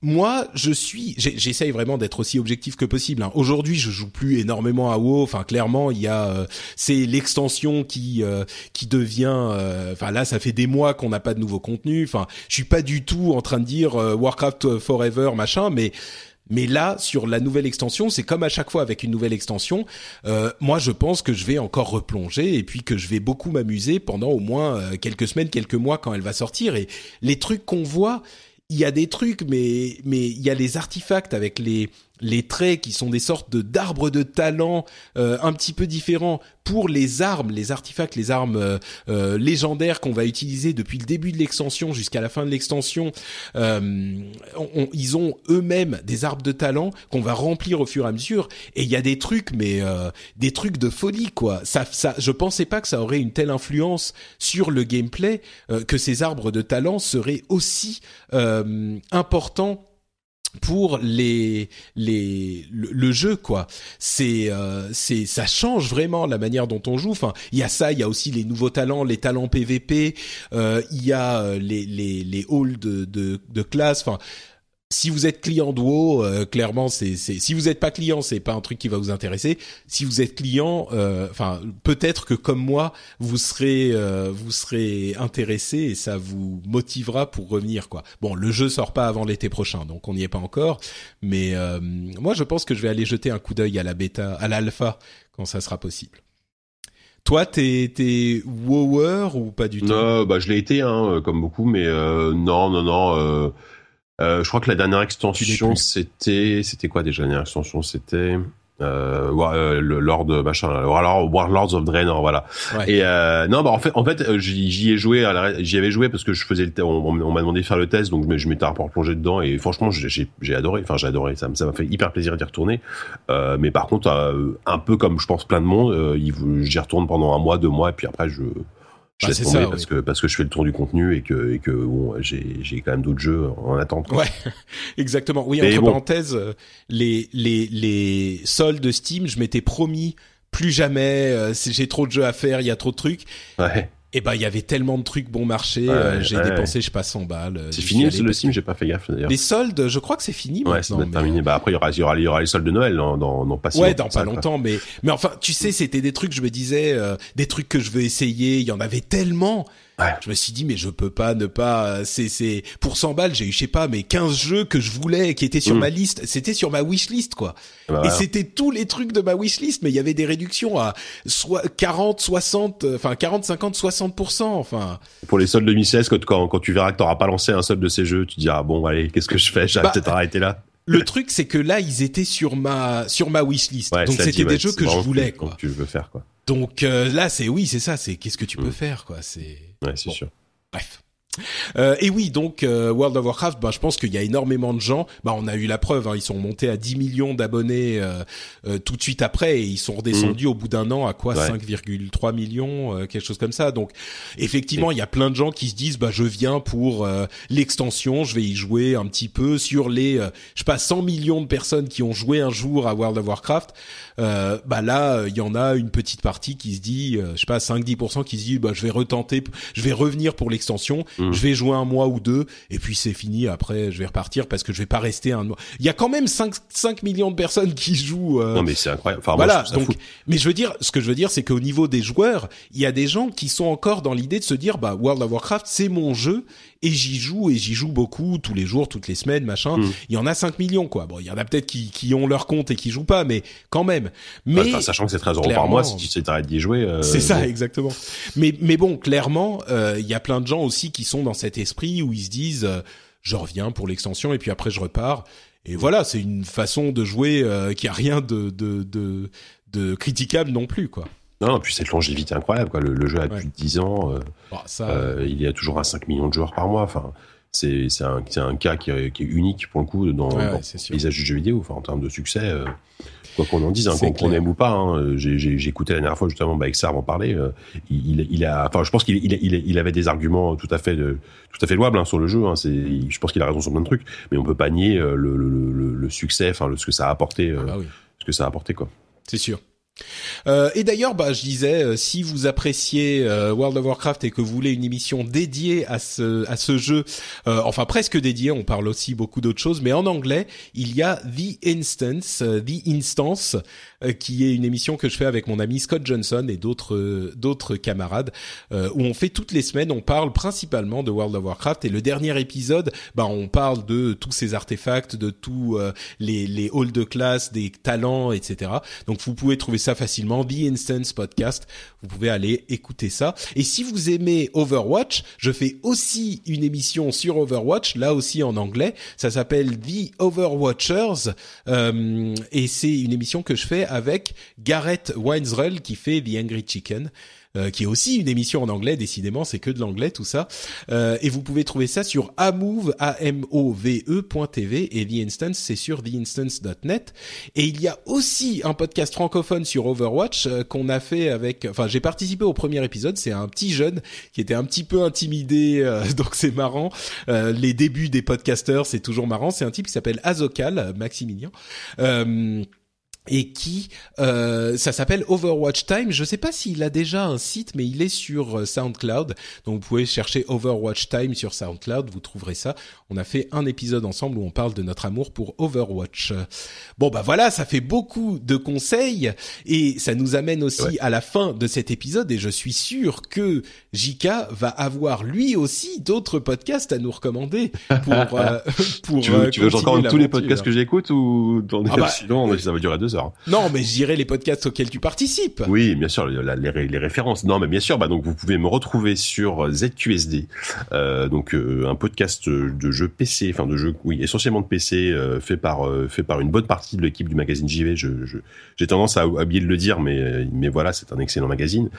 moi, je suis, j'essaye vraiment d'être aussi objectif que possible. Hein. Aujourd'hui, je joue plus énormément à WoW. Enfin, clairement, il y a, euh, c'est l'extension qui euh, qui devient. Euh, enfin, là, ça fait des mois qu'on n'a pas de nouveau contenu. Enfin, je suis pas du tout en train de dire Warcraft Forever, machin, mais mais là, sur la nouvelle extension, c'est comme à chaque fois avec une nouvelle extension. moi, je pense que je vais encore replonger et puis que je vais beaucoup m'amuser pendant au moins quelques semaines, quelques mois quand elle va sortir. Et les trucs qu'on voit, il y a des trucs, mais mais il y a les artefacts avec les les traits qui sont des sortes de d'arbres de talent euh, un petit peu différents pour les armes, les artefacts, les armes euh, euh, légendaires qu'on va utiliser depuis le début de l'extension jusqu'à la fin de l'extension. ils ont eux-mêmes des arbres de talent qu'on va remplir au fur et à mesure. Et il y a des trucs, mais des trucs de folie quoi. Ça, ça, je pensais pas que ça aurait une telle influence sur le gameplay que ces arbres de talent seraient aussi importants pour les les le, jeu quoi. C'est euh, c'est ça change vraiment la manière dont on joue. Enfin il y a ça il y a aussi les nouveaux talents les talents PVP euh, il y a euh, les les les halls de de, de classe. Enfin si vous êtes client de WoW, euh, clairement, c'est, si vous n'êtes pas client, c'est pas un truc qui va vous intéresser. Si vous êtes client, euh, enfin, peut-être que comme moi, vous serez, euh, vous serez intéressé et ça vous motivera pour revenir, quoi. Bon, le jeu sort pas avant l'été prochain, donc on n'y est pas encore. Mais moi, je pense que je vais aller jeter un coup d'œil à la bêta, à l'alpha, quand ça sera possible. Toi, t'es t'es wower ou pas du tout? Non, bah je l'ai été, hein, comme beaucoup, mais non, non, non. Euh, je crois que la dernière extension, c'était, c'était quoi déjà la dernière extension? C'était euh, euh, le Lord machin, alors Warlords of Draenor, voilà. Et euh, non, bah en fait, en fait, euh, j'y ai joué, j'y avais joué parce que je faisais le, on, on m'a demandé de faire le test, donc je m'étais un peu plongé dedans et franchement, j'ai adoré. Enfin, j'ai adoré. Ça, ça m'a fait hyper plaisir d'y retourner. Euh, mais par contre, un peu comme je pense plein de monde, j'y retourne pendant un mois, deux mois, et puis après, je je bah, laisse tomber parce que parce que je fais le tour du contenu et que et que bon j'ai j'ai quand même d'autres jeux en attente. Ouais, exactement. Oui, entre parenthèses, euh, les les les soldes de Steam, je m'étais promis plus jamais. Euh, j'ai trop de jeux à faire, il y a trop de trucs. Ouais. Et ben il y avait tellement de trucs bon marché, Ouais, euh, j'ai ouais. dépensé je sais pas 100 balles. euh, C'est fini le Steam, j'ai pas fait gaffe d'ailleurs. Les soldes, je crois que c'est fini Ouais, maintenant. mais- terminé. Bah après il y aura, y aura, y aura les soldes de Noël dans, dans, dans pas si Ouais, dans ça, pas quoi. longtemps, mais mais enfin, tu sais, c'était des trucs, je me disais, euh, des trucs que je veux essayer. Il y en avait tellement. Ouais. Je me suis dit, mais je peux pas ne pas. euh, C'est c'est pour 100 balles, j'ai eu, je sais pas, mais 15 jeux que je voulais, qui étaient sur Mm. ma liste. C'était sur ma wishlist, quoi. Bah, Et c'était tous les trucs de ma wishlist, mais il y avait des réductions à soit 40, 60, euh, enfin 40, 50, 60% Enfin, Pour les soldes 2016, quand, quand, quand tu verras que t'auras pas lancé un solde de ces jeux, tu te diras bon allez, qu'est-ce que je fais? J'arrête Bah, peut-être là. le truc, c'est que là, ils étaient sur ma sur ma wishlist. Ouais, Donc c'était des jeux que je voulais, quoi. que tu veux faire quoi. Donc euh, là, c'est oui, c'est ça. C'est qu'est-ce que tu peux Mm. faire, quoi. C'est Ouais, c'est Bon. sûr. Bref. Euh, et oui, donc euh, World of Warcraft, bah, je pense qu'il y a énormément de gens. Bah, on a eu la preuve, hein, ils sont montés à 10 millions d'abonnés euh, euh, tout de suite après, et ils sont redescendus au bout d'un an à quoi? Mm. Ouais. 5,3 millions, euh, quelque chose comme ça. Donc, effectivement, il y a plein de gens qui se disent, bah, je viens pour euh, l'extension, je vais y jouer un petit peu sur les, euh, je sais pas, 100 millions de personnes qui ont joué un jour à World of Warcraft. Euh, bah là, il y en a une petite partie qui se dit, euh, je sais pas, 5-10% qui se dit, bah, je vais retenter, je vais revenir pour l'extension, Mm. je vais jouer un mois ou deux, et puis c'est fini. Après, je vais repartir parce que je vais pas rester un mois. Il y a quand même 5, 5 millions de personnes qui jouent. euh, Non mais c'est incroyable. Enfin, voilà, donc, fou. mais je veux dire, ce que je veux dire, c'est qu'au niveau des joueurs, il y a des gens qui sont encore dans l'idée de se dire, bah, World of Warcraft, c'est mon jeu, et j'y joue, et j'y joue beaucoup, tous les jours, toutes les semaines, machin. Mm. Il y en a 5 millions, quoi. Bon, il y en a peut-être qui, qui ont leur compte et qui jouent pas, mais quand même. Mais, Enfin, sachant que c'est 13 euros par mois, si tu t'arrêtes d'y jouer. euh, c'est ça, bon. exactement. Mais mais bon, clairement, euh, il y a plein de gens aussi qui sont dans cet esprit où ils se disent, euh, je reviens pour l'extension et puis après je repars. Et voilà, c'est une façon de jouer euh, qui a rien de de de, de critiquable non plus, quoi. Non, non, puis cette longévité incroyable quoi. Le, le jeu a Ouais. plus de 10 ans. euh, Bon, ça, euh, il y a toujours un 5 millions de joueurs par mois. Enfin, c'est un, un cas qui est, qui est unique pour le coup dans, Ouais, dans le paysage du jeu vidéo. Enfin, en termes de succès, euh, quoi qu'on en dise, hein, qu'on aime ou pas. Hein, j'ai écouté la dernière fois justement bah, Exar en parler. il, il- a, enfin, je pense qu'il il, il, avait des arguments tout à fait de, tout à fait louables hein, sur le jeu. Je pense qu'il a raison sur plein de trucs, mais on peut pas nier le, le, succès, enfin, ce que ça a apporté, ah bah oui. ce que ça a apporté quoi. C'est sûr. Euh, et d'ailleurs, bah, je disais, euh, si vous appréciez euh, World of Warcraft et que vous voulez une émission dédiée à ce à ce jeu, enfin presque dédiée, on parle aussi beaucoup d'autres choses, mais en anglais, il y a The Instance, The Instance, qui est une émission que je fais avec mon ami Scott Johnson et d'autres euh, d'autres camarades, euh, où on fait toutes les semaines, on parle principalement de World of Warcraft et le dernier épisode, bah, on parle de tous ces artefacts, de tous euh, les les halls de classe, des talents, etc. Donc vous pouvez trouver ça facilement, The Instance Podcast. Vous pouvez aller écouter ça. Et si vous aimez Overwatch, je fais aussi une émission sur Overwatch, là aussi en anglais. Ça s'appelle The Overwatchers euh, et c'est une émission que je fais avec Gareth Winesrell qui fait The Angry Chicken. euh, qui est aussi une émission en anglais, décidément, c'est que de l'anglais tout ça. Euh, et vous pouvez trouver ça sur amove, a m o v e point .tv et The Instance, c'est sur theinstance.net. Et il y a aussi un podcast francophone sur Overwatch euh, qu'on a fait avec. Enfin, j'ai participé au premier épisode. C'est un petit jeune qui était un petit peu intimidé, euh, donc c'est marrant. Euh, les débuts des podcasters, c'est toujours marrant. C'est un type qui s'appelle Azokal, euh, Maximilien. Euh, et qui euh, ça s'appelle Overwatch Time. Je sais pas s'il a déjà un site, mais il est sur euh, SoundCloud. Donc vous pouvez chercher Overwatch Time sur SoundCloud, vous trouverez ça. On a fait un épisode ensemble où on parle de notre amour pour Overwatch. Bon bah voilà, ça fait beaucoup de conseils et ça nous amène aussi Ouais. à la fin de cet épisode et je suis sûr que Jika va avoir lui aussi d'autres podcasts à nous recommander pour euh, pour Tu veux, euh, tu veux j'entende tous les podcasts que j'écoute ou dans Ah bah, sinon ça va durer deux heures. Non, mais je dirais les podcasts auxquels tu participes. Oui, bien sûr, la- les, les références. Non, mais bien sûr, bah donc vous pouvez me retrouver sur ZQSD, euh, donc euh, un podcast de jeux PC, enfin de jeux, oui, essentiellement de PC, euh, fait par euh, fait par une bonne partie de l'équipe du magazine JV. Je, j'ai tendance à oublier de le dire, mais mais voilà, c'est un excellent magazine.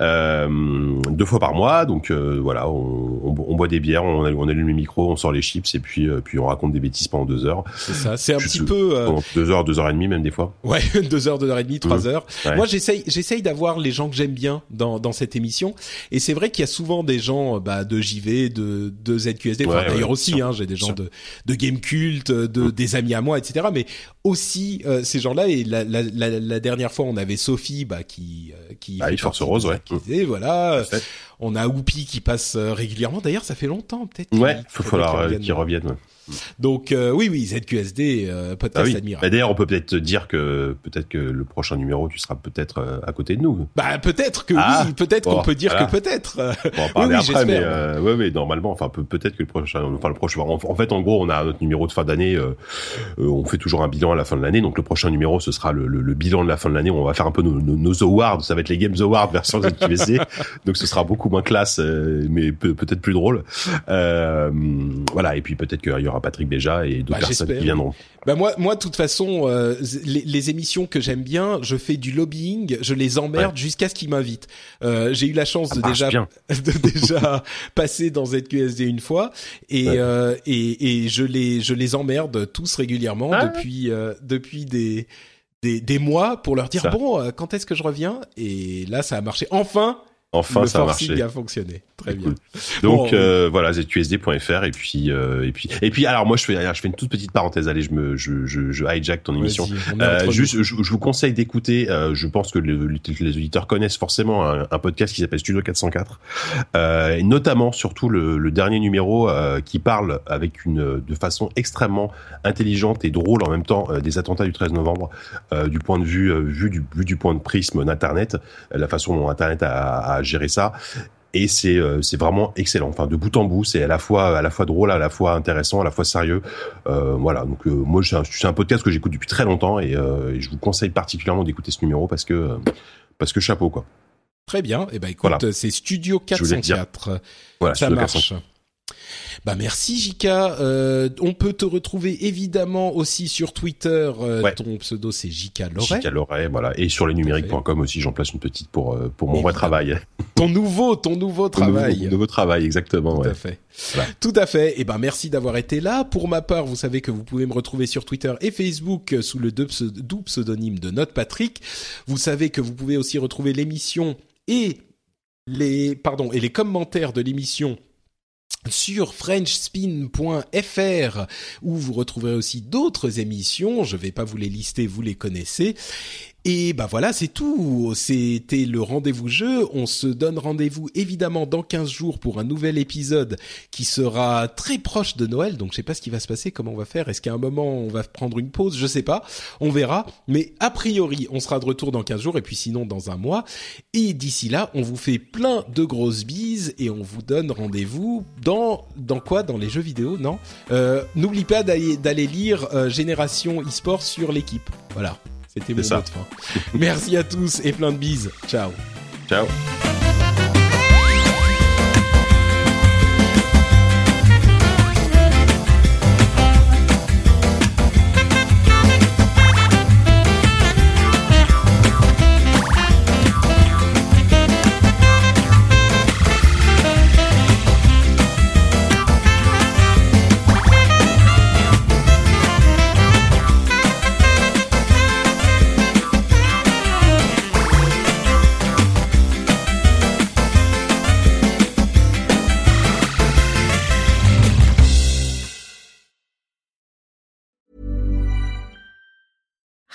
Euh, deux fois par mois, donc euh, voilà, on, on, on boit des bières, on, on allume le micro, on sort les chips et puis euh, puis on raconte des bêtises pendant deux heures, C'est ça. C'est un petit peu. euh, pendant deux heures, deux heures et demie même des fois. Ouais, deux heures, deux heures et demie, trois heures. Ouais. Moi, j'essaye, j'essaye d'avoir les gens que j'aime bien dans dans cette émission. Et c'est vrai qu'il y a souvent des gens, euh, bah, de JV, de de ZQSD. Enfin, d'ailleurs ouais, aussi, sûr. hein, j'ai des gens Sûr. de de Game Cult, de des amis à moi, etc. Mais aussi euh, ces gens-là. Et la, la la la dernière fois, on avait Sophie, bah, qui euh, qui Ah Force Rose, ouais. qui disait, voilà. On a Whoopi qui passe régulièrement. D'ailleurs, ça fait longtemps peut-être. Ouais, il faut falloir qu'ils reviennent. Donc euh, oui, oui, ZQSD, euh, podcast ah admirable. Bah, D'ailleurs, on peut peut-être dire que peut-être que le prochain numéro, tu seras peut-être euh, à côté de nous. Bah peut-être que ah, oui, peut-être qu'on peut dire que peut-être. On va en parler après, mais euh, ouais, mais normalement, enfin peut-être que le prochain, enfin le prochain. En, fait, en gros, on a notre numéro de fin d'année. Euh, on fait toujours un bilan à la fin de l'année, donc le prochain numéro, ce sera le, le, bilan de la fin de l'année. On va faire un peu nos, nos, awards. Ça va être les Games Awards version ZQSD, donc ce sera beaucoup moins classe, mais peut-être plus drôle. voilà, et puis peut-être qu'il y aura Patrick déjà et d'autres bah, personnes qui viendront. Bah moi, moi, de toute façon, euh, les, les, émissions que j'aime bien, je fais du lobbying, je les emmerde jusqu'à ce qu'ils m'invitent. Euh, J'ai eu la chance de déjà, de déjà passer dans ZQSD une fois, et, euh, et, et je les, je les emmerde tous régulièrement ah. depuis, euh, depuis des, des, des mois pour leur dire bon, quand est-ce que je reviens? Et là, ça a marché. Enfin, Enfin, le ça a marché. a fonctionné. Très bien. Donc euh, voilà, zqsd.fr et puis euh, et puis et puis alors moi je fais je fais une toute petite parenthèse. Allez, je me je je, je hijack ton émission. Euh, juste, je, je, vous conseille d'écouter. Je pense que les, les, auditeurs connaissent forcément un, un podcast qui s'appelle Studio 404, euh, et notamment surtout le, le dernier numéro qui parle avec une de façon extrêmement intelligente et drôle en même temps des attentats du 13 novembre du point de vue vu du vu du point de prisme d'internet, la façon dont internet a, a gérer ça et c'est euh, c'est vraiment excellent. Enfin, de bout en bout, c'est à la fois à la fois drôle, à la fois intéressant, à la fois sérieux. Euh, voilà. Donc euh, moi, c'est un, un, podcast que j'écoute depuis très longtemps et, et, je vous conseille particulièrement d'écouter ce numéro parce que parce que chapeau quoi. Très bien. Et eh ben écoute, c'est Studio 404. Voilà, ça marche. Bah merci Jika. Euh, on peut te retrouver évidemment aussi sur Twitter. Euh, ton pseudo c'est Jika Loret. Jika Loret, voilà. Et sur lesnumériques.com aussi, j'en place une petite pour euh, pour mon vrai travail. Ton nouveau, ton nouveau travail. Ton nouveau, travail, exactement. Tout à fait. Tout à fait. Et eh ben merci d'avoir été là. Pour ma part, vous savez que vous pouvez me retrouver sur Twitter et Facebook sous le doux pseudonyme de Note Patrick. Vous savez que vous pouvez aussi retrouver l'émission et les pardon et les commentaires de l'émission sur frenchspin.fr où vous retrouverez aussi d'autres émissions. Je vais pas vous les lister, vous les connaissez. Et bah voilà, c'est tout. C'était le rendez-vous jeu. On se donne rendez-vous évidemment dans 15 jours pour un nouvel épisode qui sera très proche de Noël. Donc je sais pas ce qui va se passer, comment on va faire. Est-ce qu'à un moment on va prendre une pause? Je sais pas. On verra. Mais a priori, on sera de retour dans 15 jours et puis sinon dans un mois. Et d'ici là, on vous fait plein de grosses bises et on vous donne rendez-vous dans dans quoi? Dans les jeux vidéo, non? Euh, N'oublie pas d'aller lire euh, Génération eSport sur l'équipe. Voilà. C'était mon mot de fin. Merci à tous et plein de bises. Ciao. Ciao.